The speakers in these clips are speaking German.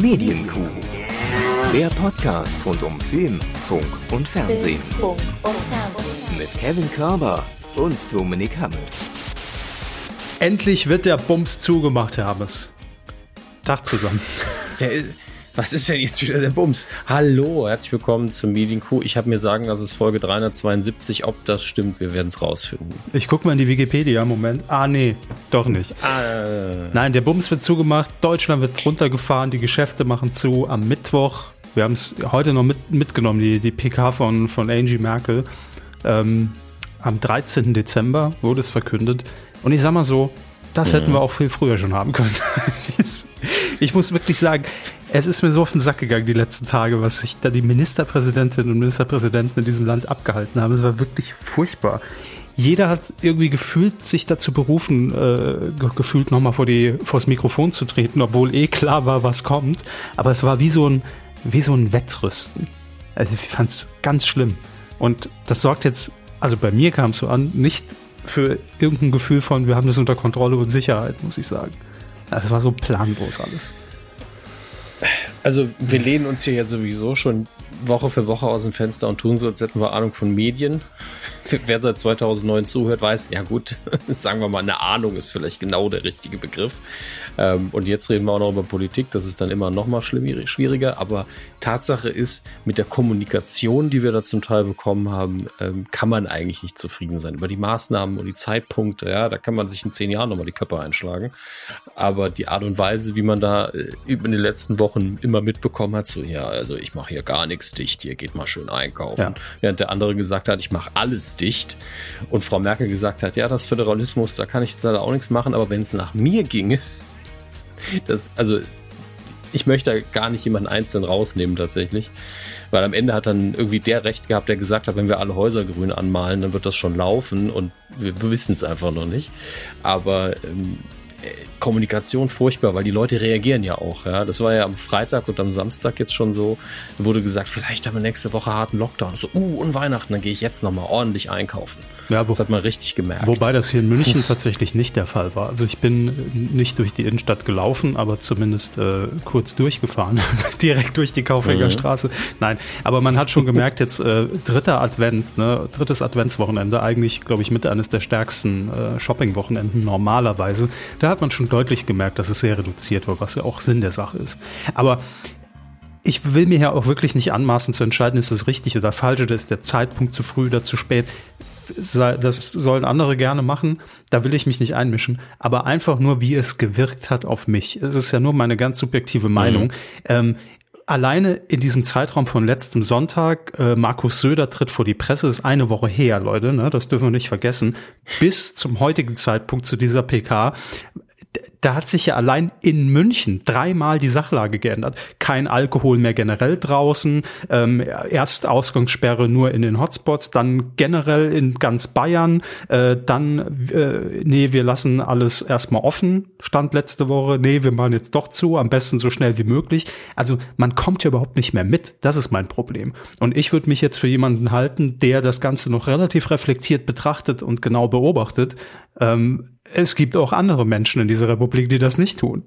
Medienkuh. Der Podcast rund um Film, Funk und Fernsehen. Mit Kevin Körber und Dominik Hammes. Endlich wird der Bums zugemacht, Herr Hammes. Tag zusammen. Was ist denn jetzt wieder der Bums? Hallo, herzlich willkommen zum Meeting Q. Ich habe mir sagen, das ist Folge 372. Ob das stimmt, wir werden es rausfinden. Ich gucke mal in die Wikipedia. Moment. Ah, nee, doch nicht. Äh, Nein, der Bums wird zugemacht. Deutschland wird runtergefahren. Die Geschäfte machen zu am Mittwoch. Wir haben es heute noch mit, mitgenommen, die, die PK von, von Angie Merkel. Ähm, am 13. Dezember wurde es verkündet. Und ich sag mal so, das hätten wir auch viel früher schon haben können. ich muss wirklich sagen, es ist mir so auf den Sack gegangen die letzten Tage, was sich da die Ministerpräsidentinnen und Ministerpräsidenten in diesem Land abgehalten haben. Es war wirklich furchtbar. Jeder hat irgendwie gefühlt sich dazu berufen, äh, ge- gefühlt nochmal vor die vors Mikrofon zu treten, obwohl eh klar war, was kommt. Aber es war wie so ein wie so ein Wettrüsten. Also ich fand es ganz schlimm. Und das sorgt jetzt, also bei mir kam es so an, nicht für irgendein Gefühl von, wir haben das unter Kontrolle und Sicherheit, muss ich sagen. Es war so planlos alles. also wir lehnen uns hier ja sowieso schon Woche für Woche aus dem Fenster und tun so, als hätten wir Ahnung von Medien. Wer seit 2009 zuhört, weiß, ja gut, sagen wir mal, eine Ahnung ist vielleicht genau der richtige Begriff. Ähm, und jetzt reden wir auch noch über Politik, das ist dann immer noch mal schwieriger. Aber Tatsache ist, mit der Kommunikation, die wir da zum Teil bekommen haben, ähm, kann man eigentlich nicht zufrieden sein. Über die Maßnahmen und die Zeitpunkte, ja, da kann man sich in zehn Jahren nochmal die Köpfe einschlagen. Aber die Art und Weise, wie man da äh, über den letzten Wochen immer mitbekommen hat, so, ja, also ich mache hier gar nichts dicht, hier geht mal schön einkaufen. Ja. Während der andere gesagt hat, ich mache alles dicht. Und Frau Merkel gesagt hat, ja, das Föderalismus, da kann ich jetzt leider auch nichts machen, aber wenn es nach mir ginge, das, also ich möchte da gar nicht jemanden einzeln rausnehmen tatsächlich, weil am Ende hat dann irgendwie der Recht gehabt, der gesagt hat, wenn wir alle Häuser grün anmalen, dann wird das schon laufen und wir, wissen es einfach noch nicht. Aber ähm, äh, Kommunikation furchtbar, weil die Leute reagieren ja auch. Ja, das war ja am Freitag und am Samstag jetzt schon so. Da wurde gesagt, vielleicht haben wir nächste Woche harten Lockdown. So, uh, und Weihnachten, dann gehe ich jetzt noch mal ordentlich einkaufen. Ja, wo, Das hat man richtig gemerkt. wobei das hier in München tatsächlich nicht der Fall war. Also ich bin nicht durch die Innenstadt gelaufen, aber zumindest äh, kurz durchgefahren, direkt durch die Kaufhänger Straße. Nein, aber man hat schon gemerkt, jetzt äh, dritter Advent, ne, drittes Adventswochenende, eigentlich, glaube ich, mit eines der stärksten äh, Shopping-Wochenenden normalerweise. Da hat man schon deutlich gemerkt, dass es sehr reduziert war, was ja auch Sinn der Sache ist. Aber ich will mir ja auch wirklich nicht anmaßen zu entscheiden, ist das richtig oder falsch oder ist der Zeitpunkt zu früh oder zu spät. Das sollen andere gerne machen, da will ich mich nicht einmischen, aber einfach nur, wie es gewirkt hat auf mich. Es ist ja nur meine ganz subjektive Meinung. Ähm, alleine in diesem Zeitraum von letztem Sonntag, äh, Markus Söder tritt vor die Presse, ist eine Woche her, Leute, ne, das dürfen wir nicht vergessen, bis zum heutigen Zeitpunkt zu dieser PK da hat sich ja allein in München dreimal die Sachlage geändert. Kein Alkohol mehr generell draußen, ähm, erst Ausgangssperre nur in den Hotspots, dann generell in ganz Bayern, äh, dann, äh, nee, wir lassen alles erstmal offen, stand letzte Woche, nee, wir machen jetzt doch zu, am besten so schnell wie möglich. Also man kommt ja überhaupt nicht mehr mit, das ist mein Problem. Und ich würde mich jetzt für jemanden halten, der das Ganze noch relativ reflektiert betrachtet und genau beobachtet. Ähm, es gibt auch andere Menschen in dieser Republik, die das nicht tun.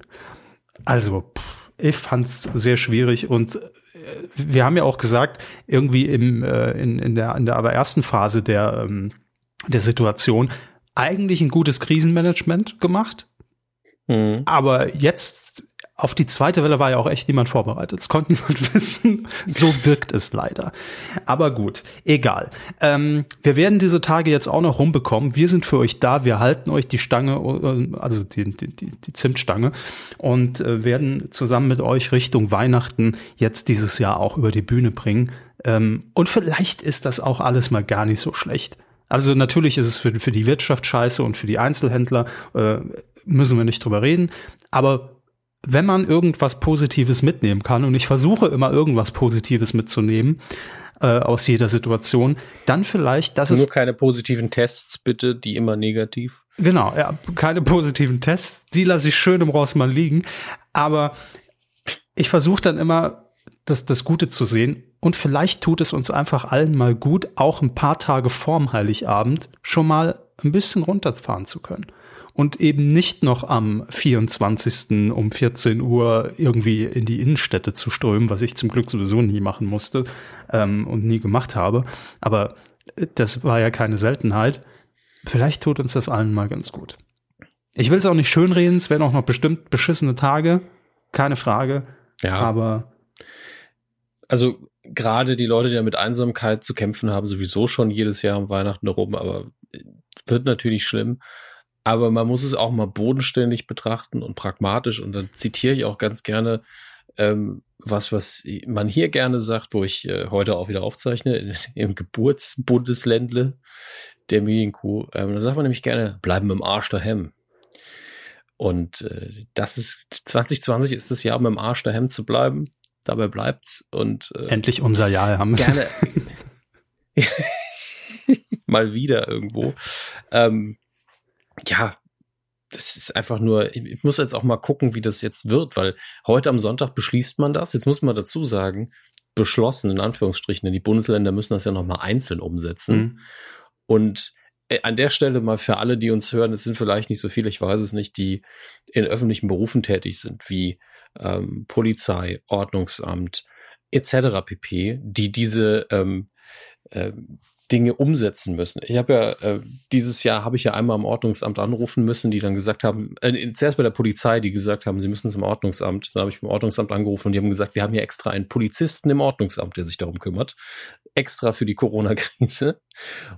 Also, pff, ich fand's sehr schwierig und äh, wir haben ja auch gesagt, irgendwie im, äh, in, in, der, in der aber ersten Phase der, ähm, der Situation eigentlich ein gutes Krisenmanagement gemacht, Mhm. aber jetzt auf die zweite Welle war ja auch echt niemand vorbereitet. Es konnte niemand wissen. So wirkt es leider. Aber gut, egal. Ähm, wir werden diese Tage jetzt auch noch rumbekommen. Wir sind für euch da. Wir halten euch die Stange, äh, also die, die, die, die Zimtstange und äh, werden zusammen mit euch Richtung Weihnachten jetzt dieses Jahr auch über die Bühne bringen. Ähm, und vielleicht ist das auch alles mal gar nicht so schlecht. Also natürlich ist es für, für die Wirtschaft scheiße und für die Einzelhändler äh, müssen wir nicht drüber reden. Aber wenn man irgendwas Positives mitnehmen kann, und ich versuche immer irgendwas Positives mitzunehmen äh, aus jeder Situation, dann vielleicht, dass Nur es keine positiven Tests, bitte, die immer negativ. Genau, ja, keine positiven Tests, die lasse ich schön im Rossmann liegen. Aber ich versuche dann immer, das, das Gute zu sehen. Und vielleicht tut es uns einfach allen mal gut, auch ein paar Tage vorm Heiligabend schon mal ein bisschen runterfahren zu können. Und eben nicht noch am 24. um 14 Uhr irgendwie in die Innenstädte zu strömen, was ich zum Glück sowieso nie machen musste ähm, und nie gemacht habe. Aber das war ja keine Seltenheit. Vielleicht tut uns das allen mal ganz gut. Ich will es auch nicht schönreden, es werden auch noch bestimmt beschissene Tage, keine Frage. Ja. Aber also gerade die Leute, die ja mit Einsamkeit zu kämpfen haben, sowieso schon jedes Jahr um Weihnachten herum, aber wird natürlich schlimm. Aber man muss es auch mal bodenständig betrachten und pragmatisch. Und dann zitiere ich auch ganz gerne ähm, was, was man hier gerne sagt, wo ich äh, heute auch wieder aufzeichne, in, im Geburtsbundesländle der Medienkuh. Ähm, da sagt man nämlich gerne, bleiben im Arsch daheim. Und äh, das ist 2020 ist das Jahr, um im Arsch daheim zu bleiben. Dabei bleibt's. Und äh, endlich unser Jahr haben gerne mal wieder irgendwo. Ähm, ja, das ist einfach nur, ich muss jetzt auch mal gucken, wie das jetzt wird, weil heute am Sonntag beschließt man das. Jetzt muss man dazu sagen, beschlossen, in Anführungsstrichen, denn die Bundesländer müssen das ja nochmal einzeln umsetzen. Mhm. Und äh, an der Stelle mal für alle, die uns hören, es sind vielleicht nicht so viele, ich weiß es nicht, die in öffentlichen Berufen tätig sind, wie ähm, Polizei, Ordnungsamt etc. pp, die diese ähm, äh, Dinge umsetzen müssen. Ich habe ja äh, dieses Jahr habe ich ja einmal im Ordnungsamt anrufen müssen, die dann gesagt haben, äh, zuerst bei der Polizei, die gesagt haben, sie müssen es im Ordnungsamt. Dann habe ich beim Ordnungsamt angerufen und die haben gesagt, wir haben hier extra einen Polizisten im Ordnungsamt, der sich darum kümmert extra für die Corona-Krise.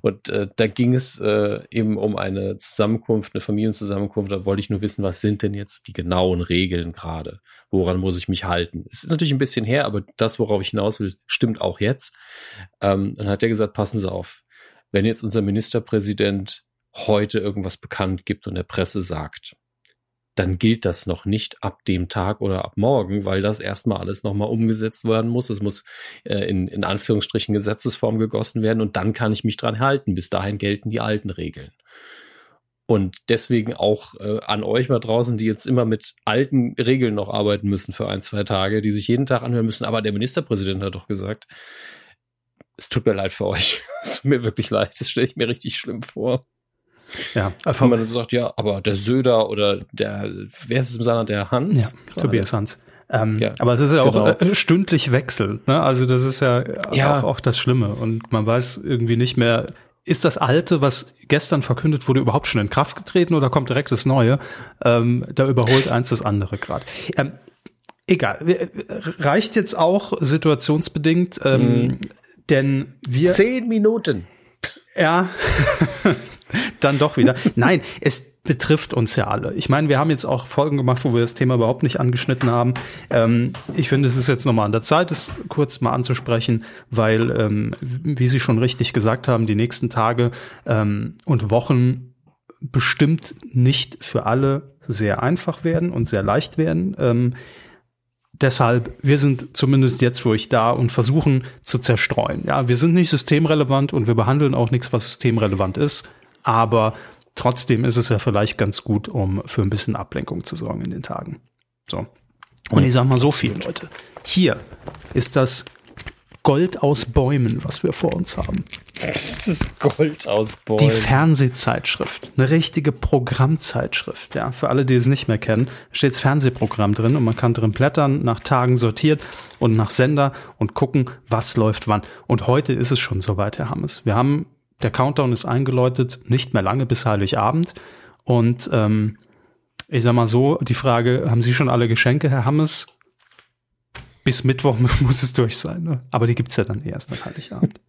Und äh, da ging es äh, eben um eine Zusammenkunft, eine Familienzusammenkunft. Da wollte ich nur wissen, was sind denn jetzt die genauen Regeln gerade? Woran muss ich mich halten? Es ist natürlich ein bisschen her, aber das, worauf ich hinaus will, stimmt auch jetzt. Ähm, dann hat er gesagt, passen Sie auf. Wenn jetzt unser Ministerpräsident heute irgendwas bekannt gibt und der Presse sagt, dann gilt das noch nicht ab dem Tag oder ab morgen, weil das erstmal alles nochmal umgesetzt werden muss. Es muss äh, in, in Anführungsstrichen Gesetzesform gegossen werden und dann kann ich mich dran halten. Bis dahin gelten die alten Regeln. Und deswegen auch äh, an euch mal draußen, die jetzt immer mit alten Regeln noch arbeiten müssen für ein, zwei Tage, die sich jeden Tag anhören müssen. Aber der Ministerpräsident hat doch gesagt, es tut mir leid für euch. es tut mir wirklich leid. Das stelle ich mir richtig schlimm vor. Ja, einfach. Wenn man so sagt, ja, aber der Söder oder der, wer ist es im Saarland, der Hans? Ja, gerade? Tobias Hans. Ähm, ja, aber es ist ja genau. auch äh, stündlich wechselnd. Ne? Also das ist ja, ja. Auch, auch das Schlimme. Und man weiß irgendwie nicht mehr, ist das Alte, was gestern verkündet wurde, überhaupt schon in Kraft getreten oder kommt direkt das Neue? Ähm, da überholt eins das andere gerade. Ähm, egal, äh, reicht jetzt auch situationsbedingt, ähm, mhm. denn wir. Zehn Minuten. Ja, dann doch wieder. Nein, es betrifft uns ja alle. Ich meine, wir haben jetzt auch Folgen gemacht, wo wir das Thema überhaupt nicht angeschnitten haben. Ähm, ich finde, es ist jetzt nochmal an der Zeit, es kurz mal anzusprechen, weil, ähm, wie Sie schon richtig gesagt haben, die nächsten Tage ähm, und Wochen bestimmt nicht für alle sehr einfach werden und sehr leicht werden. Ähm, deshalb, wir sind zumindest jetzt für euch da und versuchen zu zerstreuen. Ja, wir sind nicht systemrelevant und wir behandeln auch nichts, was systemrelevant ist aber trotzdem ist es ja vielleicht ganz gut, um für ein bisschen Ablenkung zu sorgen in den Tagen. So. Und ich sag mal so viel, Leute. Hier ist das Gold aus Bäumen, was wir vor uns haben. Das ist Gold aus Bäumen. Die Fernsehzeitschrift, eine richtige Programmzeitschrift. Ja, für alle, die es nicht mehr kennen, steht das Fernsehprogramm drin und man kann drin blättern, nach Tagen sortiert und nach Sender und gucken, was läuft wann. Und heute ist es schon soweit, Herr Hammes. Wir haben der Countdown ist eingeläutet, nicht mehr lange bis Heiligabend. Und ähm, ich sag mal so, die Frage, haben Sie schon alle Geschenke, Herr Hammes? Bis Mittwoch muss es durch sein. Ne? Aber die gibt's ja dann erst an Heiligabend.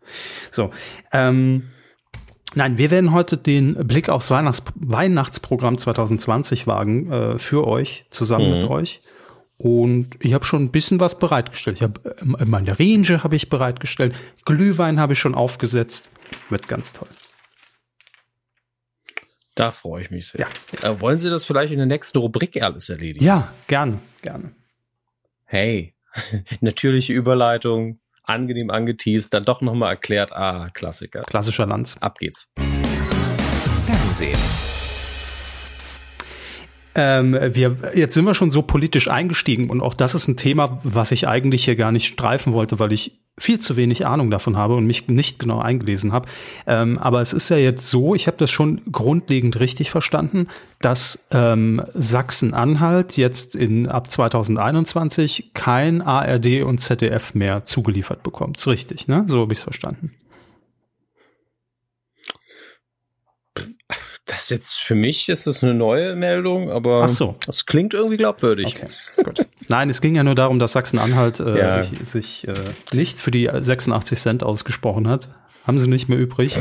so. Ähm, Nein, wir werden heute den Blick aufs Weihnachts Weihnachtsprogramm 2020 wagen äh, für euch, zusammen mhm. mit euch. Und ich habe schon ein bisschen was bereitgestellt. Ich habe meine Range habe ich bereitgestellt, Glühwein habe ich schon aufgesetzt. Wird ganz toll. Da freue ich mich sehr. Ja. Äh, wollen Sie das vielleicht in der nächsten Rubrik alles erledigen? Ja, gerne, gerne. Hey, natürliche Überleitung, angenehm angeteased, dann doch nochmal erklärt. Ah, Klassiker. Klassischer Lanz. Ab geht's. Fernsehen. Ähm, wir, jetzt sind wir schon so politisch eingestiegen und auch das ist ein Thema, was ich eigentlich hier gar nicht streifen wollte, weil ich viel zu wenig Ahnung davon habe und mich nicht genau eingelesen habe. Ähm, aber es ist ja jetzt so, ich habe das schon grundlegend richtig verstanden, dass ähm, Sachsen-Anhalt jetzt in ab 2021 kein ARD und ZDF mehr zugeliefert bekommt. Ist richtig, ne? So habe ich es verstanden. Das jetzt für mich ist es eine neue Meldung, aber Ach so. das klingt irgendwie glaubwürdig. Okay. Nein, es ging ja nur darum, dass Sachsen-Anhalt äh, Ja. sich äh, nicht für die 86 Cent ausgesprochen hat. Haben sie nicht mehr übrig,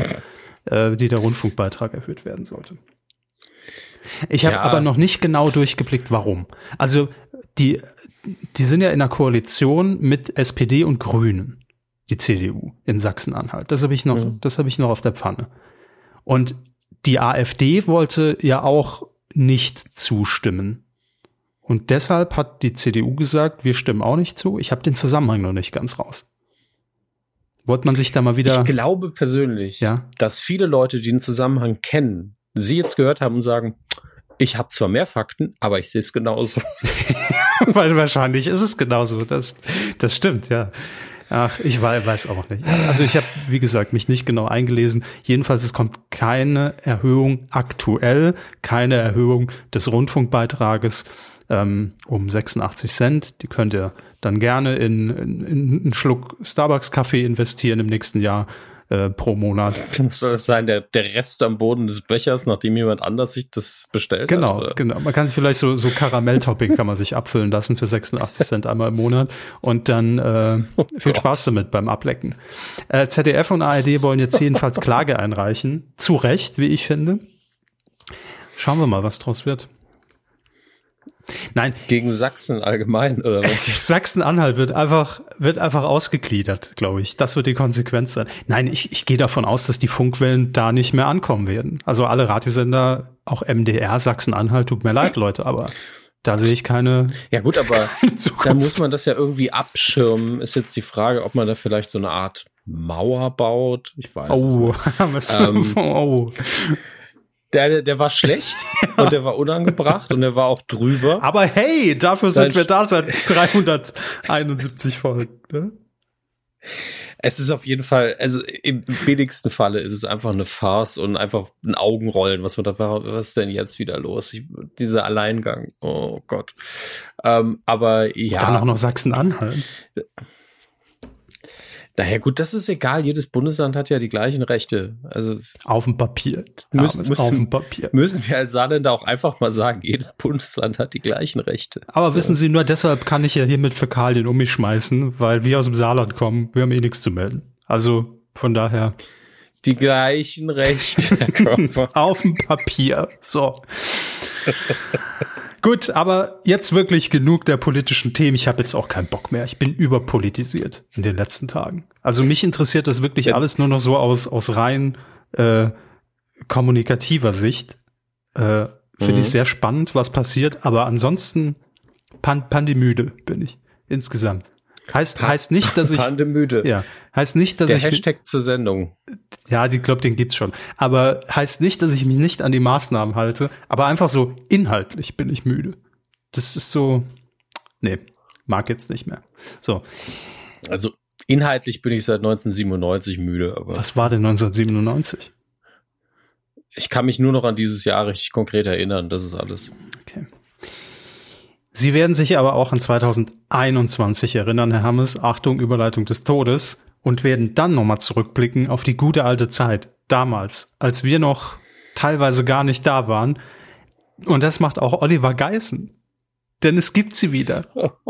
äh, die der Rundfunkbeitrag erhöht werden sollte. Ich habe Ja. aber noch nicht genau durchgeblickt, warum. Also die, die sind ja in einer Koalition mit SPD und Grünen, die CDU in Sachsen-Anhalt. Das habe ich noch, Mhm. das habe ich noch auf der Pfanne. Und die AfD wollte ja auch nicht zustimmen. Und deshalb hat die CDU gesagt, wir stimmen auch nicht zu. Ich habe den Zusammenhang noch nicht ganz raus. Wollte man sich da mal wieder. Ich glaube persönlich, Ja. dass viele Leute, die den Zusammenhang kennen, sie jetzt gehört haben und sagen, ich habe zwar mehr Fakten, aber ich sehe es genauso. Weil wahrscheinlich ist es genauso. Das, das stimmt, ja. Ach, ich wei- weiß auch nicht. Also ich habe, wie gesagt, mich nicht genau eingelesen. Jedenfalls, es kommt keine Erhöhung aktuell, keine Erhöhung des Rundfunkbeitrages ähm, um 86 Cent. Die könnt ihr dann gerne in, in, in einen Schluck Starbucks-Kaffee investieren im nächsten Jahr äh, pro Monat. Soll das sein? Der, der Rest am Boden des Bechers, nachdem jemand anders sich das bestellt Genau, hat? oder? genau. Man kann sich vielleicht so, so Karamelltopping kann man sich abfüllen lassen für 86 Cent einmal im Monat und dann äh, viel Gott. Spaß damit beim Ablecken. Äh, ZDF und ARD wollen jetzt jedenfalls Klage einreichen. Zu Recht, wie ich finde. Schauen wir mal, was draus wird. Nein, Gegen Sachsen allgemein, oder was? Sachsen-Anhalt wird einfach, wird einfach ausgegliedert, glaube ich. Das wird die Konsequenz sein. Nein, ich, ich gehe davon aus, dass die Funkwellen da nicht mehr ankommen werden. Also alle Radiosender, auch MDR, Sachsen-Anhalt, tut mir leid, Leute, aber da sehe ich keine Ja gut, aber da muss man das ja irgendwie abschirmen. Ist jetzt die Frage, ob man da vielleicht so eine Art Mauer baut. Ich weiß es Oh, nicht. haben wir's- Ähm, oh. Der, der, war schlecht und der war unangebracht und der war auch drüber. Aber hey, dafür sind Nein, wir da seit 371 Folgen. Ne? Es ist auf jeden Fall, also im billigsten Falle ist es einfach eine Farce und einfach ein Augenrollen, was man da war, was ist denn jetzt wieder los? Ich, dieser Alleingang, oh Gott. Ähm, aber ja, Dann auch noch Sachsen-Anhalt. Naja gut, das ist egal, jedes Bundesland hat ja die gleichen Rechte. Also Auf dem Papier. Müssen- müssen- auf dem Papier. müssen wir als Saarländer auch einfach mal sagen, jedes Bundesland hat die gleichen Rechte. Aber wissen Sie, nur deshalb kann ich ja hier mit Fäkalien um mich schmeißen, weil wir aus dem Saarland kommen, wir haben eh nichts zu melden. Also von daher Die gleichen Rechte, Herr Körper. auf dem Papier. So. Gut, aber jetzt wirklich genug der politischen Themen. Ich habe jetzt auch keinen Bock mehr. Ich bin überpolitisiert in den letzten Tagen. Also mich interessiert das wirklich Ja. alles nur noch so aus, aus rein äh, kommunikativer Sicht. Äh, Finde Mhm. ich sehr spannend, was passiert. Aber ansonsten pan pandemüde bin ich insgesamt. Heißt, heißt nicht, dass ich, Pandemüde. ja, heißt nicht, dass Der ich, Hashtag zur Sendung. ja, ich glaube, den gibt's schon. Aber heißt nicht, dass ich mich nicht an die Maßnahmen halte, aber einfach so inhaltlich bin ich müde. Das ist so, nee, mag jetzt nicht mehr. So, Also inhaltlich bin ich seit 1997 müde, aber was war denn 1997? ich kann mich nur noch an dieses Jahr richtig konkret erinnern. Das ist alles. Okay. Sie werden sich aber auch an 2021 erinnern, Herr Hammes, Achtung, Überleitung des Todes, und werden dann nochmal zurückblicken auf die gute alte Zeit, damals, als wir noch teilweise gar nicht da waren. Und das macht auch Oliver Geißen. Denn es gibt sie wieder.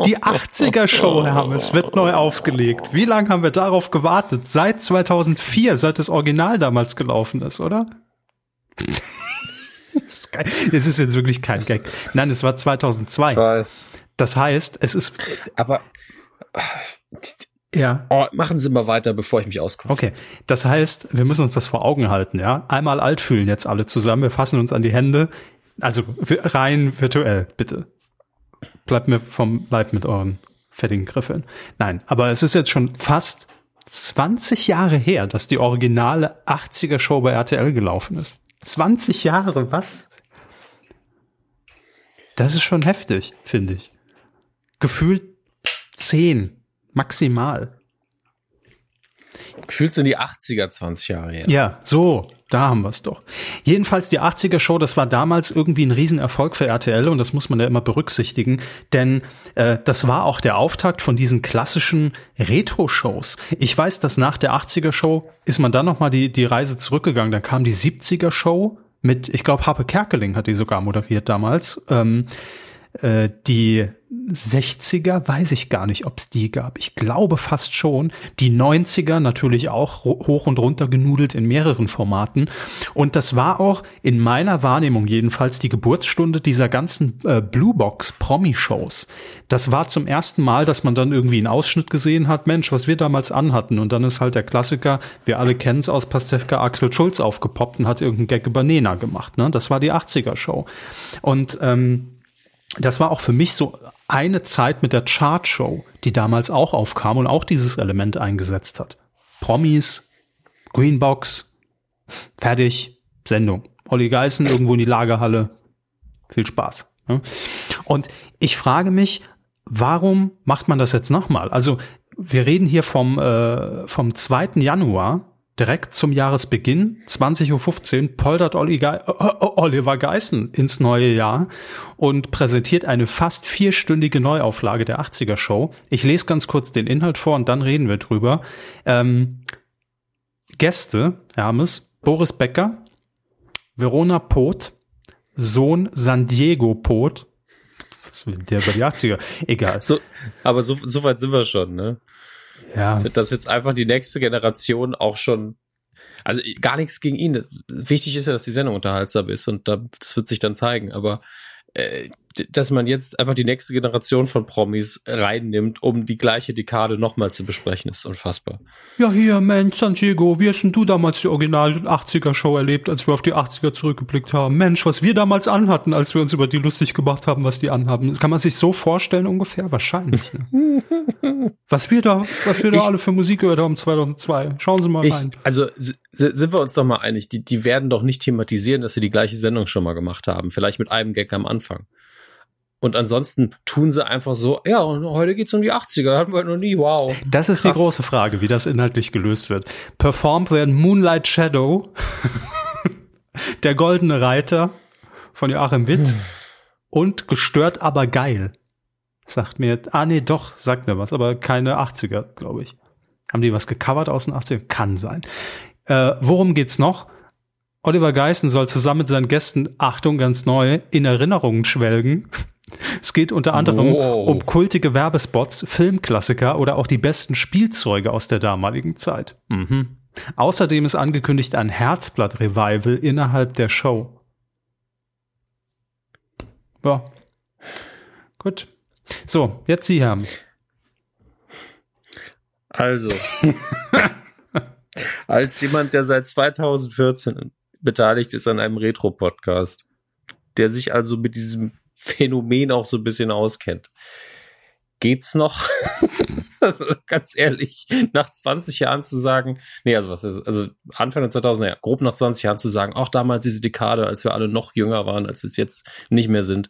Die 80er-Show, Herr Hammes, wird neu aufgelegt. Wie lange haben wir darauf gewartet? Seit 2004, seit das Original damals gelaufen ist, oder? Das ist geil. Es ist jetzt wirklich kein Gag. Nein, es war 2002. weiß. Das heißt, es ist, Aber ja. oh, machen Sie mal weiter, bevor ich mich auskotze. Okay, das heißt, wir müssen uns das vor Augen halten, ja? Einmal alt fühlen jetzt alle zusammen, wir fassen uns an die Hände. Also rein virtuell, bitte. Bleibt mir vom Leib mit euren fettigen Griffeln. Nein, aber es ist jetzt schon fast 20 Jahre her, dass die originale 80er Show bei RTL gelaufen ist. 20 Jahre, was? Das ist schon heftig, finde ich. Gefühlt zehn, maximal. Gefühlt sind die 80er 20 Jahre her. Ja, so, da haben wir es doch. Jedenfalls die 80er Show, das war damals irgendwie ein Riesenerfolg für RTL und das muss man ja immer berücksichtigen, denn äh, das war auch der Auftakt von diesen klassischen Retro-Shows. Ich weiß, dass nach der 80er Show ist man dann noch mal die die Reise zurückgegangen. Dann kam die 70er Show mit, ich glaube, Harpe Kerkeling hat die sogar moderiert damals. Ähm, äh, die 60er weiß ich gar nicht, ob es die gab. Ich glaube fast schon. Die 90er natürlich auch hoch und runter genudelt in mehreren Formaten. Und das war auch in meiner Wahrnehmung jedenfalls die Geburtsstunde dieser ganzen äh, Bluebox Promi-Shows. Das war zum ersten Mal, dass man dann irgendwie einen Ausschnitt gesehen hat. Mensch, was wir damals anhatten. Und dann ist halt der Klassiker, wir alle kennen es aus Pastewka Axel Schulz aufgepoppt und hat irgendeinen Gag über Nena gemacht. Ne? Das war die 80er Show. Und ähm, das war auch für mich so eine Zeit mit der Chartshow, die damals auch aufkam und auch dieses Element eingesetzt hat. Promis, Greenbox, fertig, Sendung. Olli Geißen irgendwo in die Lagerhalle. Viel Spaß. Ne? Und ich frage mich, warum macht man das jetzt nochmal? Also wir reden hier vom, äh, vom 2. Januar direkt zum Jahresbeginn, 20.15 Uhr, poltert Oliver Geißen ins neue Jahr und präsentiert eine fast vierstündige Neuauflage der 80er Show. Ich lese ganz kurz den Inhalt vor und dann reden wir drüber. Ähm, Gäste, Hermes, Boris Becker, Verona Poth, Sohn San Diego Poth, der über die 80er? Egal. So, aber so, so weit sind wir schon, ne? Ja. Dass jetzt einfach die nächste Generation auch schon, also gar nichts gegen ihn. Wichtig ist ja, dass die Sendung unterhaltsam ist und das wird sich dann zeigen. Aber äh, dass man jetzt einfach die nächste Generation von Promis reinnimmt, um die gleiche Dekade nochmal zu besprechen, ist unfassbar. Ja, hier, Mensch, Santiago, wie hast denn du damals die Original 80er Show erlebt, als wir auf die 80er zurückgeblickt haben? Mensch, was wir damals anhatten, als wir uns über die lustig gemacht haben, was die anhaben. Kann man sich so vorstellen ungefähr? Wahrscheinlich. Ne? was wir da, was wir da ich, alle für Musik gehört haben 2002. Schauen Sie mal ich, rein. Also sind wir uns doch mal einig, die, die werden doch nicht thematisieren, dass sie die gleiche Sendung schon mal gemacht haben. Vielleicht mit einem Gag am Anfang. Und ansonsten tun sie einfach so, ja, und heute geht's um die 80er, hatten wir noch nie, wow. Das ist Krass. die große Frage, wie das inhaltlich gelöst wird. Performt werden Moonlight Shadow, der goldene Reiter von Joachim Witt hm. und gestört aber geil. Sagt mir, ah nee, doch, sagt mir was, aber keine 80er, glaube ich. Haben die was gecovert aus den 80er? Kann sein. Äh, worum geht's noch? Oliver Geißen soll zusammen mit seinen Gästen, Achtung, ganz neu, in Erinnerungen schwelgen. Es geht unter anderem wow. um kultige Werbespots, Filmklassiker oder auch die besten Spielzeuge aus der damaligen Zeit. Mhm. Außerdem ist angekündigt ein Herzblatt-Revival innerhalb der Show. Ja. Gut. So, jetzt Sie haben. Also. als jemand, der seit 2014 beteiligt ist an einem Retro-Podcast, der sich also mit diesem Phänomen auch so ein bisschen auskennt. Geht's noch? also, ganz ehrlich, nach 20 Jahren zu sagen, nee, also was ist, also Anfang der 2000er, ja, grob nach 20 Jahren zu sagen, auch damals diese Dekade, als wir alle noch jünger waren, als wir es jetzt nicht mehr sind,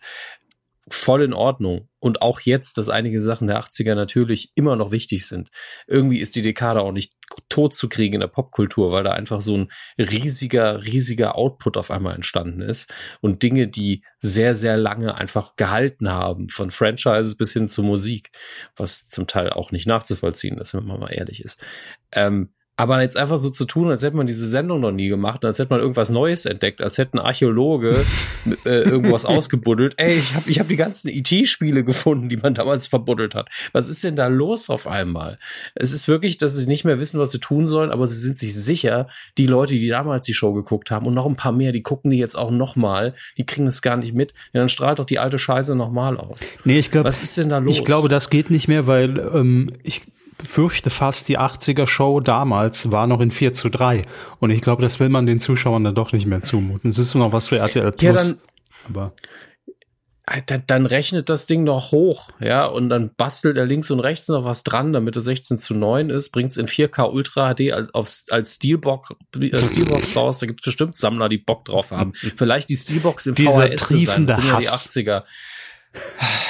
voll in Ordnung. Und auch jetzt, dass einige Sachen der 80er natürlich immer noch wichtig sind. Irgendwie ist die Dekade auch nicht tot zu kriegen in der Popkultur, weil da einfach so ein riesiger, riesiger Output auf einmal entstanden ist und Dinge, die sehr, sehr lange einfach gehalten haben, von Franchises bis hin zur Musik, was zum Teil auch nicht nachzuvollziehen ist, wenn man mal ehrlich ist. Ähm, aber jetzt einfach so zu tun, als hätte man diese Sendung noch nie gemacht, als hätte man irgendwas Neues entdeckt, als hätte ein Archäologe äh, irgendwas ausgebuddelt. Ey, ich habe ich hab die ganzen IT-Spiele e gefunden, die man damals verbuddelt hat. Was ist denn da los auf einmal? Es ist wirklich, dass sie nicht mehr wissen, was sie tun sollen, aber sie sind sich sicher, die Leute, die damals die Show geguckt haben und noch ein paar mehr, die gucken die jetzt auch nochmal, die kriegen es gar nicht mit. Ja, dann strahlt doch die alte Scheiße nochmal aus. Nee, ich glaube, was ist denn da los? Ich glaube, das geht nicht mehr, weil ähm, ich fürchte fast, die 80er Show damals war noch in 4 zu 3. Und ich glaube, das will man den Zuschauern dann doch nicht mehr zumuten. Es ist nur noch was für RTL Plus. Ja, dann, aber dann rechnet das Ding noch hoch, ja, und dann bastelt er links und rechts noch was dran, damit er 16 zu 9 ist, bringt es in 4K Ultra HD als, als Steelbox, äh, Steelbox raus. Da gibt es bestimmt Sammler, die Bock drauf haben. Vielleicht die Steelbox im Dieser VHS triefende sind ja die Hass. 80er.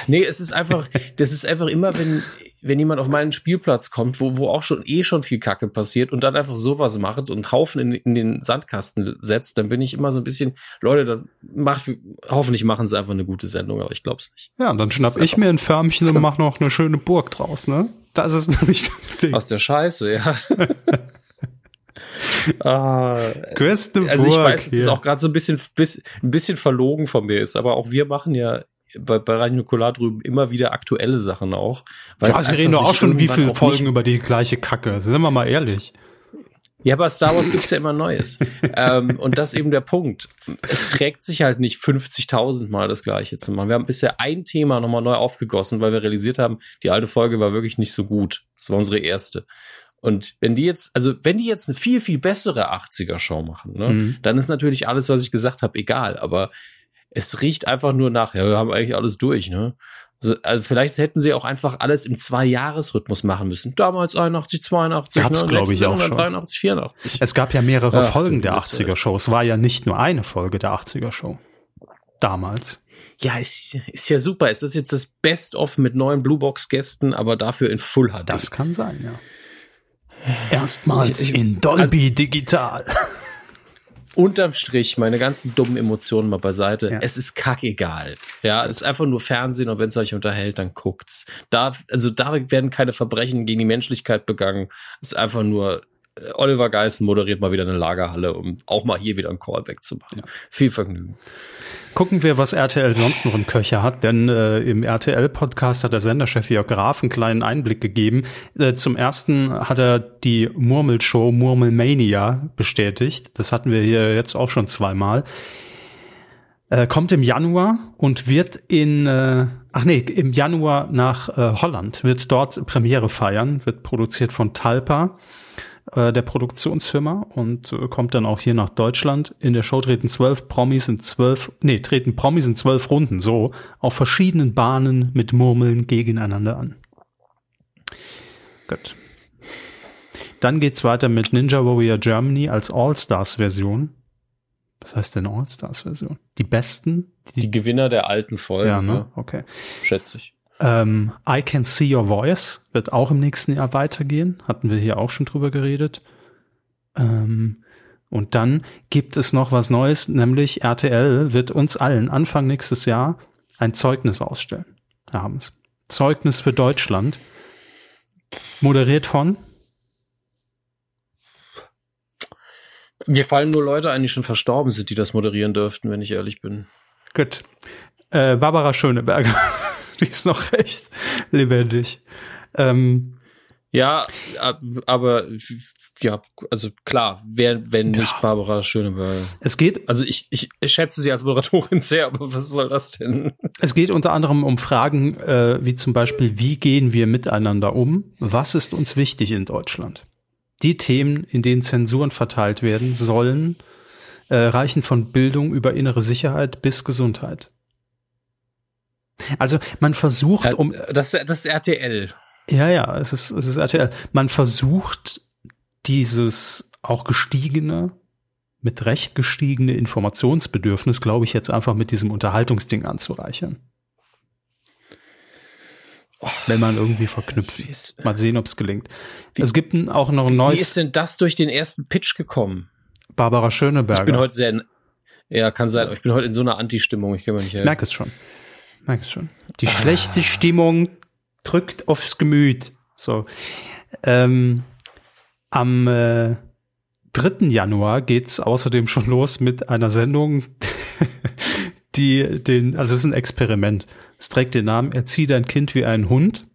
Nee, es ist einfach, das ist einfach immer, wenn, wenn jemand auf meinen Spielplatz kommt, wo, wo auch schon eh schon viel Kacke passiert und dann einfach sowas macht und Haufen in, in den Sandkasten setzt, dann bin ich immer so ein bisschen, Leute, dann macht, hoffentlich machen sie einfach eine gute Sendung, aber ich glaub's nicht. Ja, und dann schnapp ich mir ein Förmchen und mach noch eine schöne Burg draus, ne? Das ist nämlich das Ding. Aus der Scheiße, ja. ah, also ich weiß, dass es auch gerade so ein bisschen, bis, ein bisschen verlogen von mir ist, aber auch wir machen ja bei, bei Radio Nukular drüben immer wieder aktuelle Sachen auch. weil Ja, sie reden doch auch schon wie viele Folgen über die gleiche Kacke. Sind wir mal ehrlich. Ja, aber Star Wars gibt's ja immer Neues. ähm, und das ist eben der Punkt. Es trägt sich halt nicht 50.000 Mal das Gleiche zu machen. Wir haben bisher ein Thema nochmal neu aufgegossen, weil wir realisiert haben, die alte Folge war wirklich nicht so gut. Das war unsere erste. Und wenn die jetzt, also wenn die jetzt eine viel, viel bessere 80er-Show machen, ne, Mhm. dann ist natürlich alles, was ich gesagt habe, egal. Aber es riecht einfach nur nach, ja, wir haben eigentlich alles durch, ne? Also, also vielleicht hätten sie auch einfach alles im Zwei-Jahres-Rhythmus machen müssen. Damals 81, 82, Gab's, ne? glaub ich, auch Jahr schon. 83, 84. Es gab ja mehrere Ach, Folgen der Grüße. 80er-Show. Es war ja nicht nur eine Folge der 80er-Show. Damals. Ja, ist, ist ja super. Es ist jetzt das Best-of mit neuen Bluebox-Gästen, aber dafür in Full HD. Das kann sein, ja. Erstmals Ich- ich- in Dolby Digital. Unterm Strich, meine ganzen dummen Emotionen mal beiseite. Ja. Es ist kackegal. Ja, es ist einfach nur Fernsehen und wenn es euch unterhält, dann guckt's. Da, also da werden keine Verbrechen gegen die Menschlichkeit begangen. Es ist einfach nur, Oliver Geissen moderiert mal wieder eine Lagerhalle, um auch mal hier wieder ein Callback zu machen. Viel Vergnügen. Gucken wir, was RTL sonst noch im Köcher hat, denn äh, im RTL-Podcast hat der Senderchef Jörg Graf einen kleinen Einblick gegeben. Äh, zum ersten hat er die Murmelshow Murmelmania bestätigt. Das hatten wir hier jetzt auch schon zweimal. Äh, kommt im Januar und wird in, äh, ach nee, im Januar nach äh, Holland, wird dort Premiere feiern, wird produziert von Talpa äh, der Produktionsfirma und äh, kommt dann auch hier nach Deutschland. In der Show treten zwölf Promis in zwölf, nee, treten Promis in zwölf Runden so auf verschiedenen Bahnen mit Murmeln gegeneinander an. Gut. Dann geht's weiter mit Ninja Warrior Germany als All-Stars-Version. Was heißt denn All-Stars-Version? Die besten? Die Gewinner der alten Folgen, ja, ne? ne? Okay. schätze ich. Ähm, I Can See Your Voice wird auch im nächsten Jahr weitergehen. Hatten wir hier auch schon drüber geredet. Ähm, und dann gibt es noch was Neues, nämlich RTL wird uns allen Anfang nächstes Jahr ein Zeugnis ausstellen. Wir haben es. Zeugnis für Deutschland. Moderiert von Mir fallen nur Leute ein, die schon verstorben sind, die das moderieren dürften, wenn ich ehrlich bin. Gut. Äh, Barbara Schöneberger. Die ist noch recht lebendig. Ähm, Ja, ab- aber ja, also klar, wer, wenn Ja. nicht Barbara Schöneberger. es geht Also ich, ich, ich schätze sie als Moderatorin sehr, aber was soll das denn? Es geht unter anderem um Fragen äh, wie zum Beispiel, wie gehen wir miteinander um? Was ist uns wichtig in Deutschland? Die Themen, in denen Zensuren verteilt werden sollen, äh, reichen von Bildung über innere Sicherheit bis Gesundheit. Also man versucht, um das, das ist RTL. ja, ja, es ist, es ist RTL. Man versucht dieses auch gestiegene, mit Recht gestiegene Informationsbedürfnis, glaube ich, jetzt einfach mit diesem Unterhaltungsding anzureichern. Wenn man irgendwie verknüpft. Wie ist- Mal sehen, ob es gelingt. Es gibt auch noch ein Wie neues ist denn das durch den ersten Pitch gekommen? Barbara Schöneberger. Ich bin heute sehr, in, ja, kann sein, aber ich bin heute in so einer Anti-Stimmung, ich kann mir nicht helfen. Merk es schon. Merk es schon. Die schlechte Stimmung drückt aufs Gemüt. So. Ähm, am äh, 3. Januar geht's außerdem schon los mit einer Sendung, die den, also es ist ein Experiment. Es trägt den Namen Erzieh dein Kind wie ein Hund.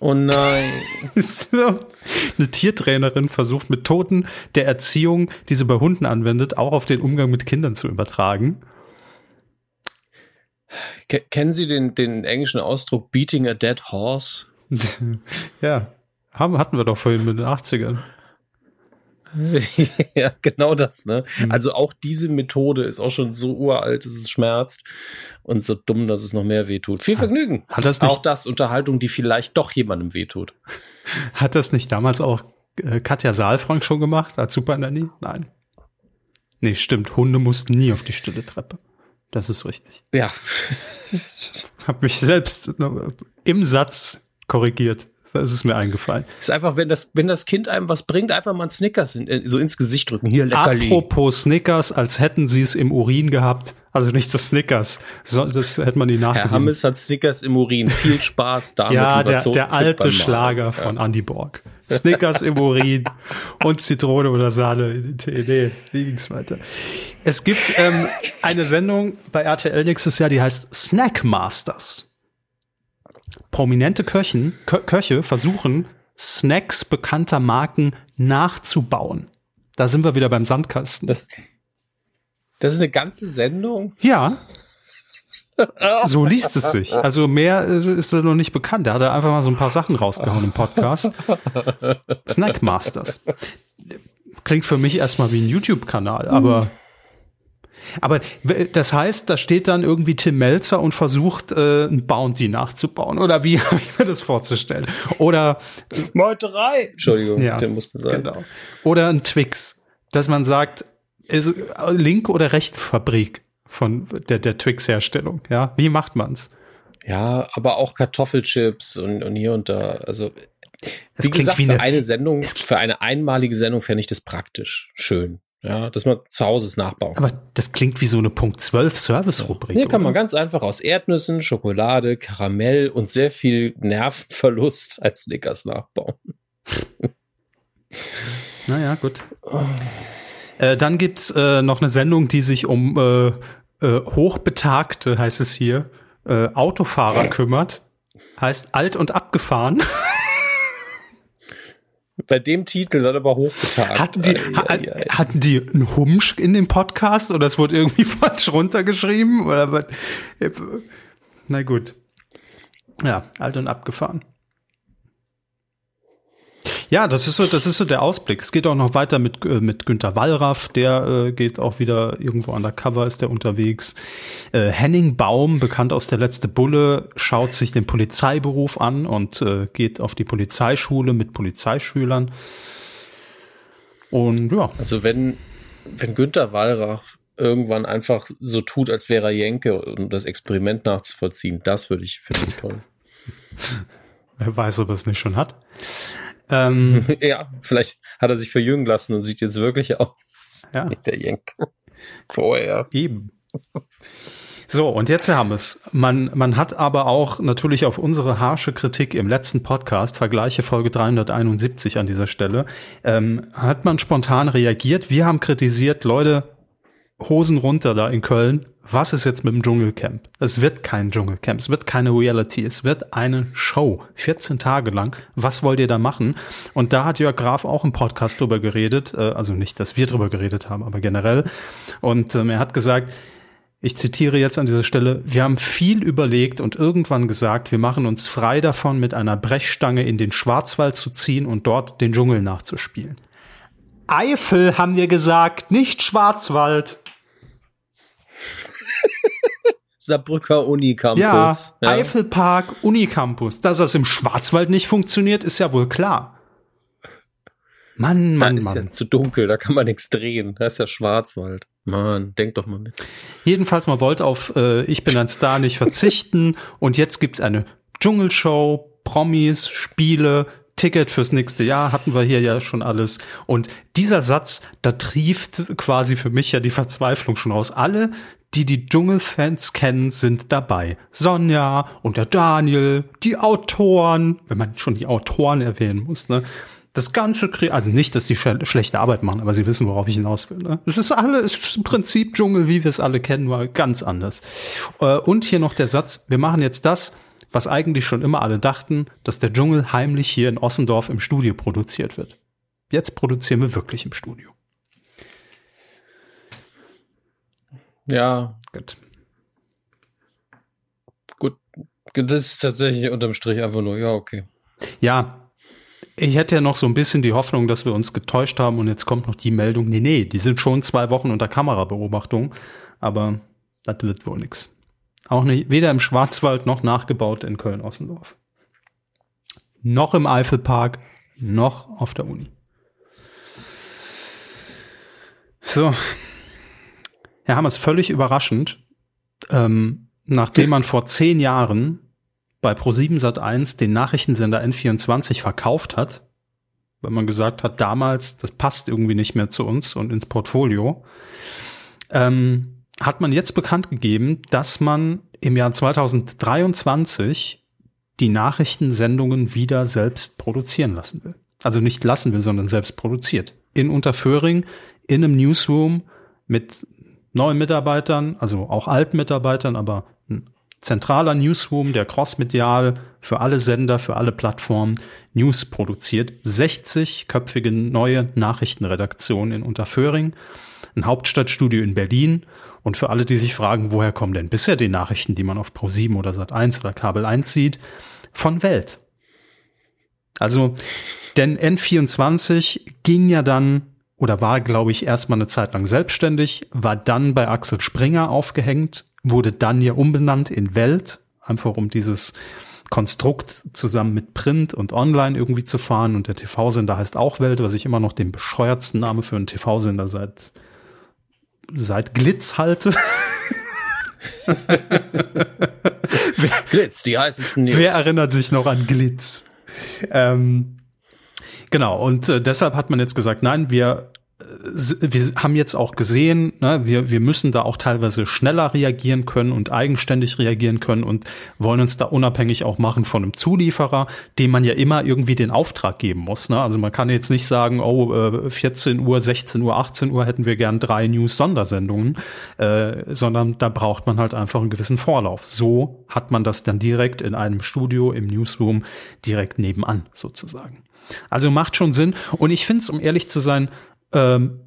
Oh nein. so. Eine Tiertrainerin versucht mit Toten der Erziehung, die sie bei Hunden anwendet, auch auf den Umgang mit Kindern zu übertragen. Ke- Kennen Sie den, den englischen Ausdruck Beating a Dead Horse? ja, haben, hatten wir doch vorhin mit den 80ern. ja, genau das, ne? Mhm. Also auch diese Methode ist auch schon so uralt, dass es schmerzt und so dumm, dass es noch mehr wehtut. Viel Vergnügen. Hat das nicht, auch das Unterhaltung, die vielleicht doch jemandem wehtut. Hat das nicht damals auch äh, Katja Saalfrank schon gemacht als Super Nanny? Nein. Nee, stimmt. Hunde mussten nie auf die stille Treppe. Das ist richtig. Ja. Hab mich selbst im Satz korrigiert. Da ist es mir eingefallen. Ist einfach, wenn das, wenn das Kind einem was bringt, einfach mal ein Snickers in, so ins Gesicht drücken. Hier, Leckerli. Apropos Snickers, als hätten sie es im Urin gehabt. Also nicht das Snickers, das hätte man nie nachgewiesen. Herr Hammes hat Snickers im Urin. Viel Spaß damit. ja, der, der alte Schlager von ja. Andy Borg. Snickers im Urin und Zitrone oder Sahne in den Tee. Nee, wie ging's weiter? Es gibt ähm, eine Sendung bei RTL nächstes Jahr, die heißt Snack Masters prominente Köchen, Kö Köche versuchen, Snacks bekannter Marken nachzubauen. Da sind wir wieder beim Sandkasten. Das, das ist eine ganze Sendung? Ja. So liest es sich. Also mehr äh, ist er noch nicht bekannt. Er hat einfach mal so ein paar Sachen rausgehauen im Podcast. Snackmasters. Klingt für mich erstmal wie ein YouTube-Kanal, aber aber das heißt, da steht dann irgendwie Tim Melzer und versucht, äh, ein Bounty nachzubauen. Oder wie habe ich mir das vorzustellen? Oder Meuterei. Entschuldigung, ja, Tim musste sagen. Genau. Oder ein Twix, dass man sagt, ist Link oder Rechtfabrik von der, der Twix-Herstellung. Ja, wie macht man's? Ja, aber auch Kartoffelchips und, und hier und da. Also das wie gesagt, wie eine, für eine Sendung, für eine einmalige Sendung fände ich das praktisch schön. Ja, dass man zu Hause es nachbauen kann. Aber das klingt wie so eine Punkt 12 Service-Rubrik. Hier kann man ganz einfach aus Erdnüssen, Schokolade, Karamell und sehr viel Nervenverlust als Snickers nachbauen. naja, gut. Äh, dann gibt's äh, noch eine Sendung, die sich um äh, äh, Hochbetagte, heißt es hier, äh, Autofahrer kümmert. Heißt alt und abgefahren. Bei dem Titel dann aber hochgetagt. Hatten die, ha, hatten die einen Humsch in dem Podcast oder es wurde irgendwie falsch runtergeschrieben? Oder was? Na gut. Ja, alt und abgefahren. Ja, das ist so, das ist so der Ausblick. Es geht auch noch weiter mit äh, mit Günter Wallraff, der äh, geht auch wieder irgendwo undercover, ist der unterwegs. Äh, Henning Baum, bekannt aus der letzte Bulle, schaut sich den Polizeiberuf an und äh, geht auf die Polizeischule mit Polizeischülern. Und ja. Also wenn wenn Günter Wallraff irgendwann einfach so tut, als wäre er Jenke, um das Experiment nachzuvollziehen, das würde ich finden toll. Wer weiß, ob er es nicht schon hat. Ähm, ja, vielleicht hat er sich verjüngen lassen und sieht jetzt wirklich aus. Ja. Der Jenk. Vorher. Eben. So, und jetzt haben wir es. Man, man hat aber auch natürlich auf unsere harsche Kritik im letzten Podcast, Vergleiche Folge 371 an dieser Stelle, ähm, hat man spontan reagiert. Wir haben kritisiert, Leute, Hosen runter da in Köln. Was ist jetzt mit dem Dschungelcamp? Es wird kein Dschungelcamp, es wird keine Reality, es wird eine Show, 14 Tage lang. Was wollt ihr da machen? Und da hat Jörg Graf auch im Podcast drüber geredet, äh, also nicht, dass wir drüber geredet haben, aber generell. Und ähm, er hat gesagt, ich zitiere jetzt an dieser Stelle, wir haben viel überlegt und irgendwann gesagt, wir machen uns frei davon, mit einer Brechstange in den Schwarzwald zu ziehen und dort den Dschungel nachzuspielen. Eifel haben wir gesagt, nicht Schwarzwald. Saarbrücker Unicampus. Ja, ja, Eifelpark Unicampus. Dass das im Schwarzwald nicht funktioniert, ist ja wohl klar. Mann, Mann, da Mann. ist ja zu dunkel, da kann man nichts drehen. Da ist ja Schwarzwald. Mann, denk doch mal mit. Jedenfalls, man wollte auf äh, Ich bin ein Star nicht verzichten und jetzt gibt's eine Dschungelshow, Promis, Spiele, Ticket fürs nächste Jahr hatten wir hier ja schon alles. Und dieser Satz, da trieft quasi für mich ja die Verzweiflung schon raus. Alle, die die Dschungelfans kennen, sind dabei. Sonja und der Daniel, die Autoren, wenn man schon die Autoren erwähnen muss, ne? Das ganze, also nicht, dass die schlechte Arbeit machen, aber sie wissen, worauf ich hinaus will. Ne? Es ist alle, es ist im Prinzip Dschungel, wie wir es alle kennen, war ganz anders. Äh, und hier noch der Satz, wir machen jetzt das, was eigentlich schon immer alle dachten, dass der Dschungel heimlich hier in Ossendorf im Studio produziert wird. Jetzt produzieren wir wirklich im Studio. Ja. Gut. Gut. Das ist tatsächlich unterm Strich einfach nur, ja, okay. Ja. ich hätte ja noch so ein bisschen die Hoffnung, dass wir uns getäuscht haben und jetzt kommt noch die Meldung, nee, nee, die sind schon zwei Wochen unter Kamerabeobachtung, aber das wird wohl nix. Auch nicht, weder im Schwarzwald noch nachgebaut in Köln-Ossendorf. Noch im Eifelpark, noch auf der Uni. So. Herr Hammers, völlig überraschend, ähm, nachdem man vor zehn Jahren bei Pro7 Sat1 den Nachrichtensender N24 verkauft hat, weil man gesagt hat, damals, das passt irgendwie nicht mehr zu uns und ins Portfolio, ähm, hat man jetzt bekannt gegeben, dass man im Jahr 2023 die Nachrichtensendungen wieder selbst produzieren lassen will. Also nicht lassen will, sondern selbst produziert. In Unterföhring, in einem Newsroom mit neuen Mitarbeitern, also auch alten Mitarbeitern, aber ein zentraler Newsroom, der crossmedial für alle Sender, für alle Plattformen News produziert. 60-köpfige neue Nachrichtenredaktion in Unterföhring, ein Hauptstadtstudio in Berlin. Und für alle, die sich fragen, woher kommen denn bisher die Nachrichten, die man auf Pro7 oder Sat1 oder Kabel 1 sieht, von Welt. Also, denn N24 ging ja dann oder war, glaube ich, erstmal eine Zeit lang selbstständig, war dann bei Axel Springer aufgehängt, wurde dann ja umbenannt in Welt, einfach um dieses Konstrukt zusammen mit Print und Online irgendwie zu fahren. Und der TV-Sender heißt auch Welt, was ich immer noch den bescheuertsten Name für einen TV-Sender seit, seit Glitz halte. Glitz, die heißesten News. Wer erinnert sich noch an Glitz? Ähm, genau, und äh, deshalb hat man jetzt gesagt, nein, wir wir haben jetzt auch gesehen, ne, wir, wir müssen da auch teilweise schneller reagieren können und eigenständig reagieren können und wollen uns da unabhängig auch machen von einem Zulieferer, dem man ja immer irgendwie den Auftrag geben muss. Ne? Also man kann jetzt nicht sagen, oh, 14 äh, Uhr, 16 Uhr, 18 Uhr hätten wir gern drei News-Sondersendungen, äh, sondern da braucht man halt einfach einen gewissen Vorlauf. So hat man das dann direkt in einem Studio, im Newsroom, direkt nebenan sozusagen. Also macht schon Sinn. Und ich finde es, um ehrlich zu sein, ähm,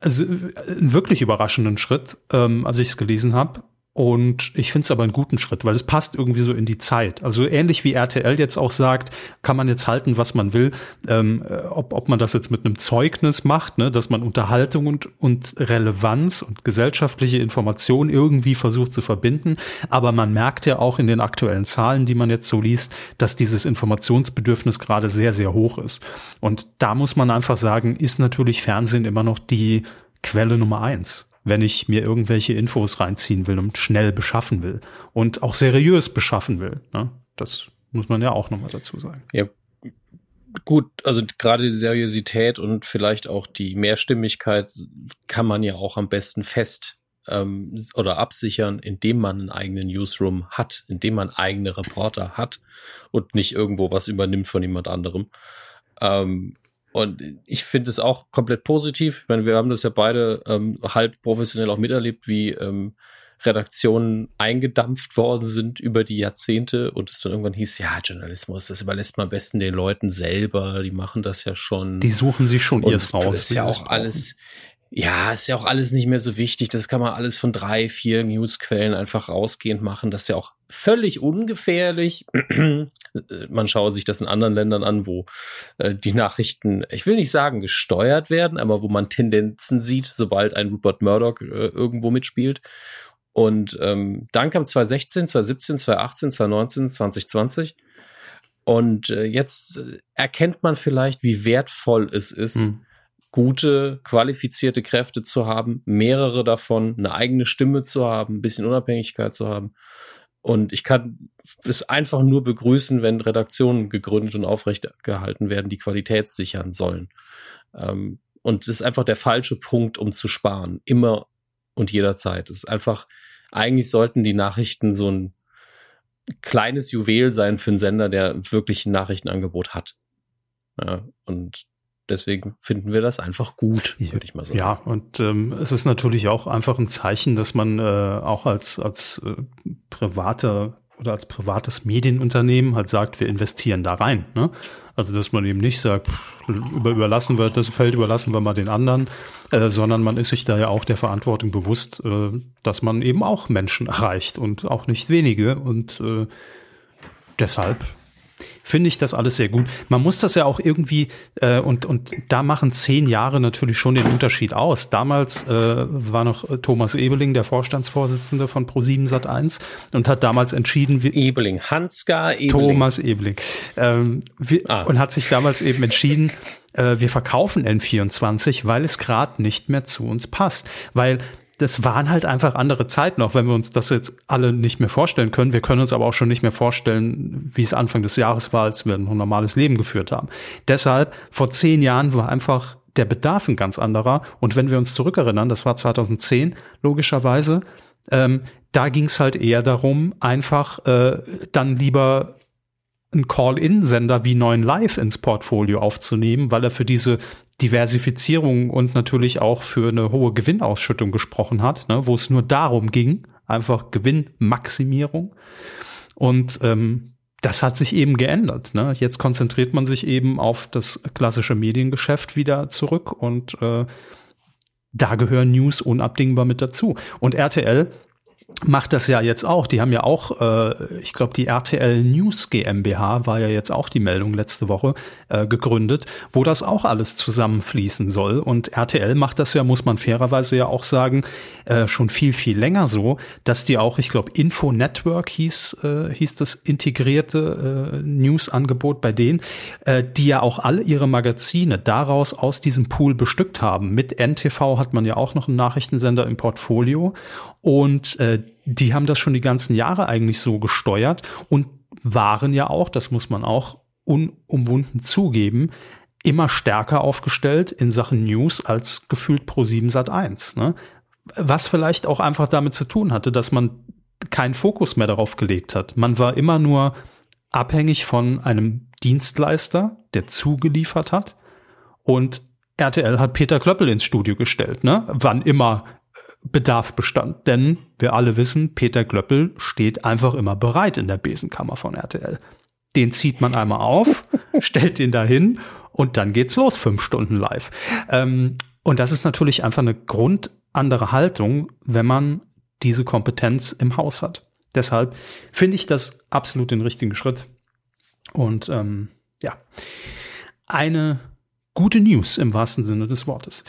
also, einen wirklich überraschenden Schritt, ähm, als ich es gelesen habe. Und ich finde es aber einen guten Schritt, weil es passt irgendwie so in die Zeit. Also ähnlich wie RTL jetzt auch sagt, kann man jetzt halten, was man will. Ähm, äh, ob, ob man das jetzt mit einem Zeugnis macht, ne, dass man Unterhaltung und, und Relevanz und gesellschaftliche Information irgendwie versucht zu verbinden. Aber man merkt ja auch in den aktuellen Zahlen, die man jetzt so liest, dass dieses Informationsbedürfnis gerade sehr, sehr hoch ist. Und da muss man einfach sagen, ist natürlich Fernsehen immer noch die Quelle Nummer eins wenn ich mir irgendwelche Infos reinziehen will und schnell beschaffen will und auch seriös beschaffen will. Ne? Das muss man ja auch nochmal dazu sagen. Ja, gut, also gerade die Seriosität und vielleicht auch die Mehrstimmigkeit kann man ja auch am besten fest ähm, oder absichern, indem man einen eigenen Newsroom hat, indem man eigene Reporter hat und nicht irgendwo was übernimmt von jemand anderem. Ähm, und ich finde es auch komplett positiv. Ich meine, wir haben das ja beide ähm, halb professionell auch miterlebt, wie ähm, Redaktionen eingedampft worden sind über die Jahrzehnte und es dann irgendwann hieß, ja, Journalismus, das überlässt man am besten den Leuten selber, die machen das ja schon. Die suchen sich schon ihrs raus. Das ist ja auch alles, ja, ist ja auch alles nicht mehr so wichtig. Das kann man alles von drei, vier Newsquellen einfach rausgehend machen. Das ist ja auch völlig ungefährlich. man schaue sich das in anderen Ländern an, wo äh, die Nachrichten, ich will nicht sagen gesteuert werden, aber wo man Tendenzen sieht, sobald ein Rupert Murdoch äh, irgendwo mitspielt. Und ähm, dann kam 2016, 2017, 2018, 2019, 2020. Und äh, jetzt äh, erkennt man vielleicht, wie wertvoll es ist, hm gute, qualifizierte Kräfte zu haben, mehrere davon, eine eigene Stimme zu haben, ein bisschen Unabhängigkeit zu haben. Und ich kann es einfach nur begrüßen, wenn Redaktionen gegründet und aufrechtgehalten werden, die Qualität sichern sollen. Ähm, und das ist einfach der falsche Punkt, um zu sparen. Immer und jederzeit. Es ist einfach, eigentlich sollten die Nachrichten so ein kleines Juwel sein für einen Sender, der wirklich ein Nachrichtenangebot hat. Ja, und deswegen finden wir das einfach gut, würde ich mal sagen. Ja, und ähm, es ist natürlich auch einfach ein Zeichen, dass man äh, auch als, als äh, private oder als privates Medienunternehmen halt sagt, wir investieren da rein. Ne? Also dass man eben nicht sagt, über, überlassen wird, das Feld überlassen wir mal den anderen, äh, sondern man ist sich da ja auch der Verantwortung bewusst, äh, dass man eben auch Menschen erreicht und auch nicht wenige. Und äh, deshalb finde ich das alles sehr gut. Man muss das ja auch irgendwie, äh, und, und da machen zehn Jahre natürlich schon den Unterschied aus. Damals äh, war noch Thomas Ebeling, der Vorstandsvorsitzende von Pro7 Sat1 und hat damals entschieden, wie Ebeling, Hansgar Ebeling. Thomas Ebeling. Ähm, wir, ah. Und hat sich damals eben entschieden, äh, wir verkaufen N24, weil es gerade nicht mehr zu uns passt. Weil das waren halt einfach andere Zeiten, auch wenn wir uns das jetzt alle nicht mehr vorstellen können. Wir können uns aber auch schon nicht mehr vorstellen, wie es Anfang des Jahres war, als wir ein normales Leben geführt haben. Deshalb, vor zehn Jahren war einfach der Bedarf ein ganz anderer. Und wenn wir uns zurückerinnern, das war 2010, logischerweise, ähm, da ging es halt eher darum, einfach äh, dann lieber einen Call-in-Sender wie 9 Live ins Portfolio aufzunehmen, weil er für diese Diversifizierung und natürlich auch für eine hohe Gewinnausschüttung gesprochen hat, ne, wo es nur darum ging, einfach Gewinnmaximierung. Und ähm, das hat sich eben geändert. Ne? Jetzt konzentriert man sich eben auf das klassische Mediengeschäft wieder zurück und äh, da gehören News unabdingbar mit dazu. Und RTL macht das ja jetzt auch. Die haben ja auch, äh, ich glaube, die RTL News GmbH war ja jetzt auch die Meldung letzte Woche äh, gegründet, wo das auch alles zusammenfließen soll. Und RTL macht das ja, muss man fairerweise ja auch sagen, äh, schon viel, viel länger so, dass die auch, ich glaube, Info Network hieß, äh, hieß das integrierte äh, News-Angebot bei denen, äh, die ja auch alle ihre Magazine daraus aus diesem Pool bestückt haben. Mit NTV hat man ja auch noch einen Nachrichtensender im Portfolio. Und äh, die haben das schon die ganzen Jahre eigentlich so gesteuert und waren ja auch, das muss man auch unumwunden zugeben, immer stärker aufgestellt in Sachen News als gefühlt pro 7 Sat 1. Ne? Was vielleicht auch einfach damit zu tun hatte, dass man keinen Fokus mehr darauf gelegt hat. Man war immer nur abhängig von einem Dienstleister, der zugeliefert hat. Und RTL hat Peter Klöppel ins Studio gestellt, ne? Wann immer Bedarf bestand. Denn wir alle wissen, Peter Glöppel steht einfach immer bereit in der Besenkammer von RTL. Den zieht man einmal auf, stellt den dahin und dann geht's los, fünf Stunden live. Ähm, und das ist natürlich einfach eine grundandere Haltung, wenn man diese Kompetenz im Haus hat. Deshalb finde ich das absolut den richtigen Schritt. Und ähm, ja, eine gute News im wahrsten Sinne des Wortes.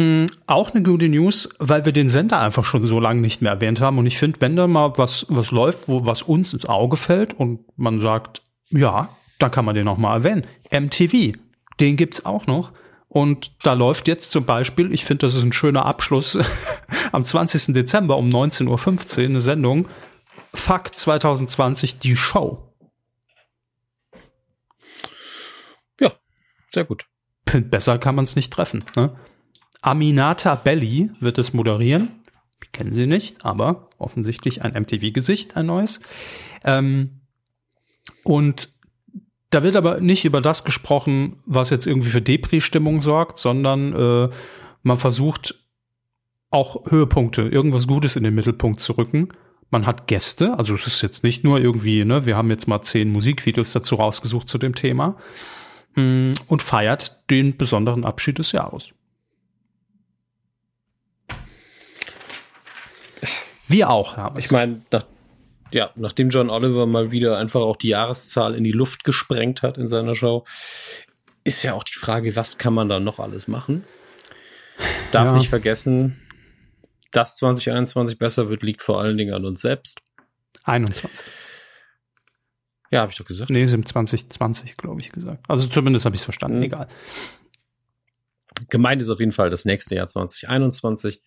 Mhm, auch eine gute News, weil wir den Sender einfach schon so lange nicht mehr erwähnt haben. Und ich finde, wenn da mal was, was läuft, wo was uns ins Auge fällt und man sagt, ja, dann kann man den noch mal erwähnen. MTV, den gibt's auch noch. Und da läuft jetzt zum Beispiel, ich finde, das ist ein schöner Abschluss, am 20. Dezember um 19.15 Uhr eine Sendung, Fuck 2020, die Show. Ja, sehr gut. Besser kann man es nicht treffen. Ne? Aminata Belli wird es moderieren. Ich kenne sie nicht, aber offensichtlich ein MTV-Gesicht, ein neues. Ähm, und da wird aber nicht über das gesprochen, was jetzt irgendwie für Depri-Stimmung sorgt, sondern äh, man versucht auch Höhepunkte, irgendwas Gutes in den Mittelpunkt zu rücken. Man hat Gäste, also es ist jetzt nicht nur irgendwie, ne, wir haben jetzt mal zehn Musikvideos dazu rausgesucht zu dem Thema mm, und feiert den besonderen Abschied des Jahres. Wir auch. Haben ich meine, nach, ja, nachdem John Oliver mal wieder einfach auch die Jahreszahl in die Luft gesprengt hat in seiner Show, ist ja auch die Frage, was kann man da noch alles machen? Darf ja. nicht vergessen, dass 2021 besser wird, liegt vor allen Dingen an uns selbst. 21. Ja, habe ich doch gesagt. Nee, sind 2020, glaube ich, gesagt. Also zumindest habe ich es verstanden, mhm. egal. Gemeint ist auf jeden Fall das nächste Jahr 2021.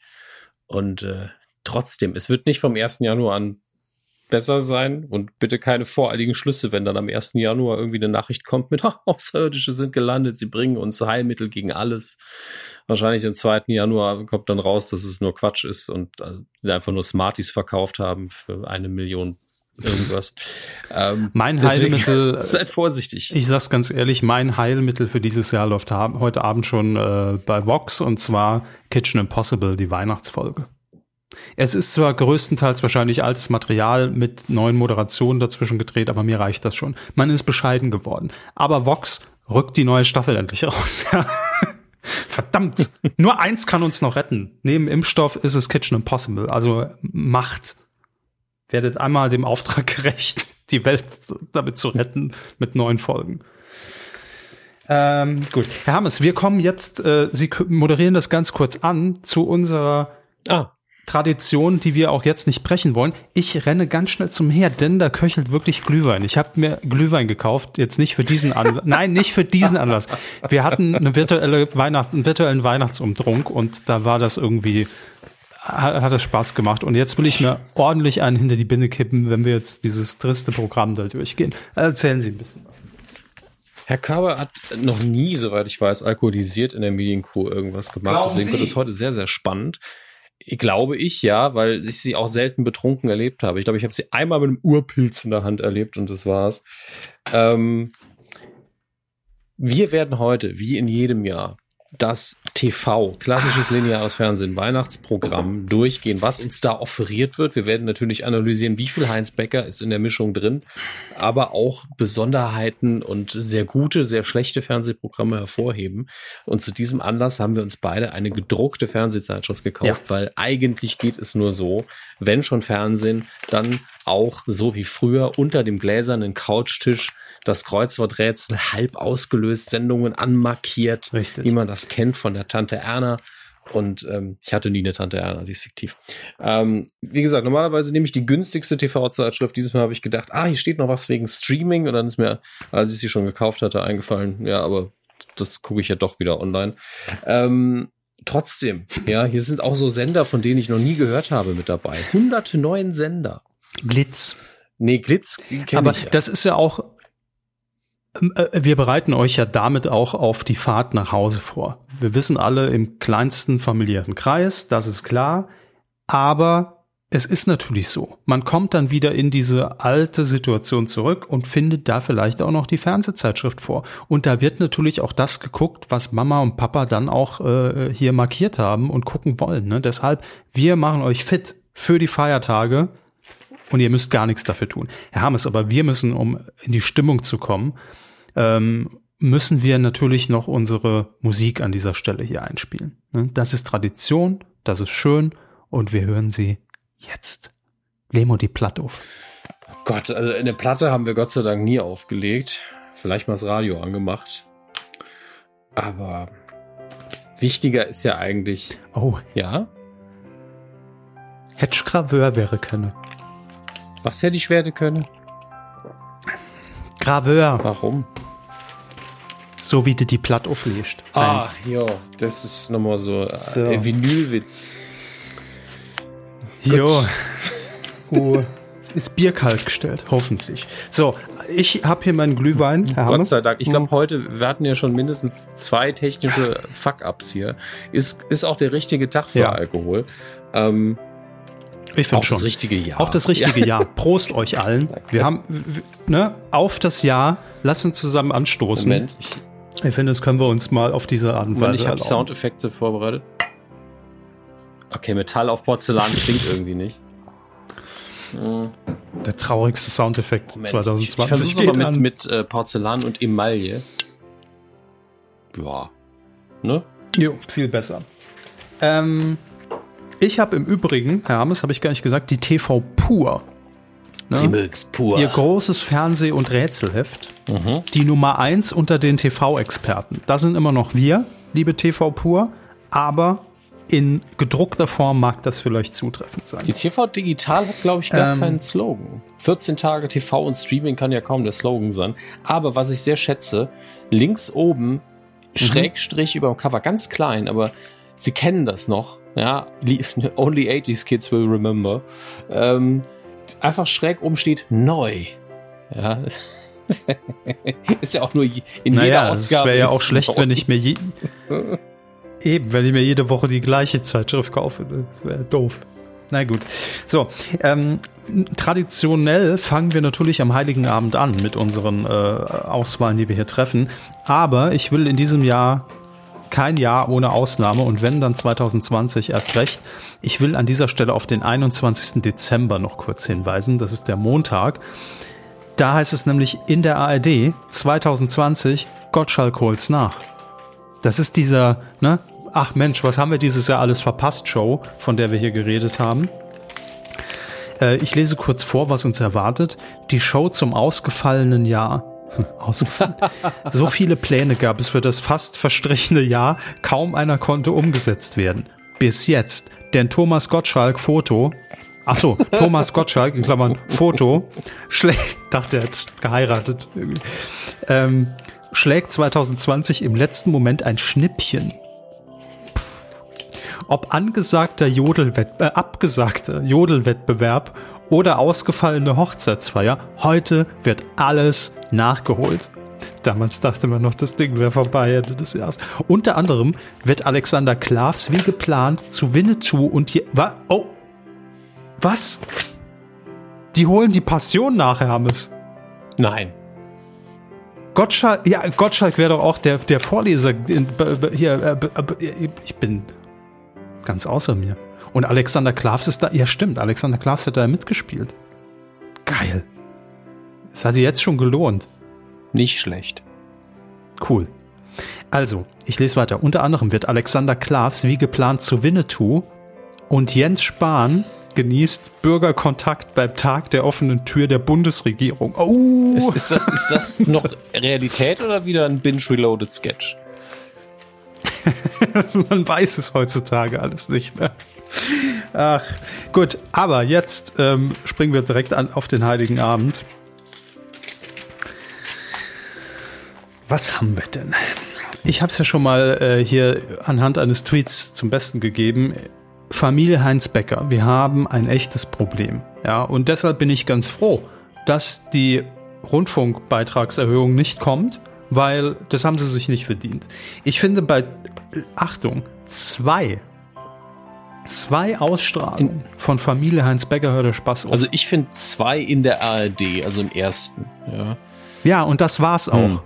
Und äh, trotzdem, es wird nicht vom 1. Januar an besser sein und bitte keine voreiligen Schlüsse, wenn dann am 1. Januar irgendwie eine Nachricht kommt mit, ha, Außerirdische sind gelandet, sie bringen uns Heilmittel gegen alles. Wahrscheinlich am 2. Januar kommt dann raus, dass es nur Quatsch ist und sie einfach nur Smarties verkauft haben für eine Million irgendwas. Ähm, mein deswegen, Heilmittel. Seid vorsichtig. Ich sag's ganz ehrlich, mein Heilmittel für dieses Jahr läuft heute Abend schon äh, bei Vox und zwar Kitchen Impossible, die Weihnachtsfolge. Es ist zwar größtenteils wahrscheinlich altes Material mit neuen Moderationen dazwischen gedreht, aber mir reicht das schon. Man ist bescheiden geworden. Aber Vox rückt die neue Staffel endlich raus. Verdammt! Nur eins kann uns noch retten. Neben Impfstoff ist es Kitchen Impossible. Also macht. Werdet einmal dem Auftrag gerecht, die Welt damit zu retten mit neuen Folgen. Ähm, gut, Herr Hammes, wir kommen jetzt, äh, Sie moderieren das ganz kurz an zu unserer ah. Tradition, die wir auch jetzt nicht brechen wollen. Ich renne ganz schnell zum Herd, denn da köchelt wirklich Glühwein. Ich habe mir Glühwein gekauft, jetzt nicht für diesen Anlass. Nein, nicht für diesen Anlass. Wir hatten eine virtuelle Weihnacht, einen virtuellen Weihnachtsumtrunk und da war das irgendwie hat, es Spaß gemacht. Und jetzt will ich mir ordentlich einen hinter die Binde kippen, wenn wir jetzt dieses triste Programm da durchgehen. Erzählen Sie ein bisschen. Herr Körber hat noch nie, soweit ich weiß, alkoholisiert in der Medienkuh irgendwas gemacht. Glauben Deswegen Sie? wird es heute sehr, sehr spannend. Glaube ich, ja, weil ich sie auch selten betrunken erlebt habe. Ich glaube, ich habe sie einmal mit einem Urpilz in der Hand erlebt und das war's. Ähm, wir werden heute, wie in jedem Jahr, das TV, klassisches lineares Fernsehen, Weihnachtsprogramm durchgehen, was uns da offeriert wird. Wir werden natürlich analysieren, wie viel Heinz Becker ist in der Mischung drin, aber auch Besonderheiten und sehr gute, sehr schlechte Fernsehprogramme hervorheben. Und zu diesem Anlass haben wir uns beide eine gedruckte Fernsehzeitschrift gekauft, ja. weil eigentlich geht es nur so, wenn schon Fernsehen, dann auch so wie früher unter dem gläsernen Couchtisch das Kreuzworträtsel halb ausgelöst, Sendungen anmarkiert, Richtig. wie man das kennt von der Tante Erna. Und ähm, ich hatte nie eine Tante Erna, die ist fiktiv. Ähm, wie gesagt, normalerweise nehme ich die günstigste TV-Zeitschrift. Dieses Mal habe ich gedacht, ah, hier steht noch was wegen Streaming. Und dann ist mir, als ich sie schon gekauft hatte, eingefallen, ja, aber das gucke ich ja doch wieder online. Ähm, trotzdem, ja, hier sind auch so Sender, von denen ich noch nie gehört habe, mit dabei. Hunderte neuen Sender. Glitz. Nee, Glitz kenne Aber ich ja. das ist ja auch wir bereiten euch ja damit auch auf die Fahrt nach Hause vor. Wir wissen alle im kleinsten familiären Kreis, das ist klar. Aber es ist natürlich so. Man kommt dann wieder in diese alte Situation zurück und findet da vielleicht auch noch die Fernsehzeitschrift vor. Und da wird natürlich auch das geguckt, was Mama und Papa dann auch äh, hier markiert haben und gucken wollen. Ne? Deshalb, wir machen euch fit für die Feiertage und ihr müsst gar nichts dafür tun. Herr Hammes, aber wir müssen, um in die Stimmung zu kommen, ähm, müssen wir natürlich noch unsere Musik an dieser Stelle hier einspielen. Ne? Das ist Tradition, das ist schön und wir hören sie jetzt. Lemo die Platte auf. Oh Gott, also eine Platte haben wir Gott sei Dank nie aufgelegt. Vielleicht mal das Radio angemacht. Aber wichtiger ist ja eigentlich. Oh. Ja? Hätte Graveur wäre können. Was hätte ich werden können? Graveur. Warum? So wie du die Platte auflegst. Ah, ja, das ist nochmal so, äh, so. Äh, Vinylwitz. Jo. oh, ist Bier kalt gestellt, hoffentlich. So, ich habe hier meinen Glühwein. Herr Gott sei Dank. Ich glaube, hm. heute, wir hatten ja schon mindestens zwei technische Fuck-Ups hier. Ist, ist auch der richtige Tag für ja. Alkohol. Ähm, ich finde schon. Auch das richtige Jahr. Auch das richtige ja. Jahr. Prost euch allen. Wir haben, ne, auf das Jahr. Lass uns zusammen anstoßen. Moment, ich ich finde, das können wir uns mal auf diese Art und Weise Ich habe Soundeffekte vorbereitet. Okay, Metall auf Porzellan klingt irgendwie nicht. Der traurigste Soundeffekt Moment, 2020. Ich, ich versuche mal mit, mit äh, Porzellan und Emaille. Ja. Ne? Jo, viel besser. Ähm, ich habe im Übrigen, Herr Hammes, habe ich gar nicht gesagt, die TV Pur Ne? Sie mög's pur. Ihr großes Fernseh- und Rätselheft. Mhm. Die Nummer eins unter den TV-Experten. Da sind immer noch wir, liebe TV Pur, aber in gedruckter Form mag das vielleicht zutreffend sein. Die TV Digital hat, glaube ich, gar ähm, keinen Slogan. 14 Tage TV und Streaming kann ja kaum der Slogan sein. Aber was ich sehr schätze, links oben, mhm. Schrägstrich über dem Cover, ganz klein, aber Sie kennen das noch. Ja, only 80s Kids will remember. Ähm, einfach schräg oben steht neu. Ja. ist ja auch nur in naja, jeder Ausgabe. Es wäre ja auch schlecht, neu. wenn ich mir je eben, wenn ich mir jede Woche die gleiche Zeitschrift kaufe. Das wäre doof. Na gut. So, ähm, traditionell fangen wir natürlich am Heiligen Abend an mit unseren äh, Auswahlen, die wir hier treffen. Aber ich will in diesem Jahr kein Jahr ohne Ausnahme und wenn dann 2020 erst recht. Ich will an dieser Stelle auf den 21. Dezember noch kurz hinweisen. Das ist der Montag. Da heißt es nämlich in der ARD 2020 Gottschalk holt's nach. Das ist dieser, ne? Ach Mensch, was haben wir dieses Jahr alles verpasst Show, von der wir hier geredet haben. Äh, ich lese kurz vor, was uns erwartet. Die Show zum ausgefallenen Jahr. So viele Pläne gab es für das fast verstrichene Jahr, kaum einer konnte umgesetzt werden. Bis jetzt. Denn Thomas Gottschalk Foto Achso, Thomas Gottschalk, in Klammern Foto, schlägt, dachte er hat geheiratet, ähm, schlägt 2020 im letzten Moment ein Schnippchen. Ob angesagter Jodelwett, äh, abgesagter Jodelwettbewerb oder ausgefallene Hochzeitsfeier, heute wird alles nachgeholt. Damals dachte man noch, das Ding wäre vorbei Ende des Jahres. Unter anderem wird Alexander Klavs wie geplant zu Winnetou und hier. Wa, oh, was? Die holen die Passion nachher, Hammes. Nein. Gottschalk, ja, Gottschalk wäre doch auch der, der Vorleser. Hier, äh, ich bin ganz außer mir. Und Alexander Klavs ist da. Ja, stimmt, Alexander Klavs hat da mitgespielt. Geil. Das hat sich jetzt schon gelohnt. Nicht schlecht. Cool. Also, ich lese weiter. Unter anderem wird Alexander Klavs wie geplant zu Winnetou und Jens Spahn genießt Bürgerkontakt beim Tag der offenen Tür der Bundesregierung. Oh! Ist, ist, das, ist das noch Realität oder wieder ein Binge-Reloaded Sketch? also man weiß es heutzutage alles nicht mehr. Ach, gut, aber jetzt ähm, springen wir direkt an auf den Heiligen Abend. Was haben wir denn? Ich habe es ja schon mal äh, hier anhand eines Tweets zum Besten gegeben. Familie Heinz Becker, wir haben ein echtes Problem. Ja, und deshalb bin ich ganz froh, dass die Rundfunkbeitragserhöhung nicht kommt, weil das haben sie sich nicht verdient. Ich finde bei, Achtung, zwei, zwei Ausstrahlungen von Familie Heinz Becker hört der Spaß auf. Also ich finde zwei in der ARD, also im ersten. Ja, ja und das war's auch. Hm.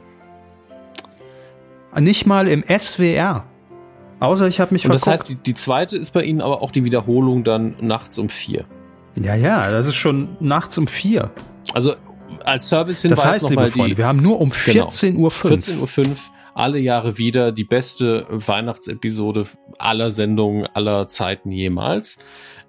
Nicht mal im SWR. Außer ich habe mich Und verguckt. Das heißt, die, die, zweite ist bei Ihnen aber auch die Wiederholung dann nachts um vier. Ja, ja, das ist schon nachts um vier. Also als Service-Hinweis Das heißt, liebe Freunde, die, wir haben nur um 14.05 genau, Uhr. 14.05 Uhr alle Jahre wieder die beste Weihnachtsepisode aller Sendungen aller Zeiten jemals.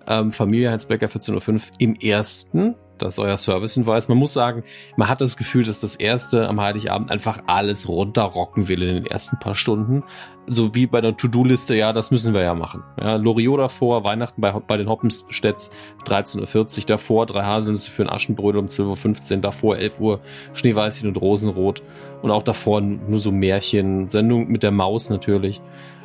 Ähm, Familie Heizbecker 14.05 Uhr im ersten das ist euer Servicehinweis. Man muss sagen, man hat das Gefühl, dass das erste am Heiligabend einfach alles runterrocken will in den ersten paar Stunden. So wie bei der To-Do-Liste, ja, das müssen wir ja machen. Ja, Loriot davor, Weihnachten bei, bei den Hoppenstädts 13.40 Uhr, davor drei Haselnüsse für ein Aschenbrödel um 12.15 Uhr, davor 11 Uhr Schneeweißchen und Rosenrot und auch davor nur so Märchen, Sendung mit der Maus natürlich.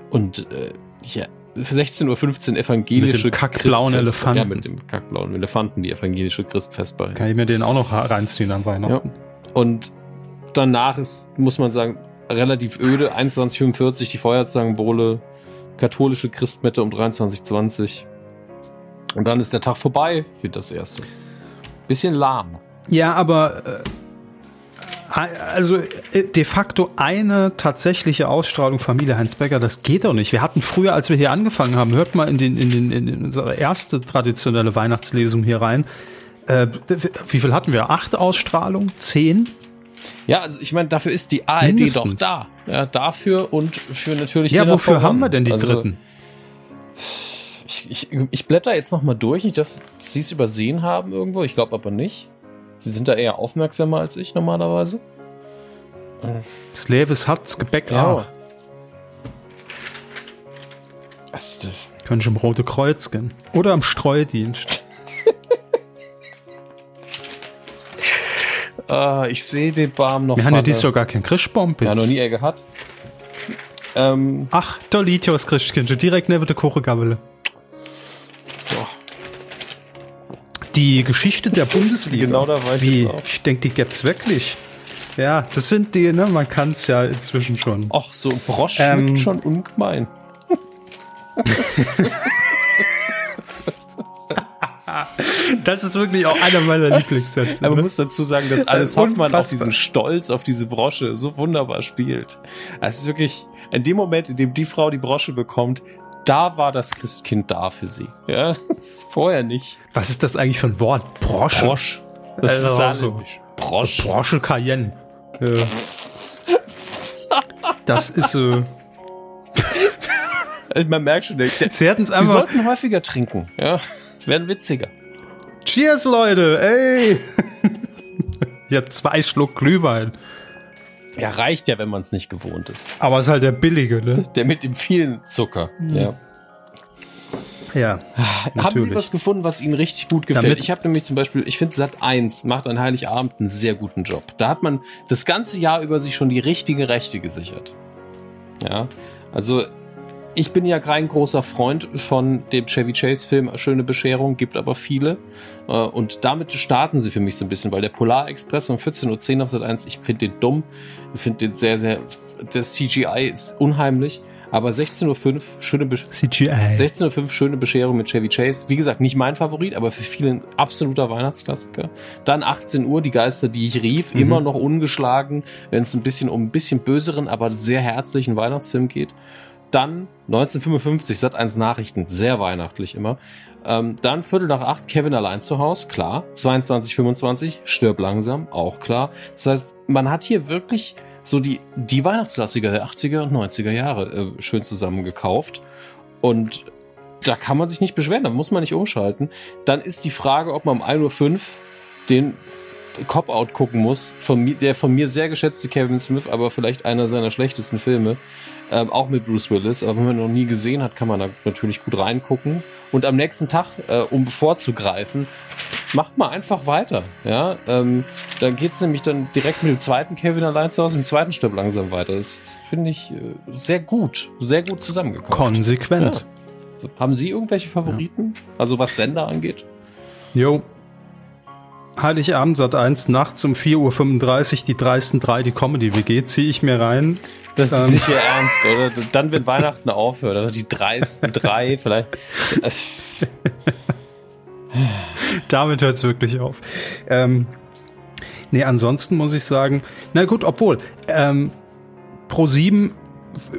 Und äh, ja, 16.15 Uhr evangelische mit dem kackblauen Elefanten. Ja, mit dem kackblauen Elefanten, die evangelische Christfestbar. Kann ich mir den auch noch reinziehen an Weihnachten. Ja. Und danach ist, muss man sagen, relativ öde. 21.45 die Feuerzangenbowle, katholische Christmette um 23.20 Und dann ist der Tag vorbei für das erste. Bisschen lahm. Ja, aber äh, also äh, de facto eine tatsächliche Ausstrahlung Familie Heinz Becker, das geht doch nicht. Wir hatten früher, als wir hier angefangen haben, hört mal in, den, in, den, in unsere erste traditionelle Weihnachtslesung hier rein. Äh, wie viel hatten wir? Acht Ausstrahlungen? Zehn? Ja, also ich meine, dafür ist die ARD Mindestens. doch da. Ja, dafür und für natürlich Ja, wofür haben wir denn die also, dritten? Ich, ich, ich blätter jetzt noch mal durch, nicht, dass Sie es übersehen haben irgendwo. Ich glaube aber nicht. Sie sind da eher aufmerksamer als ich normalerweise. Slevis hat's Gebäck ja. auch. Können schon im Rote Kreuz gehen. Oder am Streudienst. ah, ich sehe den Barm noch. Wir haben ja dies sogar kein Christbaum. Ja, noch nie er gehabt. Ähm, Ach, ja was Christkindchen. Direkt neben der Kochegabele. Die Geschichte der Bundesliga. Genau da war ich Wie? Ich denke, die gibt's wirklich. Ja, das sind die, ne? Man kann es ja inzwischen schon. Ach, so Brosch ähm, schmeckt schon ungemein. das ist wirklich auch einer meiner Lieblingssätze. Aber man ne? muss dazu sagen, dass alles Hoffmann auf diesen Stolz auf diese Brosche so wunderbar spielt. Es ist wirklich, in dem Moment, in dem die Frau die Brosche bekommt, da war das Christkind da für sie. Ja, vorher nicht. Was ist das eigentlich für ein Wort? Brosche. Brosch. Das also ist so. Brosch. Brosche Cayenne. Ja. Das ist äh man merkt schon, der, sie, sie sollten häufiger trinken. Ja, werden witziger. Cheers, Leute, ey! ja, zwei Schluck Glühwein. Ja, reicht ja, wenn man es nicht gewohnt ist. Aber es ist halt der billige, ne? Der mit dem vielen Zucker. Mhm. Ja. Ja. Natürlich. Haben Sie was gefunden, was Ihnen richtig gut gefällt? Damit ich habe nämlich zum Beispiel, ich finde Sat 1 macht an Heiligabend einen sehr guten Job. Da hat man das ganze Jahr über sich schon die richtigen Rechte gesichert. Ja. Also ich bin ja kein großer Freund von dem Chevy Chase Film Schöne Bescherung, gibt aber viele. Äh, und damit starten sie für mich so ein bisschen, weil der Polar Express um 14.10 Uhr auf Sat 1, ich finde den dumm. Ich finde den sehr, sehr, das CGI ist unheimlich. Aber 16.05 Uhr, schöne, Be CGI. 16.05 Uhr, schöne Bescherung mit Chevy Chase. Wie gesagt, nicht mein Favorit, aber für viele ein absoluter Weihnachtsklassiker. Dann 18 Uhr, die Geister, die ich rief, mhm. immer noch ungeschlagen, wenn es ein bisschen um ein bisschen böseren, aber sehr herzlichen Weihnachtsfilm geht. Dann 1955, Sat 1 Nachrichten, sehr weihnachtlich immer. Ähm, dann Viertel nach acht, Kevin allein zu Hause, klar. 22.25, stirb langsam, auch klar. Das heißt, man hat hier wirklich so die, die Weihnachtsklassiker der 80er und 90er Jahre äh, schön zusammen gekauft. Und da kann man sich nicht beschweren, da muss man nicht umschalten. Dann ist die Frage, ob man um 1.05 Uhr den Cop-Out gucken muss, von mir, der von mir sehr geschätzte Kevin Smith, aber vielleicht einer seiner schlechtesten Filme, ähm, auch mit Bruce Willis. Aber wenn man noch nie gesehen hat, kann man da natürlich gut reingucken. Und am nächsten Tag, äh, um vorzugreifen, macht mal einfach weiter. Ja, ähm, dann geht's nämlich dann direkt mit dem zweiten Kevin allein zu Hause, im zweiten Stück langsam weiter. Das finde ich äh, sehr gut, sehr gut zusammengekauft. Konsequent. Ja. Haben Sie irgendwelche Favoriten? Ja. Also was Sender angeht? Jo, Heiligabend Sat 1 nachts um 4.35 Uhr die dreisten drei, die Comedy-WG, ziehe ich mir rein. Das ist ähm. nicht Ihr Ernst, oder? Dann, wenn Weihnachten aufhört, also die dreisten drei, vielleicht. Damit hört es wirklich auf. Ähm, nee, ansonsten muss ich sagen, na gut, obwohl, ähm, Pro 7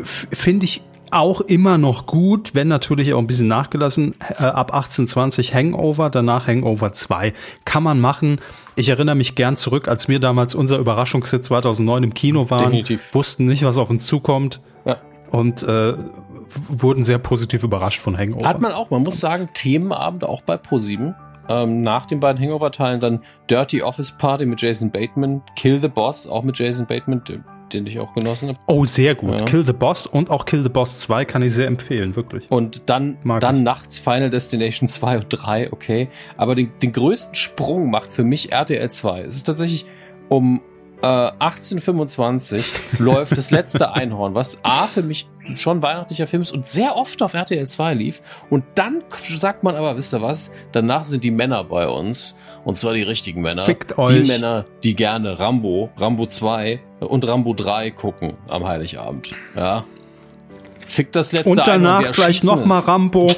finde ich auch immer noch gut, wenn natürlich auch ein bisschen nachgelassen. Äh, ab 1820 Hangover, danach Hangover 2. Kann man machen. Ich erinnere mich gern zurück, als wir damals unser Überraschungshit 2009 im Kino waren, Definitiv. wussten nicht, was auf uns zukommt. Ja. Und äh, wurden sehr positiv überrascht von Hangover. Hat man auch, man muss sagen, Themenabend auch bei Pro7. Ähm, nach den beiden Hangover-Teilen dann Dirty Office Party mit Jason Bateman, Kill the Boss auch mit Jason Bateman, den ich auch genossen habe. Oh, sehr gut. Ja. Kill the Boss und auch Kill the Boss 2 kann ich sehr empfehlen, wirklich. Und dann, dann nachts Final Destination 2 und 3, okay. Aber den, den größten Sprung macht für mich RTL 2. Es ist tatsächlich um äh, 1825 läuft das letzte Einhorn, was A für mich schon weihnachtlicher Film ist und sehr oft auf RTL 2 lief. Und dann sagt man aber, wisst ihr was? Danach sind die Männer bei uns. Und zwar die richtigen Männer. Fickt euch. Die Männer, die gerne Rambo, Rambo 2 und Rambo 3 gucken am Heiligabend. Ja. Fickt das letzte Und danach gleich nochmal Rambo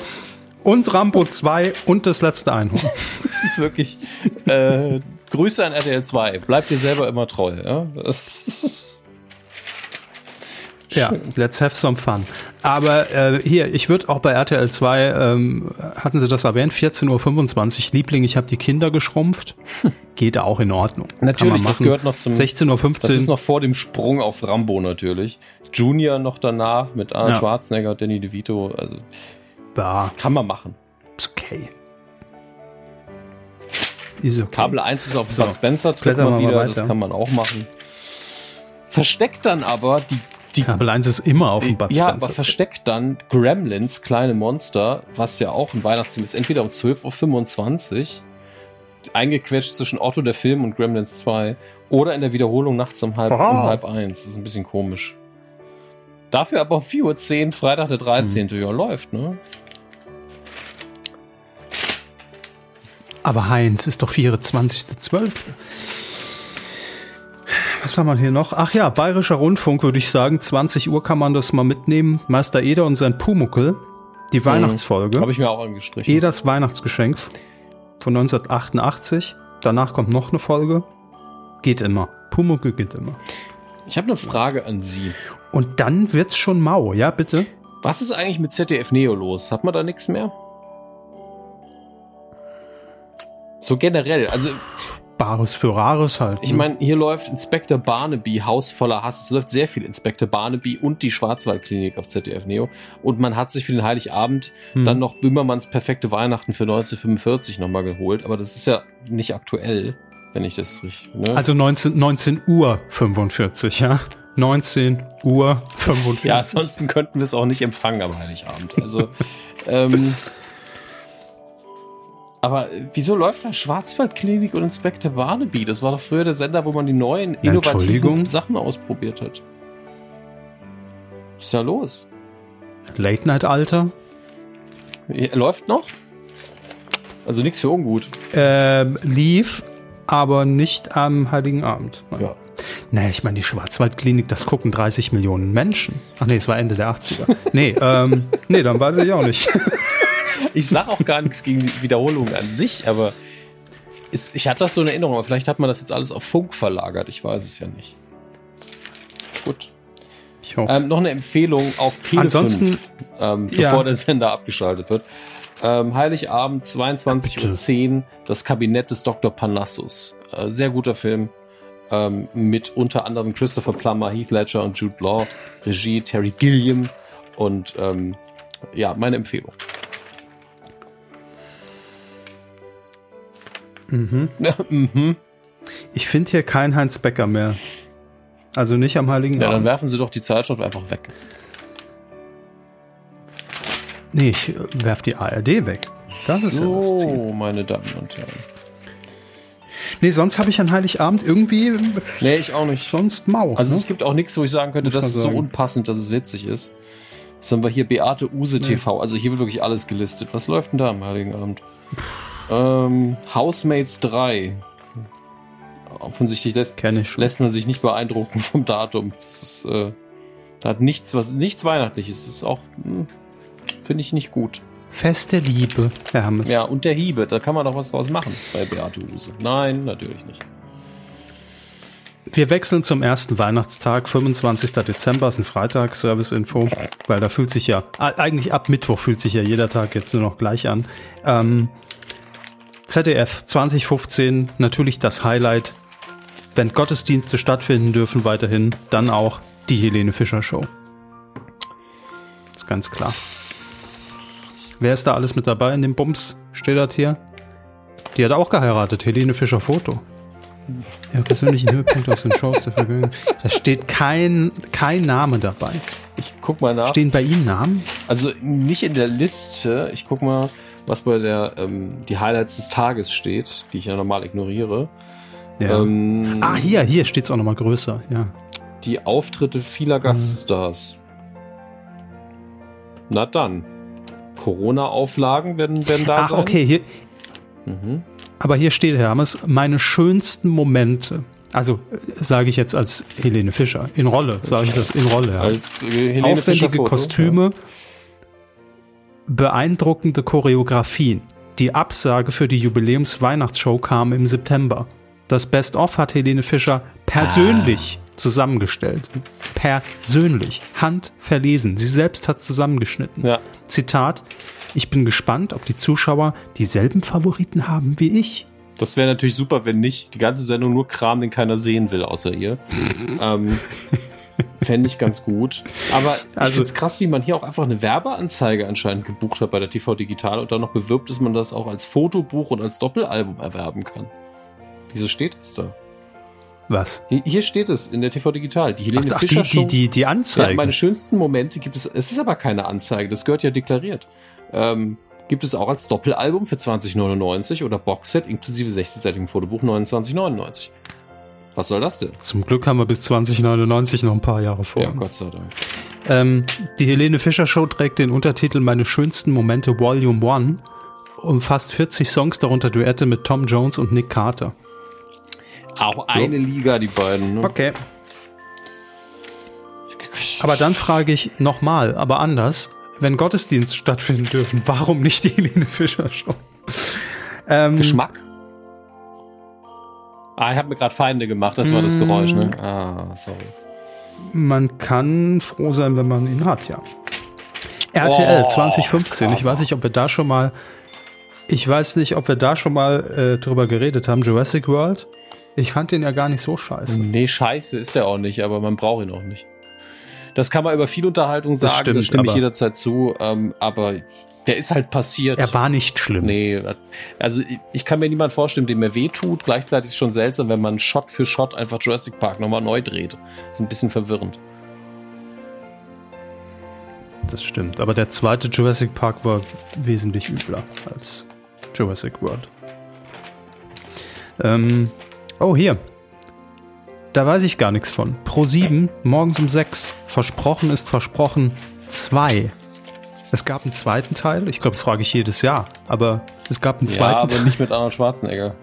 und Rambo 2 und das letzte Einhorn. das ist wirklich äh, Grüße an RTL 2. Bleibt dir selber immer treu. Ja, ja let's have some fun. Aber äh, hier, ich würde auch bei RTL 2, ähm, hatten Sie das erwähnt, 14.25 Uhr, Liebling, ich habe die Kinder geschrumpft. Geht auch in Ordnung. Natürlich, das gehört noch zum 16.15 Uhr. Das ist noch vor dem Sprung auf Rambo natürlich. Junior noch danach mit Arnold ja. Schwarzenegger, Danny DeVito. Also ja. kann man machen. Ist okay. Ist okay. Kabel 1 ist auf so, Bud Spencer, tritt mal wieder, das kann man auch machen. Versteckt dann aber die die, Kabel 1 ist immer auf dem Bud Ja, aber versteckt dann Gremlins, kleine Monster, was ja auch ein Weihnachtsfilm ist, entweder um 12.25 Uhr, eingequetscht zwischen Otto der Film und Gremlins 2, oder in der Wiederholung nachts um halb, um halb eins. Das ist ein bisschen komisch. Dafür aber um 4.10 Uhr, Freitag der 13. Mhm. Ja, läuft, ne? Aber Heinz ist doch 24.12. Was haben wir hier noch? Ach ja, Bayerischer Rundfunk würde ich sagen. 20 Uhr kann man das mal mitnehmen. Meister Eder und sein Pumuckel. Die mhm. Weihnachtsfolge. Habe ich mir auch angestrichen. Eders Weihnachtsgeschenk von 1988. Danach kommt noch eine Folge. Geht immer. Pumuckel geht immer. Ich habe eine Frage an Sie. Und dann wird's schon mau, ja, bitte? Was ist eigentlich mit ZDF Neo los? Hat man da nichts mehr? So generell, also Bares für Rares halt. Ich ne? meine, hier läuft Inspektor Barnaby, Haus voller Hass. Es läuft sehr viel Inspektor Barnaby und die Schwarzwaldklinik auf ZDF Neo. Und man hat sich für den Heiligabend Hm. dann noch Böhmermanns perfekte Weihnachten für 1945 nochmal geholt. Aber das ist ja nicht aktuell, wenn ich das richtig. Ne? Also 19, 19 Uhr 45, ja? 19 Uhr 45. ja, ansonsten könnten wir es auch nicht empfangen am Heiligabend. Also, ähm, aber äh, wieso läuft da Schwarzwaldklinik und Inspektor Barnaby? Das war doch früher der Sender, wo man die neuen, innovativen? Sachen ausprobiert hat. Was ist da los? Late-Night-Alter? Er läuft noch? Also nichts für ungut. Ähm, lief, aber nicht am Heiligen Abend. Ja. Naja, ich meine, die Schwarzwaldklinik, das gucken 30 Millionen Menschen. Ach nee, es war Ende der 80er. Nee, ähm, nee, dann weiß ich auch nicht. Ich sag auch gar nichts gegen die Wiederholung an sich, aber ist, ich hatte das so in Erinnerung, aber vielleicht hat man das jetzt alles auf Funk verlagert. Ich weiß es ja nicht. Gut. Ich hoffe. Ähm, noch eine Empfehlung auf Tele Ansonsten, ähm, Ja. bevor der Sender abgeschaltet wird. Ähm, Heiligabend, 22.10 Uhr, das Kabinett des Dr. Panassus. Äh, sehr guter Film. Ähm, mit unter anderem Christopher Plummer, Heath Ledger und Jude Law. Regie Terry Gilliam. Und ähm, ja, meine Empfehlung. Mhm. mhm. ich finde hier kein Heinz Becker mehr. Also nicht am Heiligen Ja, dann Abend. werfen Sie doch die Zeitschrift einfach weg. Nee, ich äh, werf die ARD weg. Das ist ja das Ziel. so, meine Damen und Herren. Nee, sonst habe ich an Heiligabend irgendwie Nee, ich auch nicht. sonst mau. Also ne? es gibt auch nichts, wo ich sagen könnte, Muss das ist so sagen. unpassend, dass es witzig ist. Jetzt haben wir hier Beate Use TV. Also hier wird wirklich alles gelistet. Was läuft denn da am Heiligen Abend? Ähm, Housemates 3. Offensichtlich lässt, Kenn ich schon. lässt man sich nicht beeindrucken vom Datum. Das ist, äh, da hat nichts, was, nichts Weihnachtliches. Das ist auch, hm, finde ich nicht gut. Feste Liebe, Herr Hammes. Ja, und der Hiebe, da kann man doch was draus machen bei Beate Use. Nein, natürlich nicht. Wir wechseln zum ersten Weihnachtstag, 25. Dezember, ist ein Freitag, Service-Info, weil da fühlt sich ja, eigentlich ab Mittwoch fühlt sich ja jeder Tag jetzt nur noch gleich an. Ähm, ZDF 2015, natürlich das Highlight. Wenn Gottesdienste stattfinden dürfen weiterhin, dann auch die Helene Fischer Show. Ist ganz klar. Wer ist da alles mit dabei in dem Bums? Steht das hier? Die hat auch geheiratet, Helene Fischer Foto. Ja, persönlichen Höhepunkte aus den Shows der Vergangenheit. Da steht kein, kein Name dabei. Ich guck mal nach. Stehen bei Ihnen Namen? Also nicht in der Liste. Ich guck mal, was bei der ähm, die Highlights des Tages steht, die ich ja normal ignoriere. Ja. Ähm, ah, hier, hier steht es auch nochmal größer. Ja. Die Auftritte vieler Gaststars. Na dann. Corona-Auflagen werden, werden da Ach, sein. okay, hier, Mhm. aber hier steht, Hermes, meine schönsten Momente. Also äh, sage ich jetzt als Helene Fischer. In Rolle, sage ich das in Rolle. Ja. Als äh, Helene Fischer Aufwendige Foto, Kostüme, beeindruckende Choreografien. Die Absage für die Jubiläums-Weihnachtsshow kam im September. Das Best-of hat Helene Fischer persönlich Ah. zusammengestellt. Persönlich. Handverlesen. Sie selbst hat zusammengeschnitten. Ja. Zitat. Ich bin gespannt, ob die Zuschauer dieselben Favoriten haben wie ich. Das wäre natürlich super, wenn nicht. Die ganze Sendung nur Kram, den keiner sehen will, außer ihr. ähm, Fände ich ganz gut. Aber ich Also- finde es krass, wie man hier auch einfach eine Werbeanzeige anscheinend gebucht hat bei der TV Digital und dann noch bewirbt, dass man das auch als Fotobuch und als Doppelalbum erwerben kann. Wieso steht es da? Was? Hier, steht es in der TV Digital. Die Ach, Helene ach die, Fischer die, Show. die, die Ja, Anzeige. meine schönsten Momente gibt es. Es ist aber keine Anzeige, das gehört ja deklariert. Ähm, gibt es auch als Doppelalbum für 2099 oder Boxset inklusive 60-seitigem Fotobuch 2999. Was soll das denn? Zum Glück haben wir bis 2099 noch ein paar Jahre vor Ja, uns. Gott sei Dank. Ähm, die Helene Fischer Show trägt den Untertitel Meine schönsten Momente Volume 1. Umfasst 40 Songs, darunter Duette mit Tom Jones und Nick Carter. Auch eine Liga, die beiden. Ne? Okay. Aber dann frage ich nochmal, aber anders, wenn Gottesdienst stattfinden dürfen, warum nicht die Helene Fischer Show? Ähm, Geschmack? Ah, ich habe mir gerade Feinde gemacht, das war das Geräusch, Mm. ne? Ah, sorry. Man kann froh sein, wenn man ihn hat, ja. RTL Oh, 2015, ich weiß nicht, ob wir da schon mal Ich weiß nicht, ob wir da schon mal äh, drüber geredet haben. Jurassic World. Ich fand den ja gar nicht so scheiße. Nee, scheiße ist der auch nicht, aber man braucht ihn auch nicht. Das kann man über viel Unterhaltung sagen, das, stimmt, das stimme ich jederzeit zu, ähm, aber der ist halt passiert. Er war nicht schlimm. Nee, also ich kann mir niemand vorstellen, dem er weh tut. Gleichzeitig ist es schon seltsam, wenn man Shot für Shot einfach Jurassic Park nochmal neu dreht. Ist ein bisschen verwirrend. Das stimmt. Aber der zweite Jurassic Park war wesentlich übler als Jurassic World. Ähm, oh, hier. Da weiß ich gar nichts von. Pro 7, morgens um 6. Versprochen ist versprochen 2. Es gab einen zweiten Teil. Ich glaube, das frage ich jedes Jahr. Aber es gab einen zweiten Teil. Ja, aber Teil. nicht mit Arnold Schwarzenegger.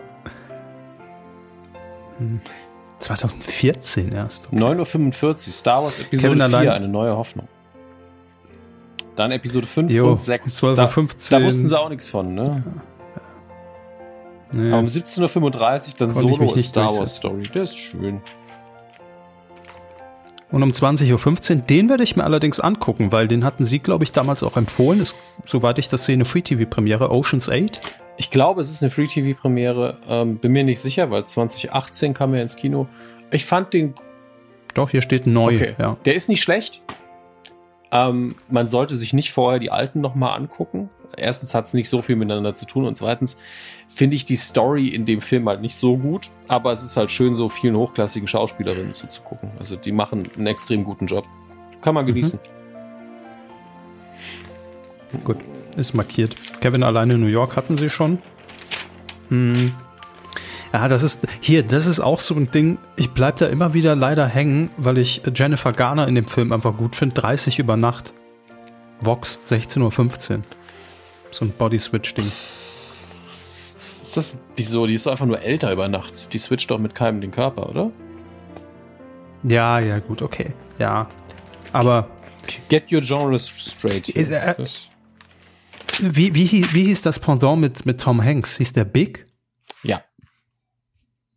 2014 erst. Okay. 9.45 Uhr, Star Wars Episode Kevin 4, eine neue Hoffnung. Dann Episode 5 jo, und 6. 12 da, 15. da wussten sie auch nichts von, ne? Nee. Aber um 17.35 Uhr dann Konnte Solo Star Wars Story. Der ist schön. Und um 20.15 Uhr, den werde ich mir allerdings angucken, weil den hatten Sie, glaube ich, damals auch empfohlen. Ist, soweit ich das sehe, eine Free-TV-Premiere, Oceans 8. Ich glaube, es ist eine Free-TV-Premiere. Ähm, bin mir nicht sicher, weil 2018 kam er ins Kino. Ich fand den. Doch, hier steht neu. Okay. Ja. Der ist nicht schlecht. Ähm, man sollte sich nicht vorher die alten nochmal angucken. Erstens hat es nicht so viel miteinander zu tun und zweitens finde ich die Story in dem Film halt nicht so gut, aber es ist halt schön, so vielen hochklassigen Schauspielerinnen zuzugucken. Also die machen einen extrem guten Job. Kann man genießen. Mhm. Gut, ist markiert. Kevin alleine in New York hatten sie schon. Hm. Ja, das ist hier, das ist auch so ein Ding. Ich bleib da immer wieder leider hängen, weil ich Jennifer Garner in dem Film einfach gut finde. 30 über Nacht. Vox 16.15 Uhr. So ein Body-Switch-Ding. Ist das wieso? Die ist doch einfach nur älter über Nacht. Die switcht doch mit keinem den Körper, oder? Ja, ja, gut, okay. Ja. Aber. Get your genres straight. Ist, äh, wie, wie, wie hieß das Pendant mit, mit Tom Hanks? Hieß der Big? Ja.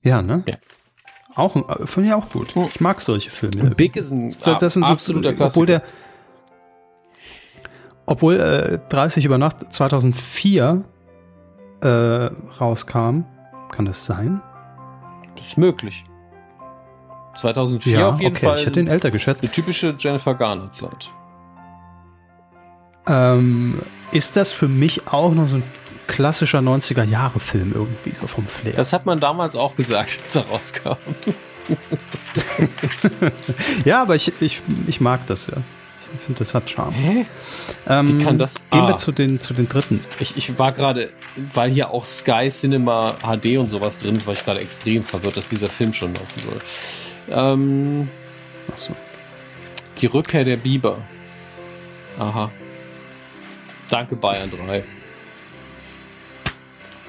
Ja, ne? Ja. Auch, äh, finde ich auch gut. Ich mag solche Filme. Und Big ist ein das, das sind absoluter so, Obwohl der, obwohl äh, 30 über Nacht 2004 äh, rauskam. Kann das sein? Das ist möglich. 2004 ja, auf jeden okay. Fall. Ich hätte ihn älter geschätzt. Eine typische Jennifer Garner-Zeit. Ähm, ist das für mich auch noch so ein klassischer 90er-Jahre-Film irgendwie, so vom Flair. Das hat man damals auch gesagt, als er rauskam. ja, aber ich, ich, ich mag das ja. Ich finde, das hat Charme. Hä? Ähm, Wie kann das? Gehen ah. wir zu den, zu den dritten. Ich, ich war gerade, weil hier auch Sky Cinema HD und sowas drin ist, war ich gerade extrem verwirrt, dass dieser Film schon laufen soll. Ähm, Ach so. Die Rückkehr der Biber. Aha. Danke, Bayern 3.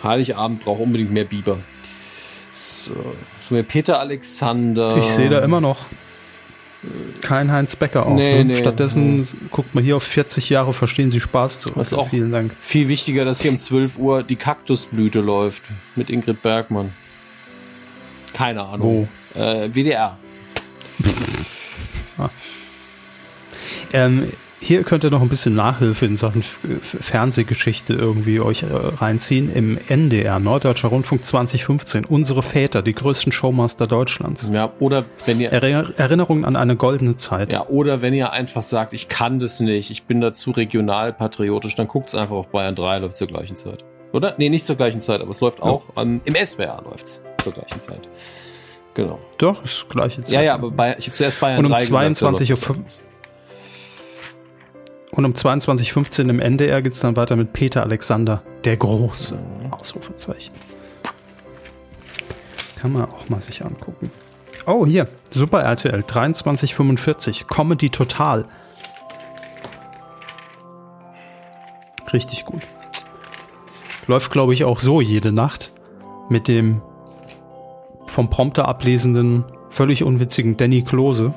Heiligabend braucht unbedingt mehr Biber. So, so Peter Alexander. Ich sehe da immer noch kein Heinz Becker auch. Nee, ne? nee, Stattdessen nee. guckt man hier auf 40 Jahre Verstehen Sie Spaß zurück. Das ist auch Vielen Dank. viel wichtiger, dass hier um 12 Uhr die Kaktusblüte läuft mit Ingrid Bergmann. Keine Ahnung. Wo? Äh, WDR. ah. ähm, hier könnt ihr noch ein bisschen Nachhilfe in Sachen Fernsehgeschichte irgendwie euch äh, reinziehen. Im NDR, Norddeutscher Rundfunk 2015, unsere Väter, die größten Showmaster Deutschlands. Ja, oder wenn ihr. Erinnerungen an eine goldene Zeit. Ja, oder wenn ihr einfach sagt, ich kann das nicht, ich bin dazu regional patriotisch, dann guckt es einfach auf Bayern 3, läuft zur gleichen Zeit. Oder? Nee, nicht zur gleichen Zeit, aber es läuft auch. Ja. Um, Im SWR läuft es zur gleichen Zeit. Genau. Doch, ist gleiche Zeit. Ja, ja, aber bei, ich habe zuerst Bayern Und um 22 Uhr. Und um 22.15 Uhr im NDR geht es dann weiter mit Peter Alexander, der Große. Mhm. Ausrufezeichen. Kann man auch mal sich angucken. Oh, hier, Super RTL 2345, Comedy Total. Richtig gut. Läuft, glaube ich, auch so jede Nacht mit dem vom Prompter ablesenden, völlig unwitzigen Danny Klose.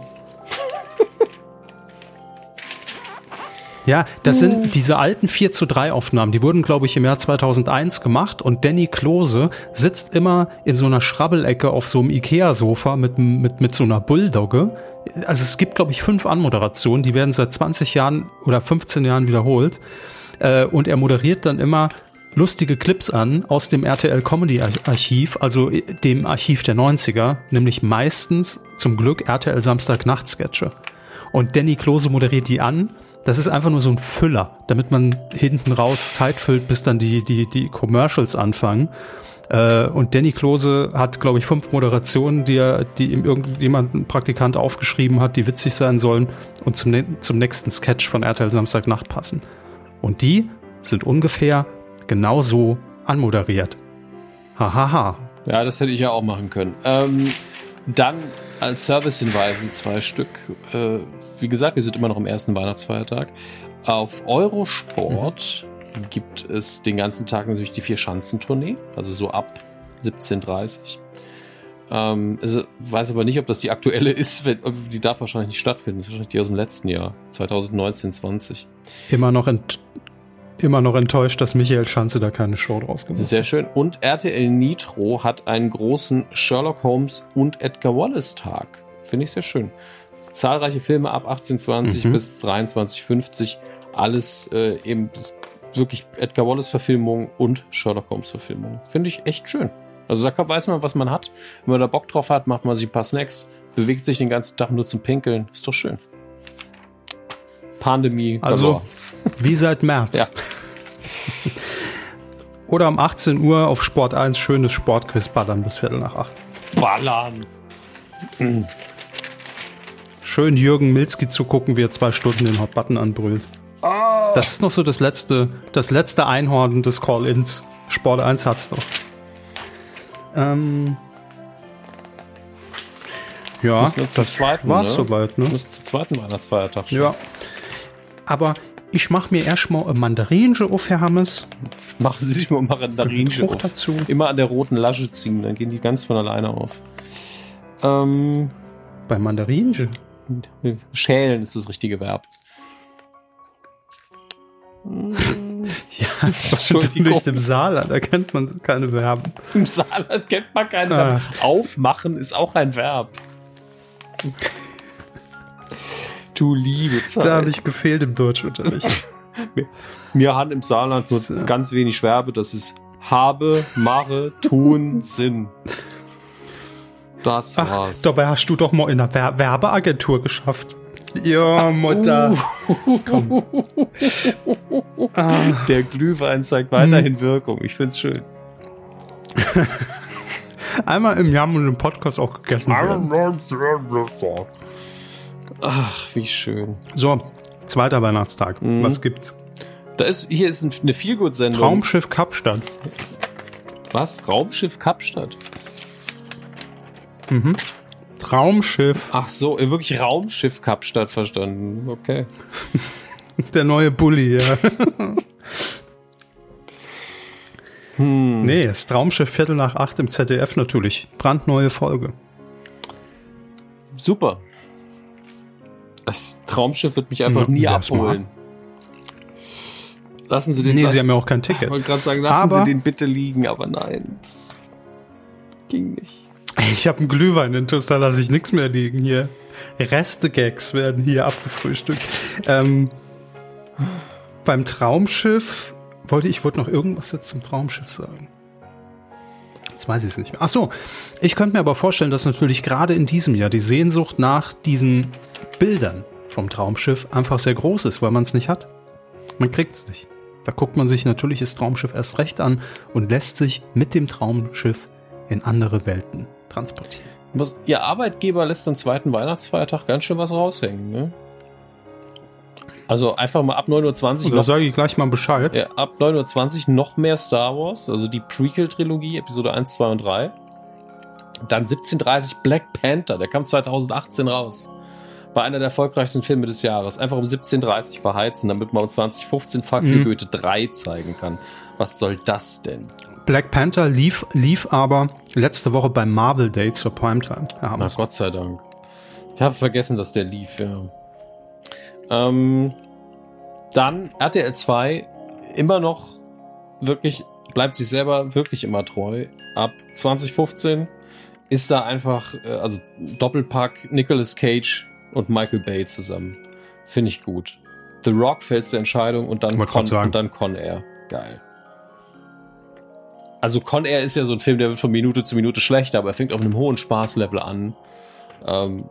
Ja, das sind hm. diese alten 4 zu 3 Aufnahmen, die wurden, glaube ich, im Jahr 2001 gemacht und Danny Klose sitzt immer in so einer Schrabbelecke auf so einem Ikea-Sofa mit, mit, mit so einer Bulldogge. Also es gibt, glaube ich, fünf Anmoderationen, die werden seit 20 Jahren oder 15 Jahren wiederholt. Äh, und er moderiert dann immer lustige Clips an aus dem RTL Comedy Archiv, also dem Archiv der 90er, nämlich meistens zum Glück RTL Samstagnacht Sketche. Und Danny Klose moderiert die an. Das ist einfach nur so ein Füller, damit man hinten raus Zeit füllt, bis dann die, die, die Commercials anfangen. Äh, und Danny Klose hat, glaube ich, fünf Moderationen, die er, die ihm irgendjemand, ein Praktikant aufgeschrieben hat, die witzig sein sollen und zum, zum nächsten Sketch von RTL Samstagnacht passen. Und die sind ungefähr genauso anmoderiert. Hahaha. Ha, ha. Ja, das hätte ich ja auch machen können. Ähm, dann als Servicehinweise zwei Stück. Äh, wie gesagt, wir sind immer noch im ersten Weihnachtsfeiertag. Auf Eurosport mhm. gibt es den ganzen Tag natürlich die Vier-Schanzentournee, also so ab 17.30 ähm, also weiß aber nicht, ob das die aktuelle ist. Wenn, die darf wahrscheinlich nicht stattfinden. Das ist wahrscheinlich die aus dem letzten Jahr, 2019, 20. Immer noch ent immer noch enttäuscht, dass Michael Schanze da keine Show draus gemacht hat. Sehr schön. Und RTL Nitro hat einen großen Sherlock Holmes und Edgar Wallace Tag. Finde ich sehr schön. Zahlreiche Filme ab 1820 mhm. bis 2350. Alles äh, eben wirklich Edgar Wallace Verfilmung und Sherlock Holmes Verfilmung. Finde ich echt schön. Also da weiß man, was man hat. Wenn man da Bock drauf hat, macht man sich ein paar Snacks, bewegt sich den ganzen Tag nur zum Pinkeln. Ist doch schön. Pandemie. Also, wie seit März. Ja. Oder um 18 Uhr auf Sport 1 schönes Sportquiz ballern bis Viertel nach 8. Ballern. Mhm. Schön Jürgen Milzki zu gucken, wie er zwei Stunden den Hot Button anbrüllt. Oh. Das ist noch so das letzte, das letzte Einhorn des Call-Ins. Sport 1 hat's noch. Ähm, ja, das war ne? soweit. Ne? Muss zum zweiten Weihnachtsfeiertag. Ja. Aber ich mache mir erstmal ein Mandarinchen auf, Herr Hammes. Machen Sie sich mal ein Mandarinchen auf. dazu. Immer an der roten Lasche ziehen, dann gehen die ganz von alleine auf. Ähm, Bei Mandarinchen? Schälen ist das richtige Verb. ja, nicht im Saarland, da kennt man keine Verben. Im Saarland kennt man keine Verben. Ah. Aufmachen ist auch ein Verb. Du liebe Zeit. Da habe ich gefehlt im Deutschunterricht. Wir haben im Saarland nur so. ganz wenig Verbe. Das ist habe, mache, tun, Sinn. Das Ach, war's. Dabei hast du doch mal in einer Ver Werbeagentur geschafft. Ja, Mutter. Uh. ah. Der Glühwein zeigt weiterhin hm. Wirkung. Ich find's schön. Einmal im Jahr und im Podcast auch gegessen werden. Ach, wie schön. So, zweiter Weihnachtstag. Mhm. Was gibt's? Da ist, hier ist eine Feelgood-Sendung. Traumschiff Kapstadt. Was? Raumschiff Kapstadt? Mhm. Traumschiff. Ach so, wirklich Raumschiff Kapstadt verstanden. Okay. Der neue Bulli, ja. hm. Nee, das Traumschiff Viertel nach acht im ZDF natürlich. Brandneue Folge. Super. Das Traumschiff wird mich einfach nie abholen. Lassen Sie den. Nee, lassen, Sie haben ja auch kein Ticket. Ich wollte gerade sagen, lassen aber, Sie den bitte liegen, aber nein. ging nicht. Ich habe einen Glühwein in da lasse ich nichts mehr liegen hier. Reste-Gags werden hier abgefrühstückt. Ähm, beim Traumschiff wollte ich wollte noch irgendwas jetzt zum Traumschiff sagen. Jetzt weiß ich es nicht mehr. Ach so, ich könnte mir aber vorstellen, dass natürlich gerade in diesem Jahr die Sehnsucht nach diesen Bildern vom Traumschiff einfach sehr groß ist, weil man es nicht hat. Man kriegt es nicht. Da guckt man sich natürlich das Traumschiff erst recht an und lässt sich mit dem Traumschiff in andere Welten transportieren. Was, Ihr Arbeitgeber lässt am zweiten Weihnachtsfeiertag ganz schön was raushängen, ne? Also einfach mal ab 9.20 Uhr. Da sage ich gleich mal Bescheid. Ja, ab 9.20 Uhr noch mehr Star Wars, also die Prequel-Trilogie, Episode 1, 2 und 3. Dann 17.30 Black Panther, der kam 2018 raus war einer der erfolgreichsten Filme des Jahres. Einfach um 17.30 Uhr verheizen, damit man um 2015 Fuck mhm. Goethe 3 zeigen kann. Was soll das denn? Black Panther lief, lief aber letzte Woche beim Marvel Day zur Primetime. Na Gott sei Dank. Ich habe vergessen, dass der lief, ja. Ähm, dann RTL 2 immer noch wirklich, bleibt sich selber wirklich immer treu. Ab 2015 ist da einfach, äh, also Doppelpack Nicolas Cage und Michael Bay zusammen. Finde ich gut. The Rock fällt zur Entscheidung und dann, Con, und dann Con Air. Geil. Also Con Air ist ja so ein Film, der wird von Minute zu Minute schlechter, aber er fängt auf einem hohen Spaßlevel an. Ähm,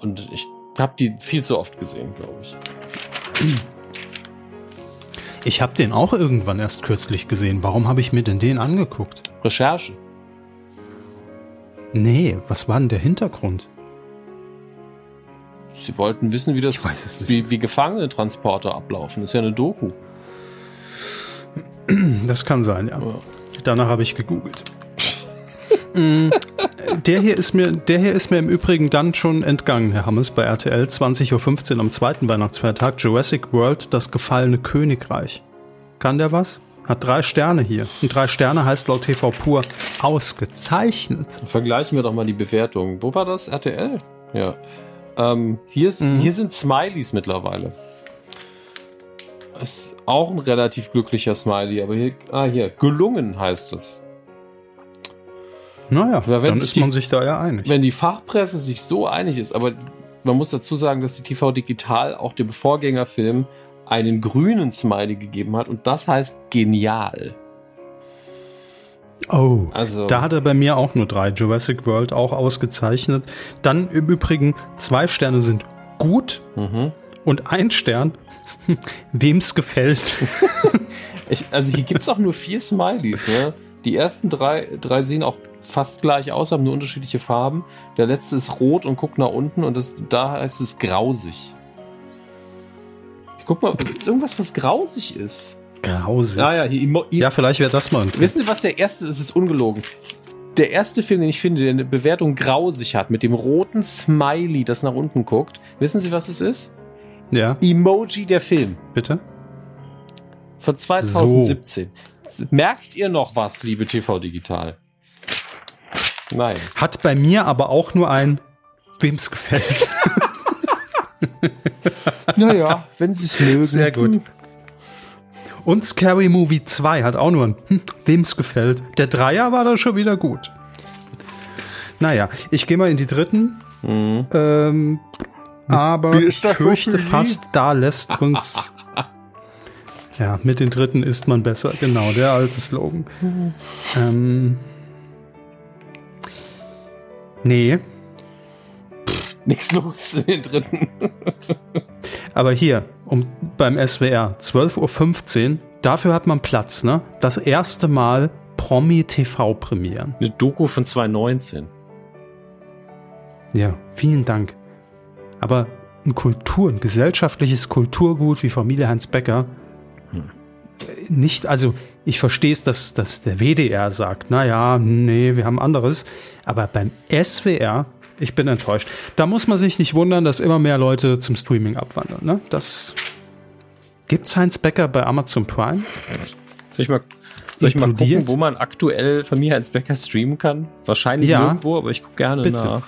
und ich habe die viel zu oft gesehen, glaube ich. Ich habe den auch irgendwann erst kürzlich gesehen. Warum habe ich mir denn den angeguckt? Recherchen. Nee, was war denn der Hintergrund? Sie wollten wissen, wie das, wie, wie Gefangenentransporter ablaufen. Das ist ja eine Doku. Das kann sein, ja. Ja. Danach habe ich gegoogelt. Mm, der hier ist mir, der hier ist mir im Übrigen dann schon entgangen, Herr Hammes, bei RTL 20.15 Uhr am zweiten Weihnachtsfeiertag Jurassic World, das gefallene Königreich. Kann der was? Hat drei Sterne hier. Und drei Sterne heißt laut TV Pur ausgezeichnet. Vergleichen wir doch mal die Bewertungen. Wo war das? RTL? Ja. Ähm, hier, ist, Mhm. hier sind Smileys mittlerweile. Ist auch ein relativ glücklicher Smiley, aber hier, ah, hier, gelungen heißt es. Naja, Ja, dann ist die- man sich da ja einig. Wenn die Fachpresse sich so einig ist, aber man muss dazu sagen, dass die TV Digital auch dem Vorgängerfilm einen grünen Smiley gegeben hat und das heißt genial. Oh, Also- da hat er bei mir auch nur drei. Jurassic World auch ausgezeichnet. Dann im Übrigen zwei Sterne sind gut Mhm. und ein Stern, wem's gefällt. Ich, also hier gibt es auch nur vier Smileys. Ne? Die ersten drei, drei sehen auch fast gleich aus, haben nur unterschiedliche Farben. Der letzte ist rot und guckt nach unten und das, da heißt es grausig. Ich guck mal, gibt es irgendwas, was grausig ist? Grausig. Ah ja, hier, Emo Ja, vielleicht wäre das mal ein Tipp. Wissen Sie, was der erste, das ist ungelogen. Der erste Film, den ich finde, der eine Bewertung grausig hat, mit dem roten Smiley, das nach unten guckt. Wissen Sie, was es ist? Ja, Emoji der Film bitte? von 2017. Merkt ihr noch was, liebe TV Digital? Nein. Hat bei mir aber auch nur ein, wem's gefällt. Naja, wenn Sie es mögen. Sehr gut. Und Scary Movie 2 hat auch nur ein, hm, wem's gefällt. Der Dreier war da schon wieder gut. Naja, ich gehe mal in die dritten. Ähm, aber ich fürchte fast, da lässt uns. Ja, mit den dritten ist man besser. Genau, der alte Slogan. Ähm, nee, Nichts los in den dritten. aber hier, um, beim SWR, 12.15 Uhr, dafür hat man Platz, ne? Das erste Mal Promi-TV-Premieren. Eine Doku von 2019. Ja, vielen Dank. Aber ein Kultur, ein gesellschaftliches Kulturgut wie Familie Heinz Becker, äh, nicht, also ich verstehe es, dass, dass der WDR sagt, naja, nee, wir haben anderes. Aber beim SWR, ich bin enttäuscht. Da muss man sich nicht wundern, dass immer mehr Leute zum Streaming abwandern. Ne? Das gibt's Heinz Becker bei Amazon Prime? Soll ich mal, soll ich mal gucken, wo man aktuell Familie Heinz Becker streamen kann? Wahrscheinlich Ja. nirgendwo, aber ich gucke gerne Bitte. nach.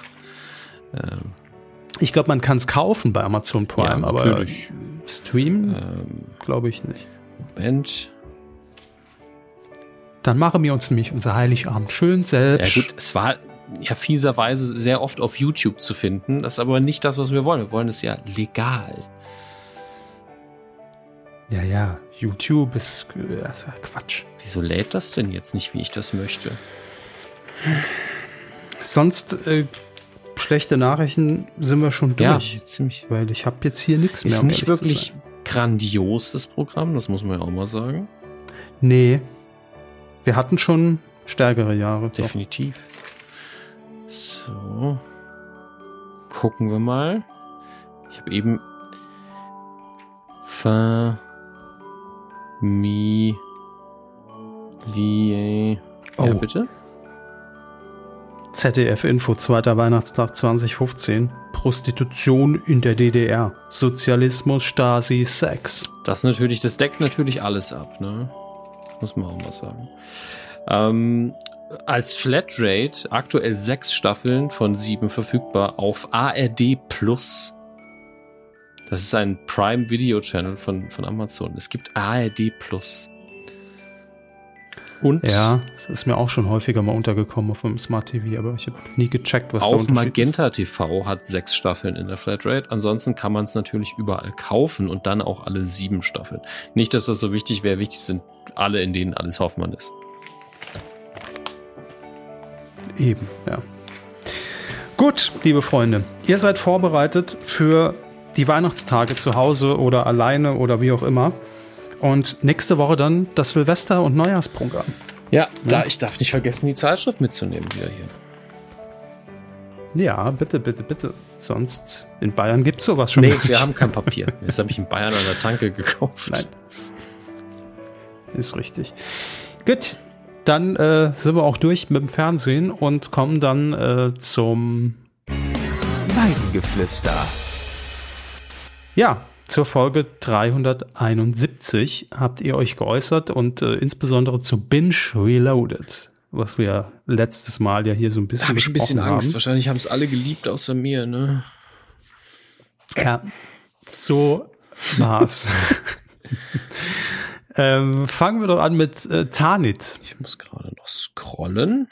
Ich glaube, man kann es kaufen bei Amazon Prime, Ja, aber natürlich. streamen Ähm, glaube ich nicht. Moment. Dann machen wir uns nämlich unser Heiligabend schön Ja selbst. gut, es war ja fieserweise sehr oft auf YouTube zu finden. Das ist aber nicht das, was wir wollen. Wir wollen es ja legal. Ja, ja, YouTube ist also Quatsch. Wieso lädt das denn jetzt nicht, wie ich das möchte? Sonst äh, schlechte Nachrichten sind wir schon durch. Ja, ziemlich. Weil ich habe jetzt hier nichts mehr. Ist nicht wirklich grandios, das Programm, das muss man ja auch mal sagen. Nee. Wir hatten schon stärkere Jahre. Doch. So. Gucken wir mal. Ich habe eben Familie. Ja, Oh. bitte? ZDF Info, zweiter Weihnachtstag 2015. Prostitution in der DDR. Sozialismus, Stasi, Sex. Das natürlich, das deckt natürlich alles ab, ne? Muss man auch mal sagen. Ähm, als Flatrate aktuell sechs Staffeln von sieben verfügbar auf ARD Plus. Das ist ein Prime Video Channel von, von Amazon. Es gibt ARD Plus. Und Ja, das ist mir auch schon häufiger mal untergekommen auf dem Smart TV, aber ich habe nie gecheckt, was auch Unterschied Magenta TV hat sechs Staffeln in der Flatrate. Ansonsten kann man es natürlich überall kaufen und dann auch alle sieben Staffeln. Nicht, dass das so wichtig wäre. Wichtig sind alle, in denen alles Hoffmann ist. Eben, ja. Gut, liebe Freunde, ihr seid vorbereitet für die Weihnachtstage zu Hause oder alleine oder wie auch immer. Und nächste Woche dann das Silvester- und Neujahrsprogramm. Ja, ja, da ich darf nicht vergessen, die Zeitschrift mitzunehmen wieder hier. Ja, bitte, bitte, bitte. Sonst in Bayern gibt es sowas schon. Nee, wir haben kein Papier. Das habe ich in Bayern an der Tanke gekauft. Nein. Ist richtig. Gut, dann äh, sind wir auch durch mit dem Fernsehen und kommen dann äh, zum Weidengeflüster. Ja, zur Folge 371 habt ihr euch geäußert und äh, insbesondere zu Binge Reloaded, was wir letztes Mal ja hier so ein bisschen da hab ich ein bisschen Angst. Wahrscheinlich haben es alle geliebt außer mir, ne? Ja, so war's. ähm, fangen wir doch an mit äh, Tanit. Ich muss gerade noch scrollen.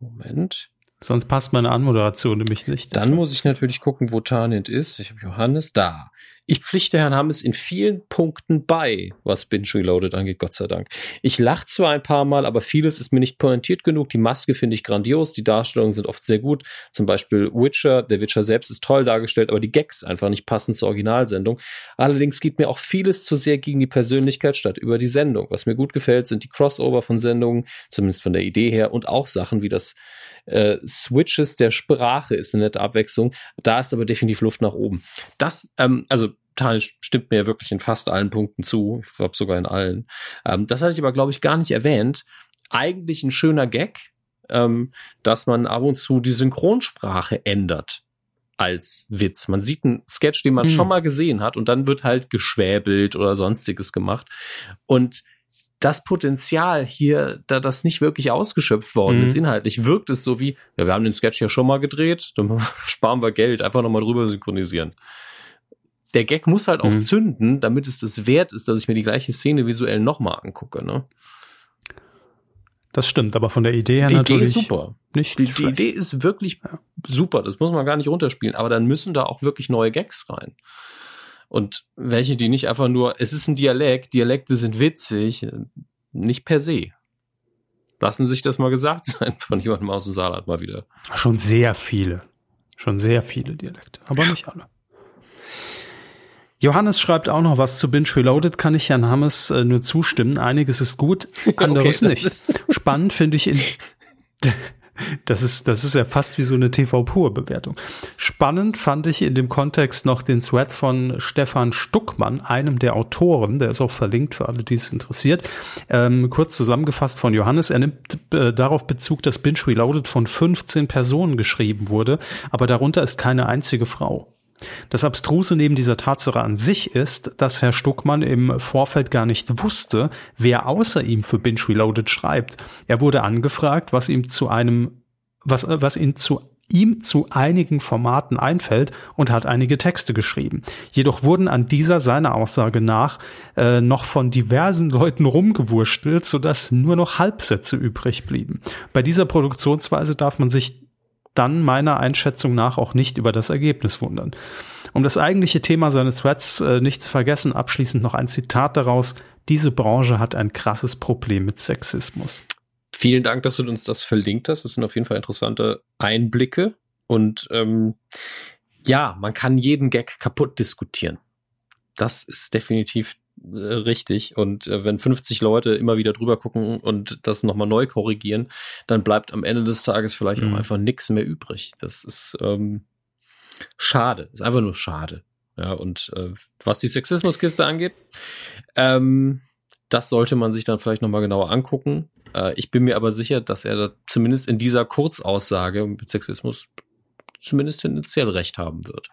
Moment. Sonst passt meine Anmoderation nämlich nicht. Dann muss ich natürlich gucken, wo Tanit ist. Ich habe Johannes da. Ich pflichte Herrn Hammes in vielen Punkten bei, was Binge Reloaded angeht, Gott sei Dank. Ich lache zwar ein paar Mal, aber vieles ist mir nicht pointiert genug. Die Maske finde ich grandios, die Darstellungen sind oft sehr gut. Zum Beispiel Witcher, der Witcher selbst ist toll dargestellt, aber die Gags einfach nicht passend zur Originalsendung. Allerdings geht mir auch vieles zu sehr gegen die Persönlichkeit statt über die Sendung. Was mir gut gefällt, sind die Crossover von Sendungen, zumindest von der Idee her, und auch Sachen wie das äh, Switches der Sprache ist eine nette Abwechslung. Da ist aber definitiv Luft nach oben. Das, ähm, also Teil stimmt mir wirklich in fast allen Punkten zu. Ich glaube sogar in allen. Ähm, das hatte ich aber, glaube ich, gar nicht erwähnt. Eigentlich ein schöner Gag, ähm, dass man ab und zu die Synchronsprache ändert als Witz. Man sieht einen Sketch, den man hm. schon mal gesehen hat und dann wird halt geschwäbelt oder sonstiges gemacht. Und das Potenzial hier, da das nicht wirklich ausgeschöpft worden mhm. ist, inhaltlich, wirkt es so wie, ja, wir haben den Sketch ja schon mal gedreht, dann sparen wir Geld, einfach nochmal drüber synchronisieren der Gag muss halt auch mhm. zünden, damit es das wert ist, dass ich mir die gleiche Szene visuell nochmal angucke, ne? Das stimmt, aber von der Idee her die natürlich Idee ist super. Nicht die, die Idee ist wirklich ja. super, das muss man gar nicht runterspielen, aber dann müssen da auch wirklich neue Gags rein. Und welche, die nicht einfach nur, es ist ein Dialekt, Dialekte sind witzig, nicht per se. Lassen sich das mal gesagt sein von jemandem aus dem Saarland mal wieder. Schon sehr viele. Schon sehr viele Dialekte, aber nicht alle. Johannes schreibt auch noch was zu Binge Reloaded, kann ich Herrn Hammes äh, nur zustimmen. Einiges ist gut, anderes okay, nicht. Spannend finde ich in, das ist, das ist ja fast wie so eine TV-Pur-Bewertung. Spannend fand ich in dem Kontext noch den Thread von Stefan Stuckmann, einem der Autoren, der ist auch verlinkt für alle, die es interessiert. Ähm, kurz zusammengefasst von Johannes, er nimmt äh, darauf Bezug, dass Binge Reloaded von 15 Personen geschrieben wurde, aber darunter ist keine einzige Frau. Das Abstruse neben dieser Tatsache an sich ist, dass Herr Stuckmann im Vorfeld gar nicht wusste, wer außer ihm für Binge Reloaded schreibt. Er wurde angefragt, was ihm zu einem, was, was ihn zu ihm zu einigen Formaten einfällt und hat einige Texte geschrieben. Jedoch wurden an dieser seiner Aussage nach äh, noch von diversen Leuten rumgewurstelt, sodass nur noch Halbsätze übrig blieben. Bei dieser Produktionsweise darf man sich dann meiner Einschätzung nach auch nicht über das Ergebnis wundern. Um das eigentliche Thema seines Threads äh, nicht zu vergessen, abschließend noch ein Zitat daraus. Diese Branche hat ein krasses Problem mit Sexismus. Vielen Dank, dass du uns das verlinkt hast. Das sind auf jeden Fall interessante Einblicke. Und ähm, ja, man kann jeden Gag kaputt diskutieren. Das ist definitiv richtig. Und äh, wenn 50 Leute immer wieder drüber gucken und das nochmal neu korrigieren, dann bleibt am Ende des Tages vielleicht mhm. auch einfach nichts mehr übrig. Das ist ähm, schade. Ist einfach nur schade. Ja, und äh, was die Sexismuskiste angeht, ähm, das sollte man sich dann vielleicht nochmal genauer angucken. Äh, ich bin mir aber sicher, dass er da zumindest in dieser Kurzaussage mit Sexismus zumindest tendenziell recht haben wird.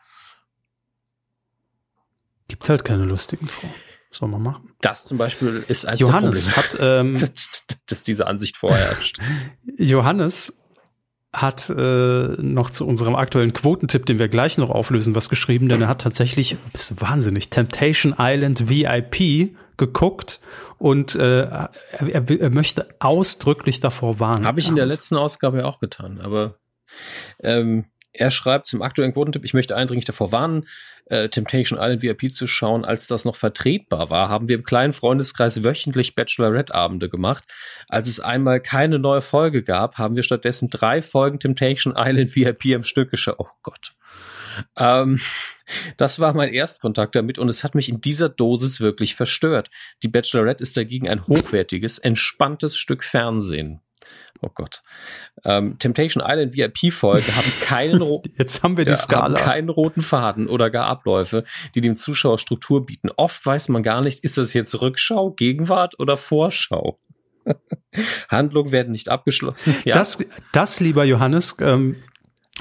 Gibt halt keine lustigen Frauen. Soll man machen. Das zum Beispiel ist ein Johannes hat, ähm, dass, dass diese Ansicht vorherrscht. Johannes hat äh, noch zu unserem aktuellen Quotentipp, den wir gleich noch auflösen, was geschrieben, denn er hat tatsächlich, bist wahnsinnig, Temptation Island VIP geguckt und äh, er, er, möchte ausdrücklich davor warnen. Habe ich in der letzten Ausgabe auch getan, aber ähm, er schreibt zum aktuellen Quotentipp, ich möchte eindringlich davor warnen, äh, Temptation Island VIP zu schauen, als das noch vertretbar war, haben wir im kleinen Freundeskreis wöchentlich Bachelorette-Abende gemacht. Als es einmal keine neue Folge gab, haben wir stattdessen drei Folgen Temptation Island VIP im Stück geschaut. Oh Gott. Ähm, das war mein Erstkontakt damit und es hat mich in dieser Dosis wirklich verstört. Die Bachelorette ist dagegen ein hochwertiges, entspanntes Stück Fernsehen. Oh Gott. Ähm, Temptation Island VIP-Folge haben keinen Jetzt haben wir die ja, Skala. Haben keinen roten Faden oder gar Abläufe, die dem Zuschauer Struktur bieten. Oft weiß man gar nicht, ist das jetzt Rückschau, Gegenwart oder Vorschau? Handlungen werden nicht abgeschlossen. Ja. Das, das, lieber Johannes, ähm,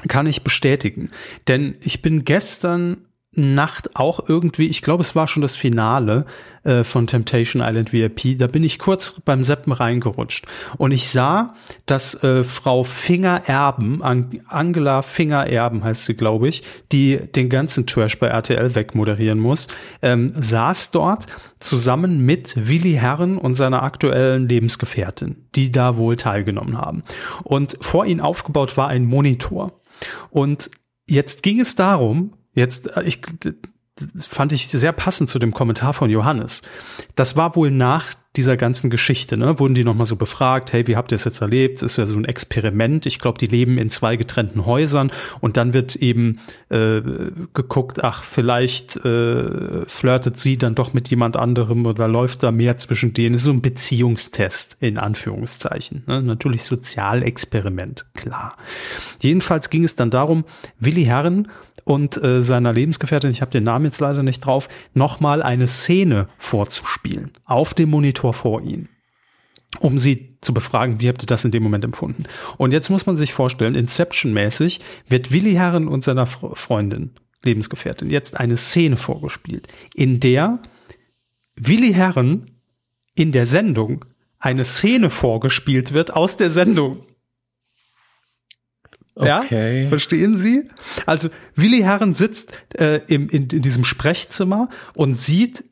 kann ich bestätigen. Denn ich bin gestern Nacht auch irgendwie, ich glaube, es war schon das Finale äh, von Temptation Island VIP. Da bin ich kurz beim Seppen reingerutscht und ich sah, dass äh, Frau Finger Erben, An Angela Finger Erben heißt sie, glaube ich, die den ganzen Trash bei RTL wegmoderieren muss, ähm, saß dort zusammen mit Willi Herren und seiner aktuellen Lebensgefährtin, die da wohl teilgenommen haben. Und vor ihnen aufgebaut war ein Monitor. Und jetzt ging es darum, Jetzt, äh, ich, fand ich sehr passend zu dem Kommentar von Johannes. Das war wohl nach dieser ganzen Geschichte, ne? Wurden die nochmal so befragt, hey, wie habt ihr es jetzt erlebt? Ist ja so ein Experiment. Ich glaube, die leben in zwei getrennten Häusern und dann wird eben äh, geguckt, ach, vielleicht äh, flirtet sie dann doch mit jemand anderem oder läuft da mehr zwischen denen. Ist so ein Beziehungstest in Anführungszeichen. Ne? Natürlich Sozialexperiment, klar. Jedenfalls ging es dann darum, Willi Herren und äh, seiner Lebensgefährtin, ich habe den Namen jetzt leider nicht drauf, nochmal eine Szene vorzuspielen auf dem Monitor vor ihnen um sie zu befragen, wie habt ihr das in dem Moment empfunden? Und jetzt muss man sich vorstellen, Inception-mäßig wird Willi Herren und seiner Freundin, Lebensgefährtin, jetzt eine Szene vorgespielt, in der Willi Herren in der Sendung eine Szene vorgespielt wird aus der Sendung. Okay. Ja, verstehen Sie? Also Willi Herren sitzt äh, im, in, in diesem Sprechzimmer und sieht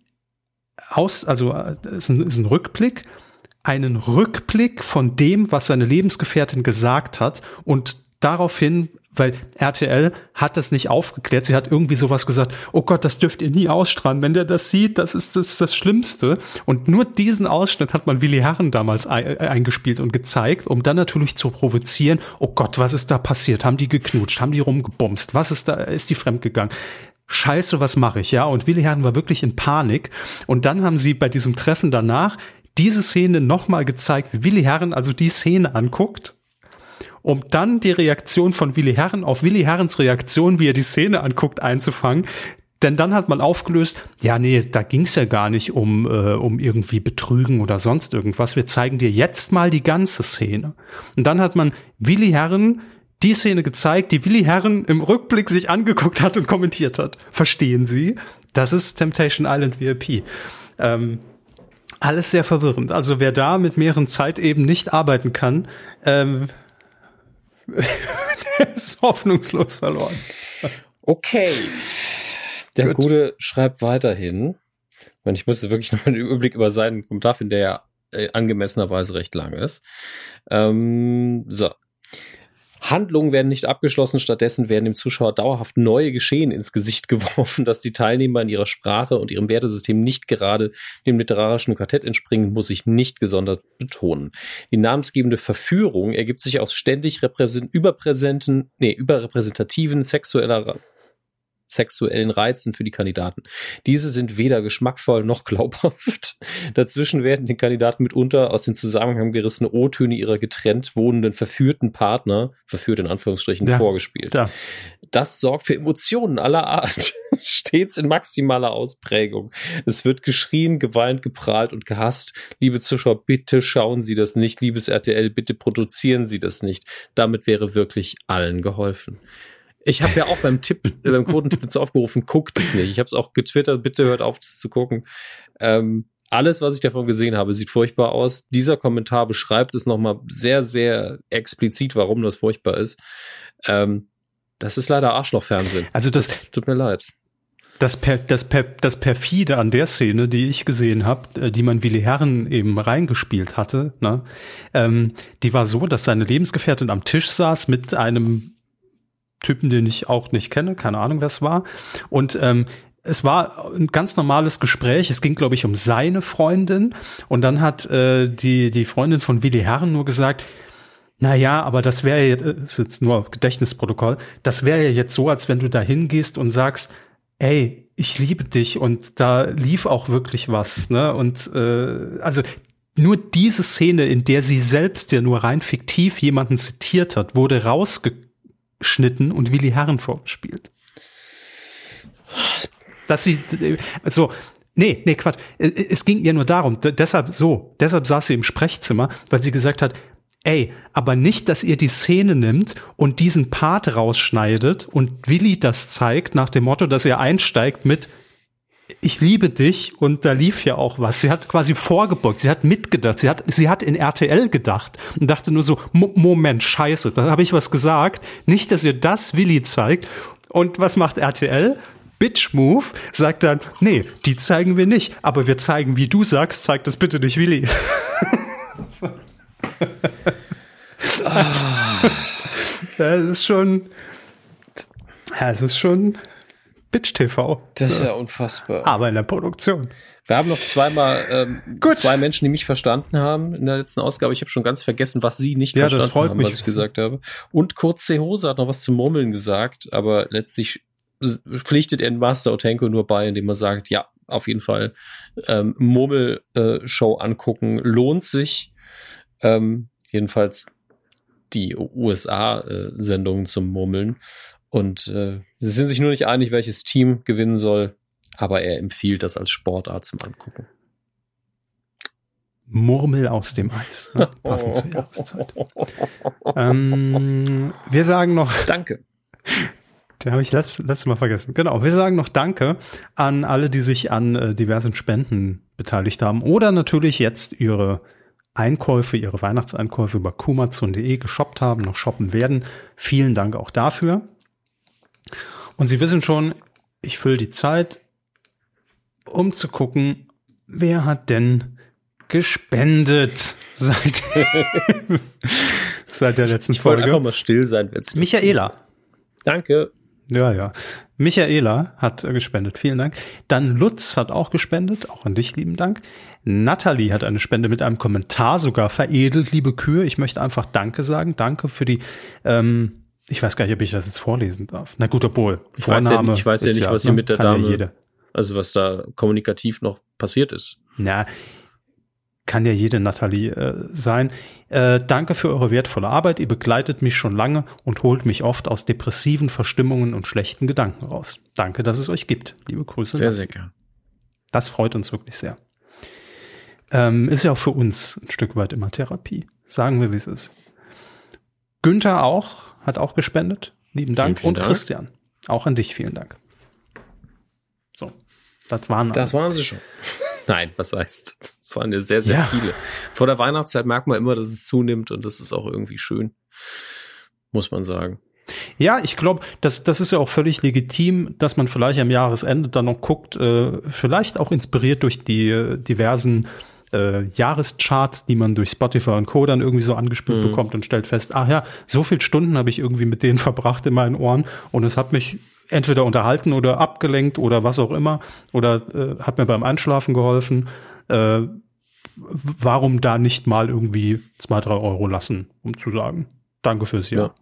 aus, also äh, ist ein, ist ein Rückblick, einen Rückblick von dem, was seine Lebensgefährtin gesagt hat und daraufhin weil RTL hat das nicht aufgeklärt. Sie hat irgendwie sowas gesagt, oh Gott, das dürft ihr nie ausstrahlen. Wenn der das sieht, das ist das, ist das Schlimmste. Und nur diesen Ausschnitt hat man Willi Herren damals eingespielt und gezeigt, um dann natürlich zu provozieren, oh Gott, was ist da passiert? Haben die geknutscht? Haben die rumgebumst? Was ist da, ist die fremdgegangen? Scheiße, was mache ich? Ja, und Willi Herren war wirklich in Panik. Und dann haben sie bei diesem Treffen danach diese Szene nochmal gezeigt, wie Willi Herren also die Szene anguckt um dann die Reaktion von Willi Herren auf Willi Herrens Reaktion, wie er die Szene anguckt, einzufangen. Denn dann hat man aufgelöst, ja, nee, da ging's ja gar nicht um, äh, um irgendwie Betrügen oder sonst irgendwas. Wir zeigen dir jetzt mal die ganze Szene. Und dann hat man Willi Herren die Szene gezeigt, die Willi Herren im Rückblick sich angeguckt hat und kommentiert hat. Verstehen Sie? Das ist Temptation Island VIP. Ähm, alles sehr verwirrend. Also wer da mit mehreren Zeiteben nicht arbeiten kann, ähm, der ist hoffnungslos verloren. Okay. Der Gut. Gute schreibt weiterhin. Ich musste wirklich noch einen Überblick über seinen Kommentar finden, der ja äh, angemessenerweise recht lang ist. Ähm, so. Handlungen werden nicht abgeschlossen, stattdessen werden dem Zuschauer dauerhaft neue Geschehen ins Gesicht geworfen, dass die Teilnehmer in ihrer Sprache und ihrem Wertesystem nicht gerade dem literarischen Quartett entspringen, muss ich nicht gesondert betonen. Die namensgebende Verführung ergibt sich aus ständig überpräsenten, nee, überrepräsentativen sexueller sexuellen Reizen für die Kandidaten. Diese sind weder geschmackvoll noch glaubhaft. Dazwischen werden den Kandidaten mitunter aus dem Zusammenhang gerissene O-Töne ihrer getrennt wohnenden verführten Partner, verführt in Anführungsstrichen, ja, vorgespielt. Ja. Das sorgt für Emotionen aller Art, stets in maximaler Ausprägung. Es wird geschrien, geweint, geprahlt und gehasst. Liebe Zuschauer, bitte schauen Sie das nicht. Liebes RTL, bitte produzieren Sie das nicht. Damit wäre wirklich allen geholfen. Ich habe ja auch beim Tipp, beim Quotentipp jetzt aufgerufen, guckt es nicht. Ich habe es auch getwittert, bitte hört auf, das zu gucken. Ähm, alles, was ich davon gesehen habe, sieht furchtbar aus. Dieser Kommentar beschreibt es nochmal sehr, sehr explizit, warum das furchtbar ist. Ähm, das ist leider Arschlochfernsehen. Also das, das tut mir leid. Das, per, das, per, das perfide an der Szene, die ich gesehen habe, äh, die man Willi Herren eben reingespielt hatte, ne, ähm, die war so, dass seine Lebensgefährtin am Tisch saß mit einem Typen, den ich auch nicht kenne, keine Ahnung, wer es war. Und ähm, es war ein ganz normales Gespräch. Es ging, glaube ich, um seine Freundin. Und dann hat äh, die, die Freundin von Willi Herren nur gesagt, na ja, aber das wäre jetzt, äh, ist jetzt nur Gedächtnisprotokoll, das wäre ja jetzt so, als wenn du da hingehst und sagst, ey, ich liebe dich und da lief auch wirklich was, ne? Und äh, also nur diese Szene, in der sie selbst ja nur rein fiktiv jemanden zitiert hat, wurde rausgeschnitten und Willi Herren vorgespielt. Dass sie, also, nee, nee, Quatsch. Es ging ihr nur darum, deshalb so, deshalb saß sie im Sprechzimmer, weil sie gesagt hat, ey, aber nicht, dass ihr die Szene nimmt und diesen Part rausschneidet und Willi das zeigt nach dem Motto, dass er einsteigt mit ich liebe dich und da lief ja auch was. Sie hat quasi vorgebeugt, sie hat mitgedacht, sie hat, sie hat in RTL gedacht und dachte nur so, Moment, scheiße, da habe ich was gesagt. Nicht, dass ihr das Willi zeigt. Und was macht RTL? Bitch Move sagt dann, nee, die zeigen wir nicht, aber wir zeigen, wie du sagst, zeig das bitte nicht Willi. so. das ist schon, das ist schon Bitch TV. Das ist ja unfassbar. Aber in der Produktion. Wir haben noch zweimal ähm, zwei Menschen, die mich verstanden haben in der letzten Ausgabe. Ich habe schon ganz vergessen, was sie nicht ja, verstanden haben, mich. was ich gesagt habe. Und Kurz C. Hose hat noch was zum Murmeln gesagt, aber letztlich pflichtet er in Master Otenko nur bei, indem er sagt, ja, auf jeden Fall ähm, Murmel-Show äh, angucken lohnt sich. Ähm, jedenfalls die USA-Sendungen äh, zum Murmeln. Und äh, sie sind sich nur nicht einig, welches Team gewinnen soll, aber er empfiehlt das als Sportart zum Angucken. Murmel aus dem Eis. Ne? Passend zur Jahreszeit. ähm, wir sagen noch. Danke. Den habe ich letzt, letztes Mal vergessen. Genau, wir sagen noch Danke an alle, die sich an äh, diversen Spenden beteiligt haben oder natürlich jetzt ihre Einkäufe, ihre Weihnachtseinkäufe über kumazon.de geshoppt haben, noch shoppen werden. Vielen Dank auch dafür. Und Sie wissen schon, ich fülle die Zeit, um zu gucken, wer hat denn gespendet seit, seit der letzten ich Folge. einfach mal still sein. Michaela. Danke. Ja, ja. Michaela hat gespendet. Vielen Dank. Dann Lutz hat auch gespendet. Auch an dich lieben Dank. Natalie hat eine Spende mit einem Kommentar sogar veredelt, liebe Kühe. Ich möchte einfach Danke sagen. Danke für die ähm, ich weiß gar nicht, ob ich das jetzt vorlesen darf. Na gut, obwohl. Ich weiß ja, ich weiß ja nicht, was hier ne? mit der Dame, ja also was da kommunikativ noch passiert ist. Na, kann ja jede Nathalie äh, sein. Äh, danke für eure wertvolle Arbeit. Ihr begleitet mich schon lange und holt mich oft aus depressiven Verstimmungen und schlechten Gedanken raus. Danke, dass es euch gibt. Liebe Grüße. Sehr, sehr gern. Das freut uns wirklich sehr. Ähm, ist ja auch für uns ein Stück weit immer Therapie. Sagen wir, wie es ist. Günther auch hat auch gespendet. Lieben Dank. Vielen, vielen und Dank. Christian, auch an dich vielen Dank. So, das waren Das waren sie schon. Nein, was heißt? Das waren ja sehr, sehr ja. viele. Vor der Weihnachtszeit merkt man immer, dass es zunimmt und das ist auch irgendwie schön, muss man sagen. Ja, ich glaube, das, das ist ja auch völlig legitim, dass man vielleicht am Jahresende dann noch guckt, äh, vielleicht auch inspiriert durch die äh, diversen äh, Jahrescharts, die man durch Spotify und Co. dann irgendwie so angespielt mhm. bekommt und stellt fest, ach ja, so viel Stunden habe ich irgendwie mit denen verbracht in meinen Ohren und es hat mich entweder unterhalten oder abgelenkt oder was auch immer oder äh, hat mir beim Einschlafen geholfen. Äh, warum da nicht mal irgendwie zwei, drei Euro lassen, um zu sagen, danke fürs Jahr. Ja.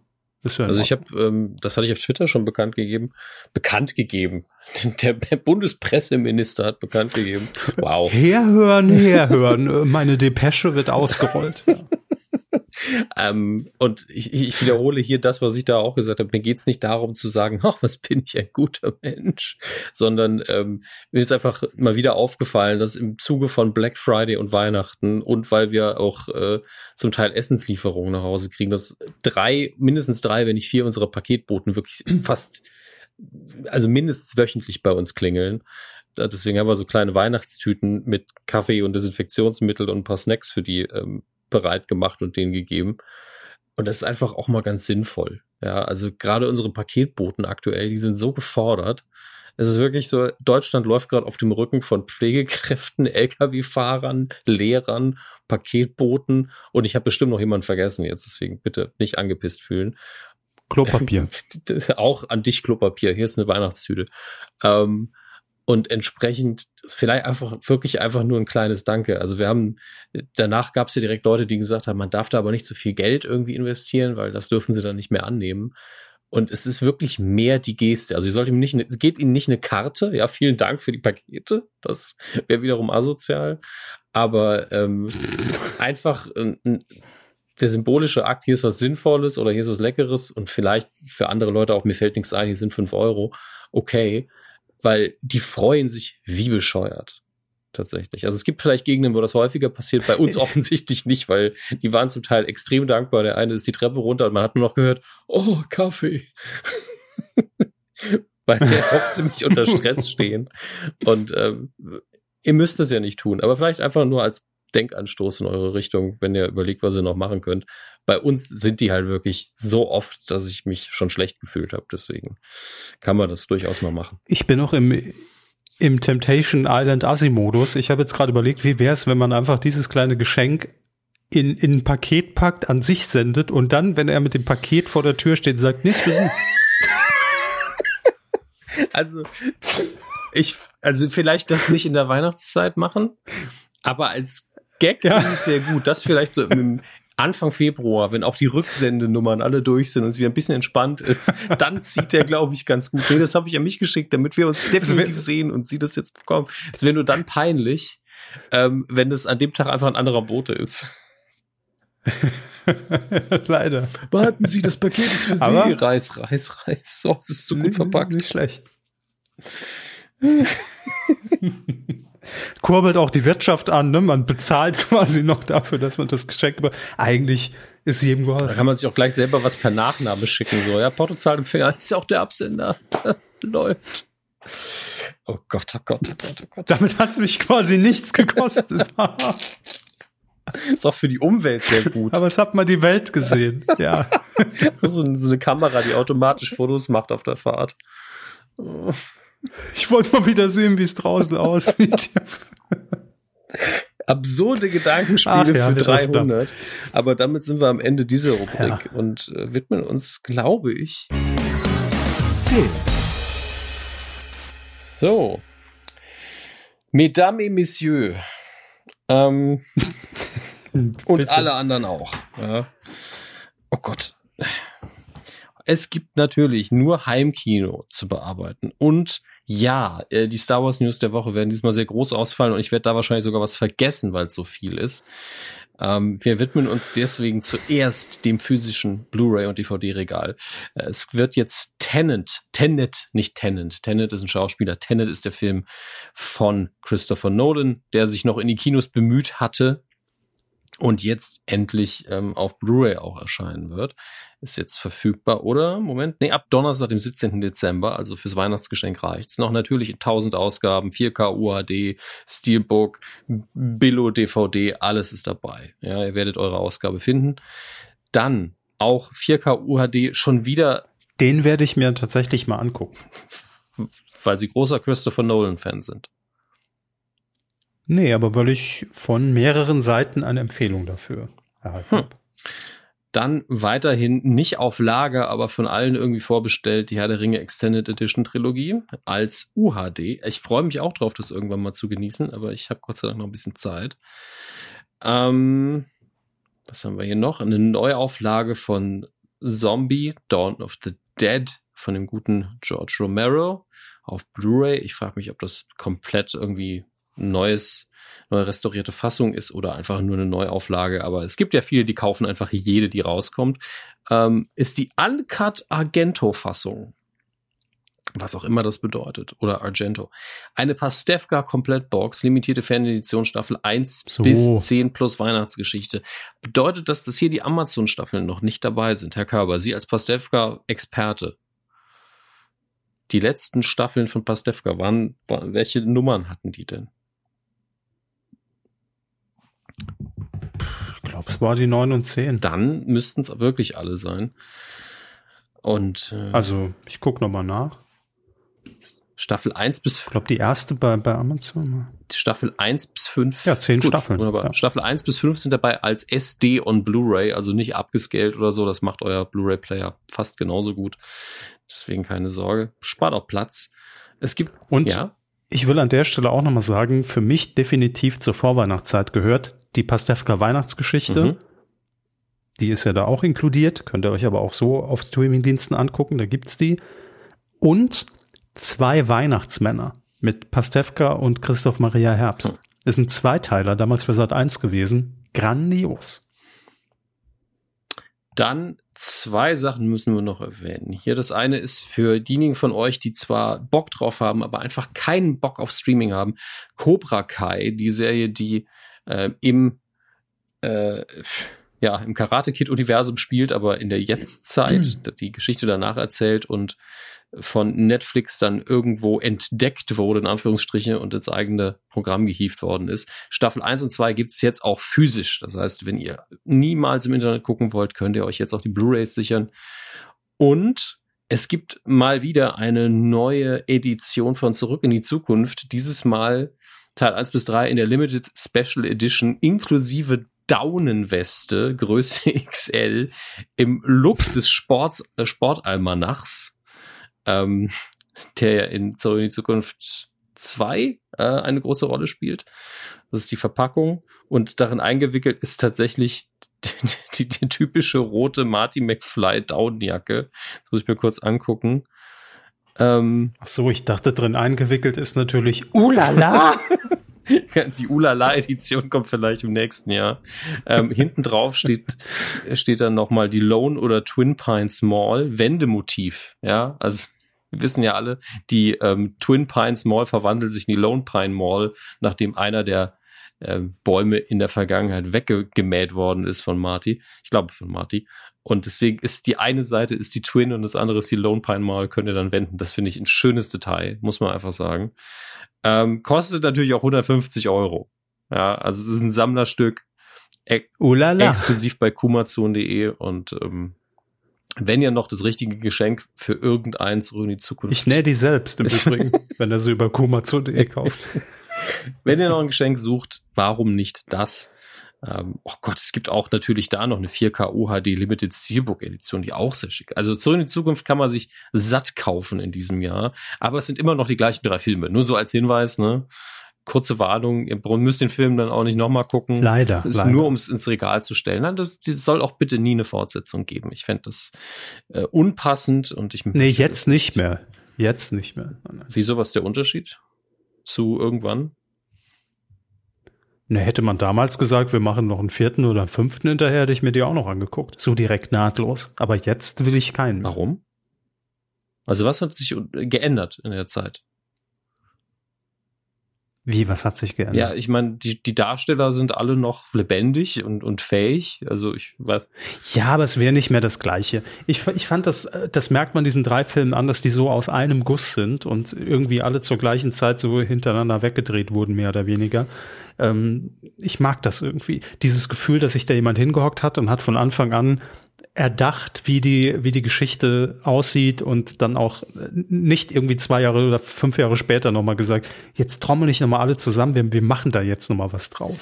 Ja also ich habe, ähm, das hatte ich auf Twitter schon bekannt gegeben, bekannt gegeben. Der Bundespresseminister hat bekannt gegeben. Wow. Herhören, herhören. Meine Depesche wird ausgerollt. ähm, und ich, ich, wiederhole hier das, was ich da auch gesagt habe. Mir geht es nicht darum zu sagen, ach, was bin ich ein guter Mensch, sondern ähm, mir ist einfach mal wieder aufgefallen, dass im Zuge von Black Friday und Weihnachten und weil wir auch äh, zum Teil Essenslieferungen nach Hause kriegen, dass drei, mindestens drei, wenn nicht vier unserer Paketboten wirklich fast, also mindestens wöchentlich bei uns klingeln. Deswegen haben wir so kleine Weihnachtstüten mit Kaffee und Desinfektionsmittel und ein paar Snacks für die ähm, bereit gemacht und denen gegeben. Und das ist einfach auch mal ganz sinnvoll. Ja, also gerade unsere Paketboten aktuell, die sind so gefordert. Es ist wirklich so, Deutschland läuft gerade auf dem Rücken von Pflegekräften, Lkw-Fahrern, Lehrern, Paketboten und ich habe bestimmt noch jemanden vergessen jetzt, deswegen bitte nicht angepisst fühlen. Klopapier. auch an dich Klopapier. Hier ist eine Weihnachtstüte. Ähm, und entsprechend vielleicht einfach wirklich einfach nur ein kleines Danke. Also wir haben, danach gab es ja direkt Leute, die gesagt haben, man darf da aber nicht so viel Geld irgendwie investieren, weil das dürfen sie dann nicht mehr annehmen. Und es ist wirklich mehr die Geste. Also ihr sollt ihm nicht, es geht ihnen nicht eine Karte. Ja, vielen Dank für die Pakete. Das wäre wiederum asozial. Aber ähm, einfach ein, der symbolische Akt, hier ist was Sinnvolles oder hier ist was Leckeres und vielleicht für andere Leute auch, mir fällt nichts ein, hier sind fünf Euro. Okay weil die freuen sich wie bescheuert. Tatsächlich. Also es gibt vielleicht Gegenden, wo das häufiger passiert, bei uns offensichtlich nicht, weil die waren zum Teil extrem dankbar. Der eine ist die Treppe runter und man hat nur noch gehört, oh, Kaffee. weil der doch ziemlich unter Stress stehen. Und ähm, ihr müsst es ja nicht tun, aber vielleicht einfach nur als Denkanstoß in eure Richtung, wenn ihr überlegt, was ihr noch machen könnt. Bei uns sind die halt wirklich so oft, dass ich mich schon schlecht gefühlt habe. Deswegen kann man das durchaus mal machen. Ich bin auch im, im Temptation Island Assi-Modus. Ich habe jetzt gerade überlegt, wie wäre es, wenn man einfach dieses kleine Geschenk in, in ein Paket packt, an sich sendet und dann, wenn er mit dem Paket vor der Tür steht, sagt, nichts für Sie. Also, ich, also vielleicht das nicht in der Weihnachtszeit machen, aber als Gag ja. ist es sehr gut. Das vielleicht so im Anfang Februar, wenn auch die Rücksendenummern alle durch sind und es wieder ein bisschen entspannt ist, dann zieht der, glaube ich, ganz gut. Nee, das habe ich an mich geschickt, damit wir uns definitiv sehen und sie das jetzt bekommen. Es wäre nur dann peinlich, ähm, wenn das an dem Tag einfach ein anderer Bote ist. Leider. Warten Sie, das Paket ist für Aber Sie. Reis, Reis, Reis. Oh, es ist so gut verpackt. Nicht schlecht. kurbelt auch die Wirtschaft an. Ne? Man bezahlt quasi noch dafür, dass man das Geschenk über. Eigentlich ist jedem geholfen. Da kann man sich auch gleich selber was per Nachname schicken. So, ja, Portozahlenempfänger ist ja auch der Absender. Läuft. Oh Gott, oh Gott, oh Gott, oh Gott. Damit hat es mich quasi nichts gekostet. ist auch für die Umwelt sehr gut. Aber es hat mal die Welt gesehen, ja. so, so eine Kamera, die automatisch Fotos macht auf der Fahrt. Ich wollte mal wieder sehen, wie es draußen aussieht. Absurde Gedankenspiele ja, für 300. Aber damit sind wir am Ende dieser Rubrik ja. und äh, widmen uns, glaube ich, Film. So. Mesdames et Messieurs. Ähm, und alle anderen auch. Ja. Oh Gott. Es gibt natürlich nur Heimkino zu bearbeiten und ja, äh, die Star Wars News der Woche werden diesmal sehr groß ausfallen und ich werde da wahrscheinlich sogar was vergessen, weil es so viel ist. Ähm, wir widmen uns deswegen zuerst dem physischen Blu-ray und DVD-Regal. Äh, es wird jetzt Tenet, Tenet, nicht Tenet. Tenet ist ein Schauspieler. Tenet ist der Film von Christopher Nolan, der sich noch in die Kinos bemüht hatte, und jetzt endlich ähm, auf Blu-ray auch erscheinen wird. Ist jetzt verfügbar, oder? Moment, nee, ab Donnerstag, dem 17. Dezember, also fürs Weihnachtsgeschenk reicht's noch. Natürlich in 1000 Ausgaben, 4K UHD, Steelbook, Billo DVD, alles ist dabei. Ja, ihr werdet eure Ausgabe finden. Dann auch 4K UHD schon wieder. Den werde ich mir tatsächlich mal angucken. Weil sie großer Christopher Nolan-Fan sind. Nee, aber weil ich von mehreren Seiten eine Empfehlung dafür erhalten hm. Dann weiterhin nicht auf Lager, aber von allen irgendwie vorbestellt, die Herr der Ringe Extended Edition Trilogie als UHD. Ich freue mich auch drauf, das irgendwann mal zu genießen, aber ich habe Gott sei Dank noch ein bisschen Zeit. Ähm, was haben wir hier noch? Eine Neuauflage von Zombie, Dawn of the Dead von dem guten George Romero auf Blu-ray. Ich frage mich, ob das komplett irgendwie neues, neue restaurierte Fassung ist oder einfach nur eine Neuauflage. Aber es gibt ja viele, die kaufen einfach jede, die rauskommt. Ähm, ist die Uncut Argento-Fassung. Was auch immer das bedeutet. Oder Argento. Eine Pastewka Komplettbox, limitierte Fanedition Staffel 1 so. bis 10 plus Weihnachtsgeschichte. Bedeutet das, dass hier die Amazon-Staffeln noch nicht dabei sind, Herr Körber? Sie als Pastewka-Experte. Die letzten Staffeln von Pastewka waren, waren, welche Nummern hatten die denn? Glaube, es war die 9 und 10. Dann müssten es wirklich alle sein. Und äh, also, ich gucke nochmal nach. Staffel 1 bis Ich glaube, die erste bei, bei Amazon. Staffel 1 bis 5. Ja, zehn Gut, Staffeln. Wunderbar. Ja. Staffel 1 bis 5 sind dabei als SD on Blu-ray, also nicht abgescaled oder so. Das macht euer Blu-ray-Player fast genauso gut. Deswegen keine Sorge. Spart auch Platz. Es gibt, Und ja, ich will an der Stelle auch nochmal sagen, für mich definitiv zur Vorweihnachtszeit gehört die Pastewka Weihnachtsgeschichte. Mhm. Die ist ja da auch inkludiert. Könnt ihr euch aber auch so auf Streamingdiensten angucken, da gibt's die. Und zwei Weihnachtsmänner mit Pastewka und Christoph Maria Herbst. Hm. Ist ein Zweiteiler, damals für Sat 1 gewesen. Grandios. Dann zwei Sachen müssen wir noch erwähnen. Hier das eine ist für diejenigen von euch, die zwar Bock drauf haben, aber einfach keinen Bock auf Streaming haben. Cobra Kai, die Serie, die äh, im äh, ja, im Karate Kid Universum spielt, aber in der Jetztzeit die Geschichte danach erzählt und von Netflix dann irgendwo entdeckt wurde, in Anführungsstriche, und ins eigene Programm gehievt worden ist. Staffel 1 und 2 gibt's jetzt auch physisch. Das heißt, wenn ihr niemals im Internet gucken wollt, könnt ihr euch jetzt auch die Blu-rays sichern. Und es gibt mal wieder eine neue Edition von Zurück in die Zukunft. Dieses Mal Teil 1 bis 3 in der Limited Special Edition inklusive Daunenweste, Größe XL, im Look des Sports, äh, Sportalmanachs, ähm, der ja in Zurück in die Zukunft 2 äh, eine große Rolle spielt. Das ist die Verpackung und darin eingewickelt ist tatsächlich die, die, die typische rote Marty McFly Daunenjacke. Das muss ich mir kurz angucken. Ähm, Ach so, ich dachte drin eingewickelt ist natürlich Ulala. die Ulala-Edition kommt vielleicht im nächsten Jahr. Ähm, hinten drauf steht, steht dann nochmal die Lone oder Twin Pines Mall Wendemotiv. Ja, also wir wissen ja alle, die ähm, Twin Pines Mall verwandelt sich in die Lone Pine Mall, nachdem einer der ähm, Bäume in der Vergangenheit weggemäht worden ist von Marty. Ich glaube von Marty. Und deswegen ist die eine Seite ist die Twin und das andere ist die Lone Pine Mall, könnt ihr dann wenden. Das finde ich ein schönes Detail, muss man einfach sagen. Ähm, kostet natürlich auch 150 Euro. Ja, also es ist ein Sammlerstück, e Ulala. exklusiv bei kumazon.de und ähm, wenn ihr noch das richtige Geschenk für irgendeins zurück in die Zukunft. Ich nähe die selbst im Übrigen, wenn er sie über kumazon.de kauft. Wenn ihr noch ein Geschenk sucht, warum nicht das? Ähm, oh Gott, es gibt auch natürlich da noch eine 4K UHD Limited Steelbook Edition, die auch sehr schick. Also zurück in die Zukunft kann man sich satt kaufen in diesem Jahr, aber es sind immer noch die gleichen drei Filme. Nur so als Hinweis, ne? Kurze Warnung, ihr müsst den Film dann auch nicht nochmal gucken. Leider. Ist leider. nur, um es ins Regal zu stellen. Nein, das, das soll auch bitte nie eine Fortsetzung geben. Ich fände das äh, unpassend und ich Nee, jetzt nicht mehr. Jetzt nicht mehr. Wieso, was ist der Unterschied zu irgendwann? Ne, hätte man damals gesagt, wir machen noch einen vierten oder einen fünften hinterher, hätte ich mir die auch noch angeguckt. So direkt nahtlos. Aber jetzt will ich keinen. Warum? Also was hat sich geändert in der Zeit? Wie, was hat sich geändert? Ja, ich meine, die, die Darsteller sind alle noch lebendig und, und fähig. Also ich weiß. Ja, aber es wäre nicht mehr das Gleiche. Ich, ich fand das, äh, das merkt man diesen drei Filmen an, dass die so aus einem Guss sind und irgendwie alle zur gleichen Zeit so hintereinander weggedreht wurden, mehr oder weniger. Ähm, ich mag das irgendwie. Dieses Gefühl, dass sich da jemand hingehockt hat und hat von Anfang an erdacht, wie die, wie die Geschichte aussieht und dann auch nicht irgendwie zwei Jahre oder fünf Jahre später nochmal gesagt, jetzt trommel ich nochmal alle zusammen, wir, wir machen da jetzt nochmal was draus.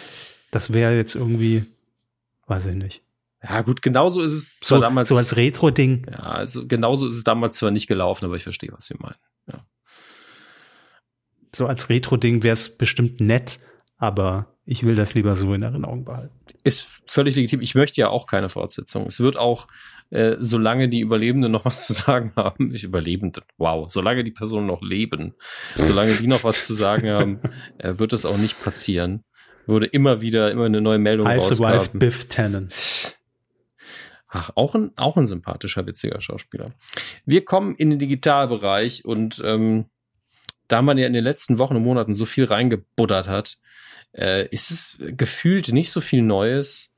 Das wäre jetzt irgendwie, weiß ich nicht. Ja, gut, genauso ist es so, damals. So als Retro-Ding. Ja, also genauso ist es damals zwar nicht gelaufen, aber ich verstehe, was Sie meinen. Ja. So als Retro-Ding wäre es bestimmt nett, aber ich will das lieber so in Erinnerung behalten. Ist völlig legitim. Ich möchte ja auch keine Fortsetzung. Es wird auch, äh, solange die Überlebenden noch was zu sagen haben, ich Überlebende, wow, solange die Personen noch leben, solange die noch was zu sagen haben, äh, wird es auch nicht passieren. Würde immer wieder, immer eine neue Meldung Heiße Wife Biff Tannen. Ach, auch ein, auch ein sympathischer, witziger Schauspieler. Wir kommen in den Digitalbereich und ähm, da man ja in den letzten Wochen und Monaten so viel reingebuddert hat, äh, ist es gefühlt nicht so viel Neues,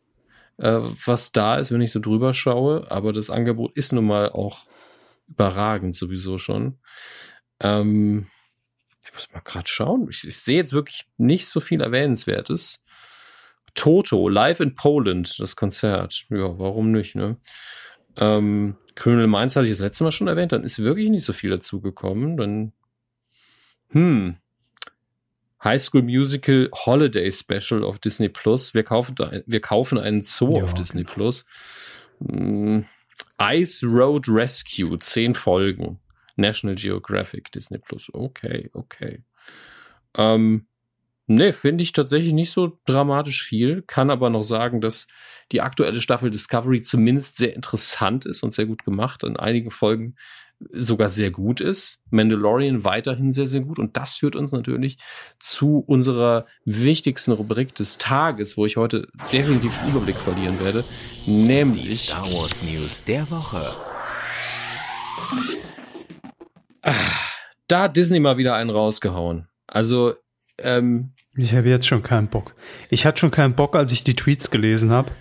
äh, was da ist, wenn ich so drüber schaue. Aber das Angebot ist nun mal auch überragend sowieso schon. Ähm, ich muss mal gerade schauen. Ich, ich sehe jetzt wirklich nicht so viel Erwähnenswertes. Toto, Live in Poland, das Konzert. Ja, warum nicht, ne? Ähm, Colonel Mainz hatte ich das letzte Mal schon erwähnt, dann ist wirklich nicht so viel dazu gekommen. Dann Hm. High School Musical Holiday Special auf Disney Plus. Wir kaufen, wir kaufen einen Zoo ja, auf Disney genau. Plus. Hm. Ice Road Rescue, zehn Folgen. National Geographic, Disney Plus. Okay, okay. Ähm, ne, finde ich tatsächlich nicht so dramatisch viel. Kann aber noch sagen, dass die aktuelle Staffel Discovery zumindest sehr interessant ist und sehr gut gemacht. In einigen Folgen sogar sehr gut ist. Mandalorian weiterhin sehr, sehr gut. Und das führt uns natürlich zu unserer wichtigsten Rubrik des Tages, wo ich heute definitiv Überblick verlieren werde. Nämlich die Star Wars News der Woche. Da hat Disney mal wieder einen rausgehauen. Also, ähm, ich habe jetzt schon keinen Bock. Ich hatte schon keinen Bock, als ich die Tweets gelesen habe.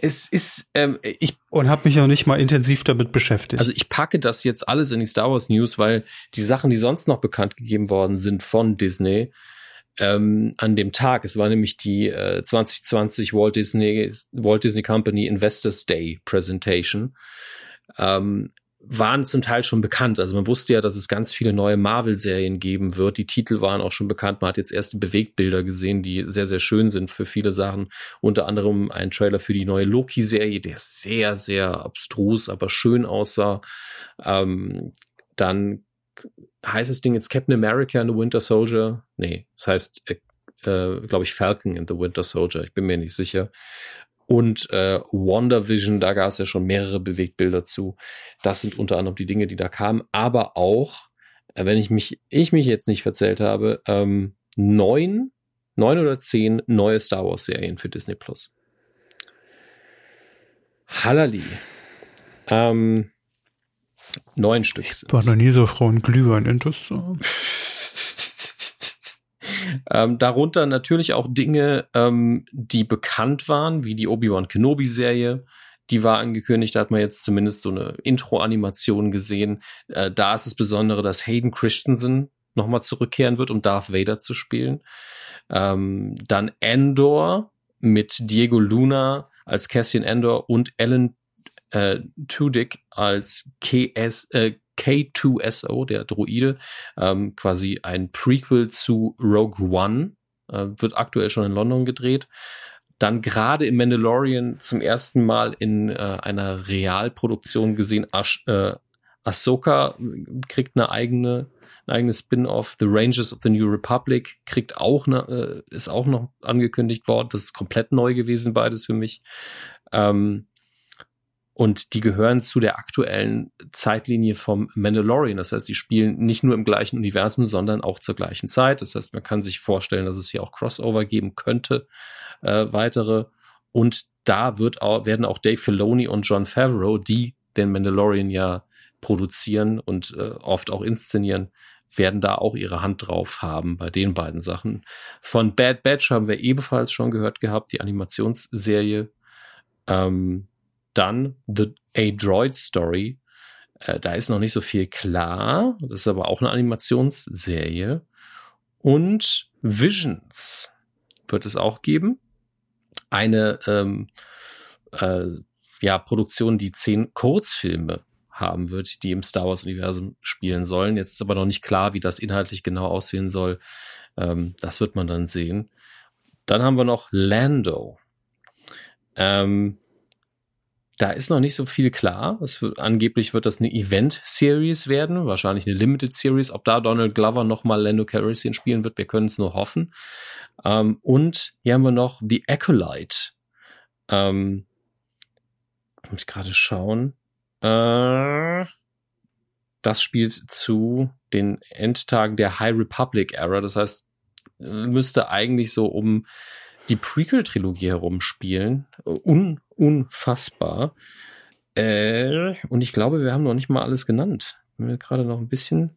Es ist, ähm, ich. Und habe mich auch nicht mal intensiv damit beschäftigt. Also ich packe das jetzt alles in die Star Wars News, weil die Sachen, die sonst noch bekannt gegeben worden sind von Disney, ähm, an dem Tag. Es war nämlich die äh, 2020 Walt Disney, Walt Disney Company Investors Day Presentation. Ähm, waren zum Teil schon bekannt. Also man wusste ja, dass es ganz viele neue Marvel-Serien geben wird. Die Titel waren auch schon bekannt. Man hat jetzt erste Bewegtbilder gesehen, die sehr, sehr schön sind für viele Sachen. Unter anderem ein Trailer für die neue Loki-Serie, der sehr, sehr abstrus, aber schön aussah. Ähm, dann heißt das Ding jetzt Captain America and the Winter Soldier? Nee, das heißt, äh, äh, glaube ich, Falcon and the Winter Soldier. Ich bin mir nicht sicher und äh, WandaVision, da gab es ja schon mehrere Bewegtbilder zu. Das sind unter anderem die Dinge, die da kamen, aber auch, äh, wenn ich mich, ich mich jetzt nicht verzählt habe, ähm, neun, neun oder zehn neue Star Wars Serien für Disney Plus. Hallali. Ähm, neun Stück. Ich war noch nie so einen Glühwein intus Ähm, darunter natürlich auch Dinge, ähm, die bekannt waren, wie die Obi-Wan Kenobi-Serie. Die war angekündigt, da hat man jetzt zumindest so eine Intro-Animation gesehen. Äh, da ist es Besondere, dass Hayden Christensen nochmal zurückkehren wird, um Darth Vader zu spielen. Ähm, dann Endor mit Diego Luna als Cassian Endor und Alan äh, Tudyk als KS, äh, K2SO, der Droide, ähm, quasi ein Prequel zu Rogue One, äh, wird aktuell schon in London gedreht. Dann gerade im Mandalorian zum ersten Mal in äh, einer Realproduktion gesehen, Ash, äh, Ahsoka kriegt eine eigene, ein eigenes Spin-off. The Rangers of the New Republic kriegt auch eine, äh, ist auch noch angekündigt worden. Das ist komplett neu gewesen, beides für mich. Ähm, und die gehören zu der aktuellen Zeitlinie vom Mandalorian. Das heißt, die spielen nicht nur im gleichen Universum, sondern auch zur gleichen Zeit. Das heißt, man kann sich vorstellen, dass es hier auch Crossover geben könnte, äh, weitere. Und da wird auch, werden auch Dave Filoni und John Favreau, die den Mandalorian ja produzieren und äh, oft auch inszenieren, werden da auch ihre Hand drauf haben bei den beiden Sachen. Von Bad Batch haben wir ebenfalls schon gehört gehabt, die Animationsserie. Ähm, dann The A Droid Story. Äh, da ist noch nicht so viel klar. Das ist aber auch eine Animationsserie. Und Visions wird es auch geben. Eine ähm, äh, ja, Produktion, die zehn Kurzfilme haben wird, die im Star Wars-Universum spielen sollen. Jetzt ist aber noch nicht klar, wie das inhaltlich genau aussehen soll. Ähm, das wird man dann sehen. Dann haben wir noch Lando. Ähm, da ist noch nicht so viel klar. Es wird, angeblich wird das eine Event-Series werden, wahrscheinlich eine Limited Series. Ob da Donald Glover nochmal Lando Calrissian spielen wird, wir können es nur hoffen. Ähm, und hier haben wir noch The Acolyte. Ähm, muss ich gerade schauen. Äh, das spielt zu den Endtagen der High Republic Era. Das heißt, müsste eigentlich so um die Prequel-Trilogie herumspielen. Un unfassbar. Äh, und ich glaube, wir haben noch nicht mal alles genannt. Bin mir gerade noch ein bisschen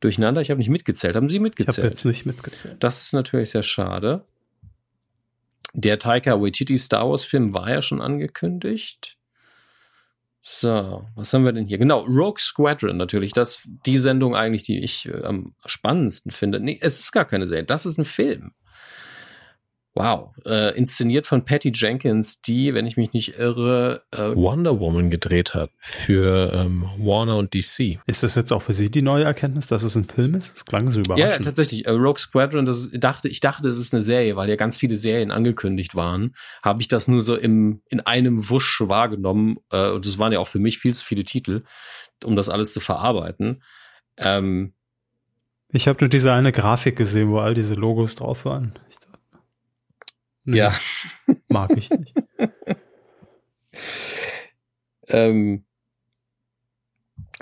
durcheinander. Ich habe nicht mitgezählt. Haben Sie mitgezählt? Ich habe jetzt nicht mitgezählt. Das ist natürlich sehr schade. Der Taika Waititi Star Wars Film war ja schon angekündigt. So, was haben wir denn hier? Genau, Rogue Squadron natürlich. Das die Sendung eigentlich, die ich äh, am spannendsten finde. Nee, es ist gar keine Serie. Das ist ein Film. Wow. Äh, inszeniert von Patty Jenkins, die, wenn ich mich nicht irre, äh, Wonder Woman gedreht hat für ähm, Warner und DC. Ist das jetzt auch für Sie die neue Erkenntnis, dass es ein Film ist? Das klang so überraschend. Ja, ja tatsächlich. Äh, Rogue Squadron, das dachte, ich dachte, das ist eine Serie, weil ja ganz viele Serien angekündigt waren. Habe ich das nur so im, in einem Wusch wahrgenommen. Äh, und das waren ja auch für mich viel zu viele Titel, um das alles zu verarbeiten. Ähm, ich habe nur diese eine Grafik gesehen, wo all diese Logos drauf waren. Nee, ja. Mag ich nicht. ähm,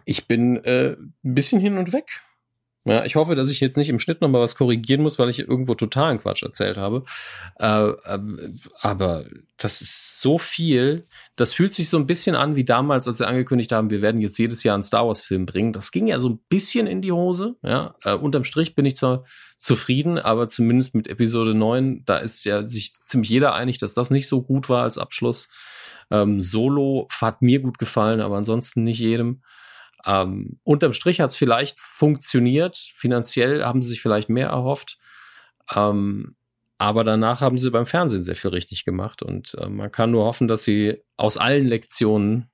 ich bin äh, ein bisschen hin und weg. Ja, ich hoffe, dass ich jetzt nicht im Schnitt nochmal was korrigieren muss, weil ich irgendwo totalen Quatsch erzählt habe. Äh, äh, aber das ist so viel. Das fühlt sich so ein bisschen an wie damals, als sie angekündigt haben, wir werden jetzt jedes Jahr einen Star Wars Film bringen. Das ging ja so ein bisschen in die Hose. Ja, äh, unterm Strich bin ich zwar zufrieden, aber zumindest mit Episode 9, da ist ja sich ziemlich jeder einig, dass das nicht so gut war als Abschluss. Ähm, Solo hat mir gut gefallen, aber ansonsten nicht jedem. Ähm, unterm Strich hat es vielleicht funktioniert. Finanziell haben sie sich vielleicht mehr erhofft. Ähm, aber danach haben sie beim Fernsehen sehr viel richtig gemacht. Und äh, man kann nur hoffen, dass sie aus allen Lektionen,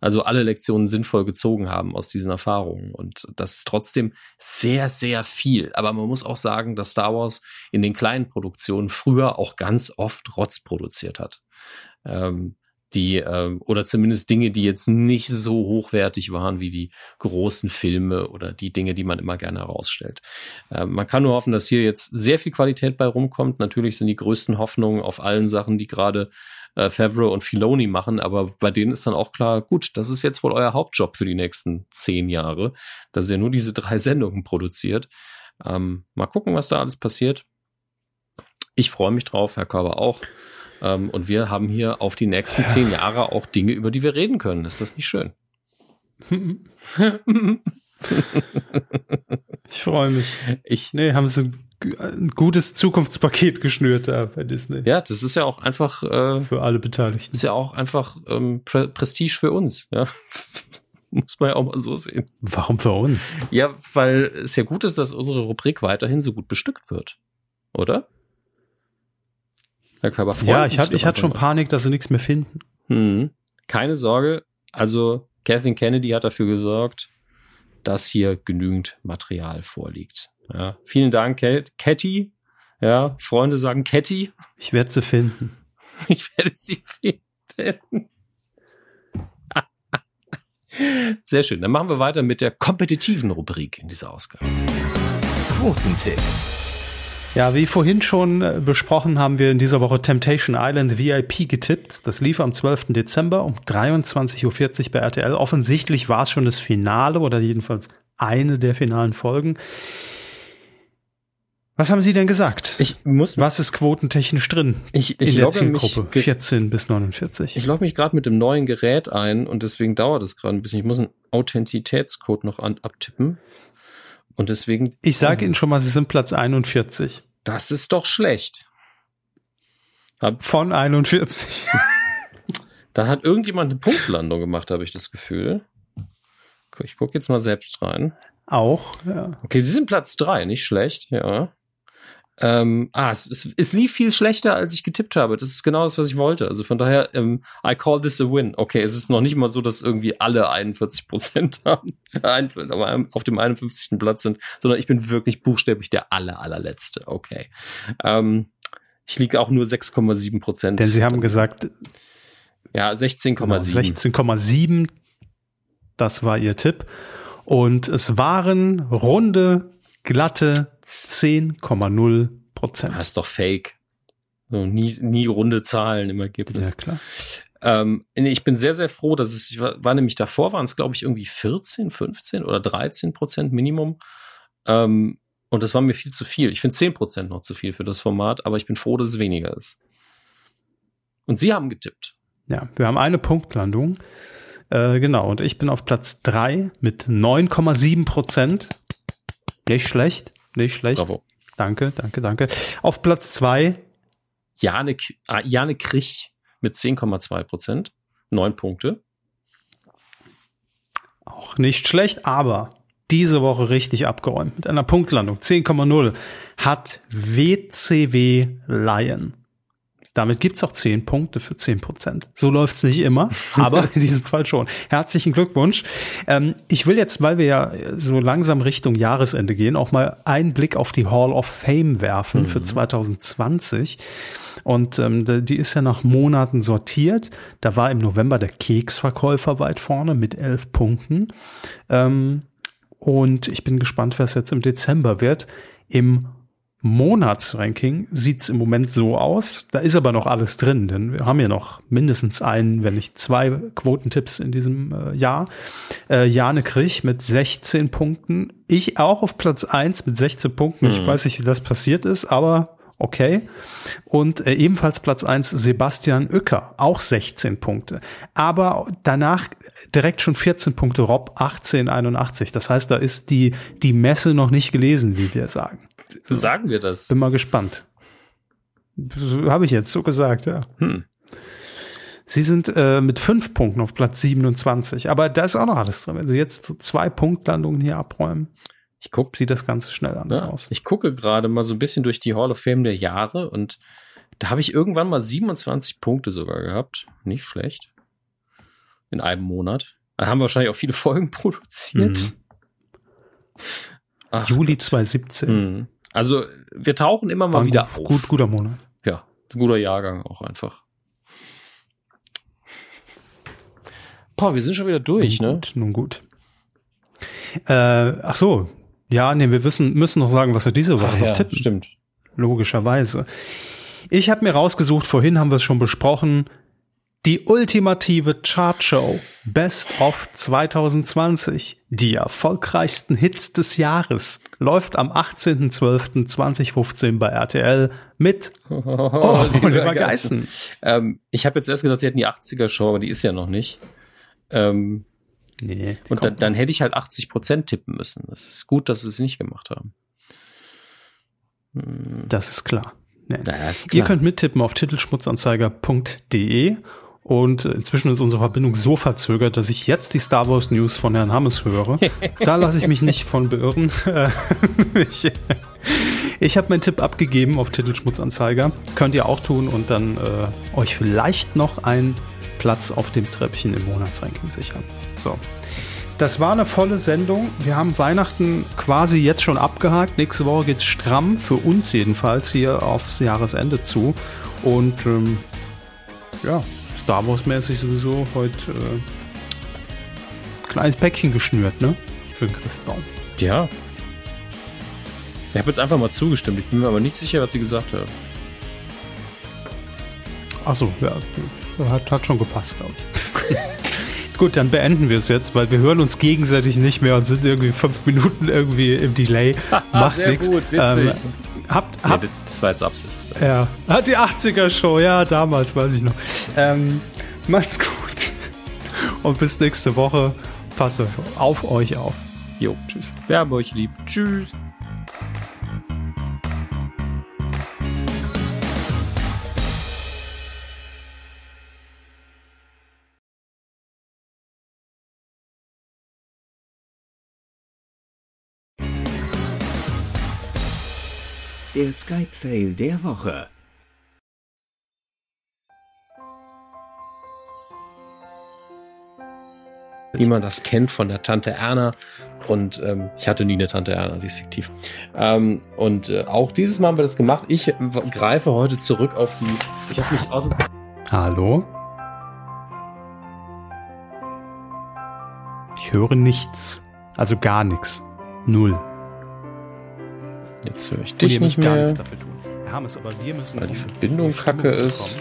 also alle Lektionen sinnvoll gezogen haben aus diesen Erfahrungen. Und das ist trotzdem sehr, sehr viel. Aber man muss auch sagen, dass Star Wars in den kleinen Produktionen früher auch ganz oft Rotz produziert hat. Ähm, die äh, oder zumindest Dinge, die jetzt nicht so hochwertig waren wie die großen Filme oder die Dinge, die man immer gerne herausstellt. Äh, man kann nur hoffen, dass hier jetzt sehr viel Qualität bei rumkommt. Natürlich sind die größten Hoffnungen auf allen Sachen, die gerade äh, Favreau und Filoni machen, aber bei denen ist dann auch klar, gut, das ist jetzt wohl euer Hauptjob für die nächsten zehn Jahre, dass ihr nur diese drei Sendungen produziert. Ähm, mal gucken, was da alles passiert. Ich freue mich drauf, Herr Körber auch. Ähm, und wir haben hier auf die nächsten zehn Jahre auch Dinge, über die wir reden können. Ist das nicht schön? ich freue mich. Ich, nee, haben sie ein gutes Zukunftspaket geschnürt da bei Disney. Ja, das ist ja auch einfach äh, für alle Beteiligten. Ist ja auch einfach ähm, Pre Prestige für uns. Ja. Muss man ja auch mal so sehen. Warum für uns? Ja, weil es ja gut ist, dass unsere Rubrik weiterhin so gut bestückt wird. Oder? Körber Ja, ich hatte ich hatte schon Panik, dass sie nichts mehr finden. Hm. Keine Sorge. Also, Kathleen Kennedy hat dafür gesorgt, dass hier genügend Material vorliegt. Ja, vielen Dank, Catty. Ja, Freunde sagen Catty. Ich werde sie finden. Ich werde sie finden. Sehr schön. Dann machen wir weiter mit der kompetitiven Rubrik in dieser Ausgabe. Quotentipp. Ja, wie vorhin schon äh, besprochen, haben wir in dieser Woche Temptation Island VIP getippt. Das lief am 12. Dezember um 23.40 Uhr bei RTL. Offensichtlich war es schon das Finale oder jedenfalls eine der finalen Folgen. Was haben Sie denn gesagt? Ich muss. Was ist quotentechnisch drin ich, ich in der Zielgruppe 14 bis 49? Ich logge mich gerade mit dem neuen Gerät ein und deswegen dauert es gerade ein bisschen. Ich muss einen Authentitätscode noch an, abtippen. Und deswegen. Ich sage Ihnen schon mal, Sie sind Platz 41. Das ist doch schlecht. Hab, Von 41. da hat irgendjemand eine Punktlandung gemacht, habe ich das Gefühl. Ich gucke jetzt mal selbst rein. Auch, ja. Okay, Sie sind Platz 3, nicht schlecht, ja. Ähm, ah, es, es, es, lief viel schlechter, als ich getippt habe. Das ist genau das, was ich wollte. Also von daher, ähm, I call this a win. Okay, es ist noch nicht mal so, dass irgendwie alle 41 Prozent haben, auf dem 51. Platz sind, sondern ich bin wirklich buchstäblich der aller, allerletzte. Okay. Ähm, ich liege auch nur 6,7 Prozent. Denn Sie haben gesagt, ja, 16,7. 16,7. Das war Ihr Tipp. Und es waren runde, glatte 10,0 Prozent. Das ist doch fake. So, nie, nie runde Zahlen im Ergebnis. Ja, klar. Ähm, ich bin sehr, sehr froh, dass es, war, war nämlich davor, waren es, glaube ich, irgendwie 14, 15 oder 13 Prozent Minimum. Ähm, und das war mir viel zu viel. Ich finde 10 Prozent noch zu viel für das Format, aber ich bin froh, dass es weniger ist. Und Sie haben getippt. Ja, wir haben eine Punktlandung. Äh, genau, und ich bin auf Platz 3 mit 9,7 Prozent. Nicht schlecht. Nicht schlecht. Bravo. Danke, danke, danke. Auf Platz zwei Jane, ah, Jane Krich mit 10,2 Prozent. Neun Punkte. Auch nicht schlecht, aber diese Woche richtig abgeräumt. Mit einer Punktlandung 10,0 hat WCW Lion. Damit gibt's auch 10 Punkte für 10 Prozent. So läuft's nicht immer, aber in diesem Fall schon. Herzlichen Glückwunsch. Ähm, ich will jetzt, weil wir ja so langsam Richtung Jahresende gehen, auch mal einen Blick auf die Hall of Fame werfen mhm. für 2020. Und ähm, die ist ja nach Monaten sortiert. Da war im November der Keksverkäufer weit vorne mit elf Punkten. Ähm, und ich bin gespannt, was jetzt im Dezember wird. Im Monatsranking sieht's im Moment so aus. Da ist aber noch alles drin, denn wir haben ja noch mindestens einen, wenn nicht zwei Quotentipps in diesem äh, Jahr. Äh, Jane Krich mit 16 Punkten. Ich auch auf Platz eins mit 16 Punkten. Ich hm. weiß nicht, wie das passiert ist, aber okay. Und äh, ebenfalls Platz eins Sebastian Uecker, auch 16 Punkte. Aber danach direkt schon 14 Punkte Rob 1881. Das heißt, da ist die, die Messe noch nicht gelesen, wie wir sagen. So. Sagen wir das? Bin mal gespannt. Habe ich jetzt so gesagt, ja. Hm. Sie sind äh, mit fünf Punkten auf Platz 27, aber da ist auch noch alles drin. Wenn Sie jetzt zwei Punktlandungen hier abräumen, ich guck, sieht das Ganze schnell anders ja, aus. Ich gucke gerade mal so ein bisschen durch die Hall of Fame der Jahre und da habe ich irgendwann mal 27 Punkte sogar gehabt. Nicht schlecht. In einem Monat. Da haben wir wahrscheinlich auch viele Folgen produziert. Mhm. Juli 2017. Mhm. Also wir tauchen immer mal War wieder auf. Gut, guter Monat. Ja, guter Jahrgang auch einfach. Boah, wir sind schon wieder durch, nun ne? Gut, nun gut. Äh, ach so, ja, nee, wir wissen, müssen noch sagen, was wir diese Woche ach, noch ja, tippen. Stimmt. Logischerweise. Ich habe mir rausgesucht, vorhin haben wir es schon besprochen, die ultimative Chartshow Best of 2020. Die erfolgreichsten Hits des Jahres läuft am 18.12.2015 bei RTL mit oh, oh, Oliver Geissen. Ähm, ich habe jetzt erst gesagt, sie hätten die 80er Show, aber die ist ja noch nicht. Ähm, nee, und dann, dann, hätte ich halt 80 Prozent tippen müssen. Das ist gut, dass sie es nicht gemacht haben. Hm. Das ist klar. Nee. Ist klar. Ihr könnt mittippen auf titelschmutzanzeiger.de und inzwischen ist unsere Verbindung so verzögert, dass ich jetzt die Star Wars News von Herrn Hammes höre. da lasse ich mich nicht von beirren. ich ich habe meinen Tipp abgegeben auf Titelschmutzanzeiger. Könnt ihr auch tun und dann äh, euch vielleicht noch einen Platz auf dem Treppchen im Monatsranking sichern. So. Das war eine volle Sendung. Wir haben Weihnachten quasi jetzt schon abgehakt. Nächste Woche geht's stramm, für uns jedenfalls, hier aufs Jahresende zu. Und ähm, ja, Star Wars-mäßig sowieso heute äh, kleines Päckchen geschnürt, ne? Für den Christbaum. Ja. Ich habe jetzt einfach mal zugestimmt. Ich bin mir aber nicht sicher, was sie gesagt haben. Achso, ja. Hat, hat schon gepasst, glaube ich. Gut, dann beenden wir es jetzt, weil wir hören uns gegenseitig nicht mehr und sind irgendwie fünf Minuten irgendwie im Delay. Macht nichts. gut, witzig. Ähm, habt, habt, nee, das war jetzt Absicht. Ja, hat die 80er-Show, ja, damals, weiß ich noch. Ähm, macht's gut. Und bis nächste Woche. Passe auf euch auf. Jo, tschüss. Wir haben euch lieb. Tschüss. Der Skype-Fail der Woche. Wie man das kennt von der Tante Erna. Und ähm, ich hatte nie eine Tante Erna, die ist fiktiv. Ähm, und äh, auch dieses Mal haben wir das gemacht. Ich greife heute zurück auf die. Ich habe mich draußen. Hallo? Ich höre nichts. Also gar nichts. Null. Jetzt höre ich dich nicht mehr. nichts dafür tun. Wir haben es, aber wir müssen. Weil die Verbindung kacke ist.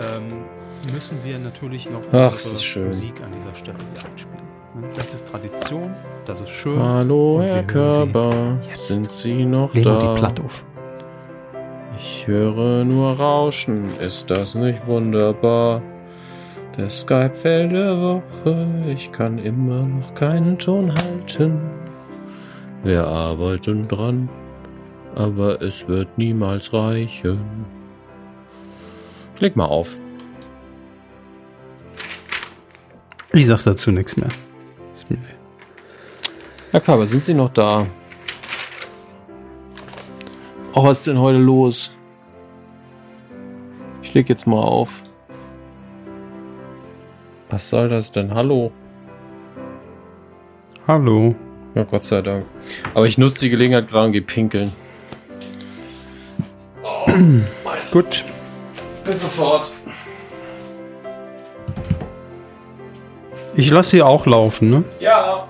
Ähm, müssen wir natürlich noch Ach, ist schön. Musik an dieser Stelle hier einspielen. Das ist Tradition, das ist schön. Hallo, Herr Körper, sind Sie noch Legen da? die Platt auf. Ich höre nur Rauschen, ist das nicht wunderbar? Der Skype fällt der Woche, ich kann immer noch keinen Ton halten. Wir arbeiten dran aber es wird niemals reichen. Leg mal auf. Ich sag dazu nichts mehr. Herr Körber, sind Sie noch da? Oh, was ist denn heute los? Ich leg jetzt mal auf. Was soll das denn? Hallo? Hallo. Ja, Gott sei Dank. Aber ich nutze die Gelegenheit gerade und gehe pinkeln. Gut. Bis sofort. Ich lasse sie auch laufen, ne? Ja.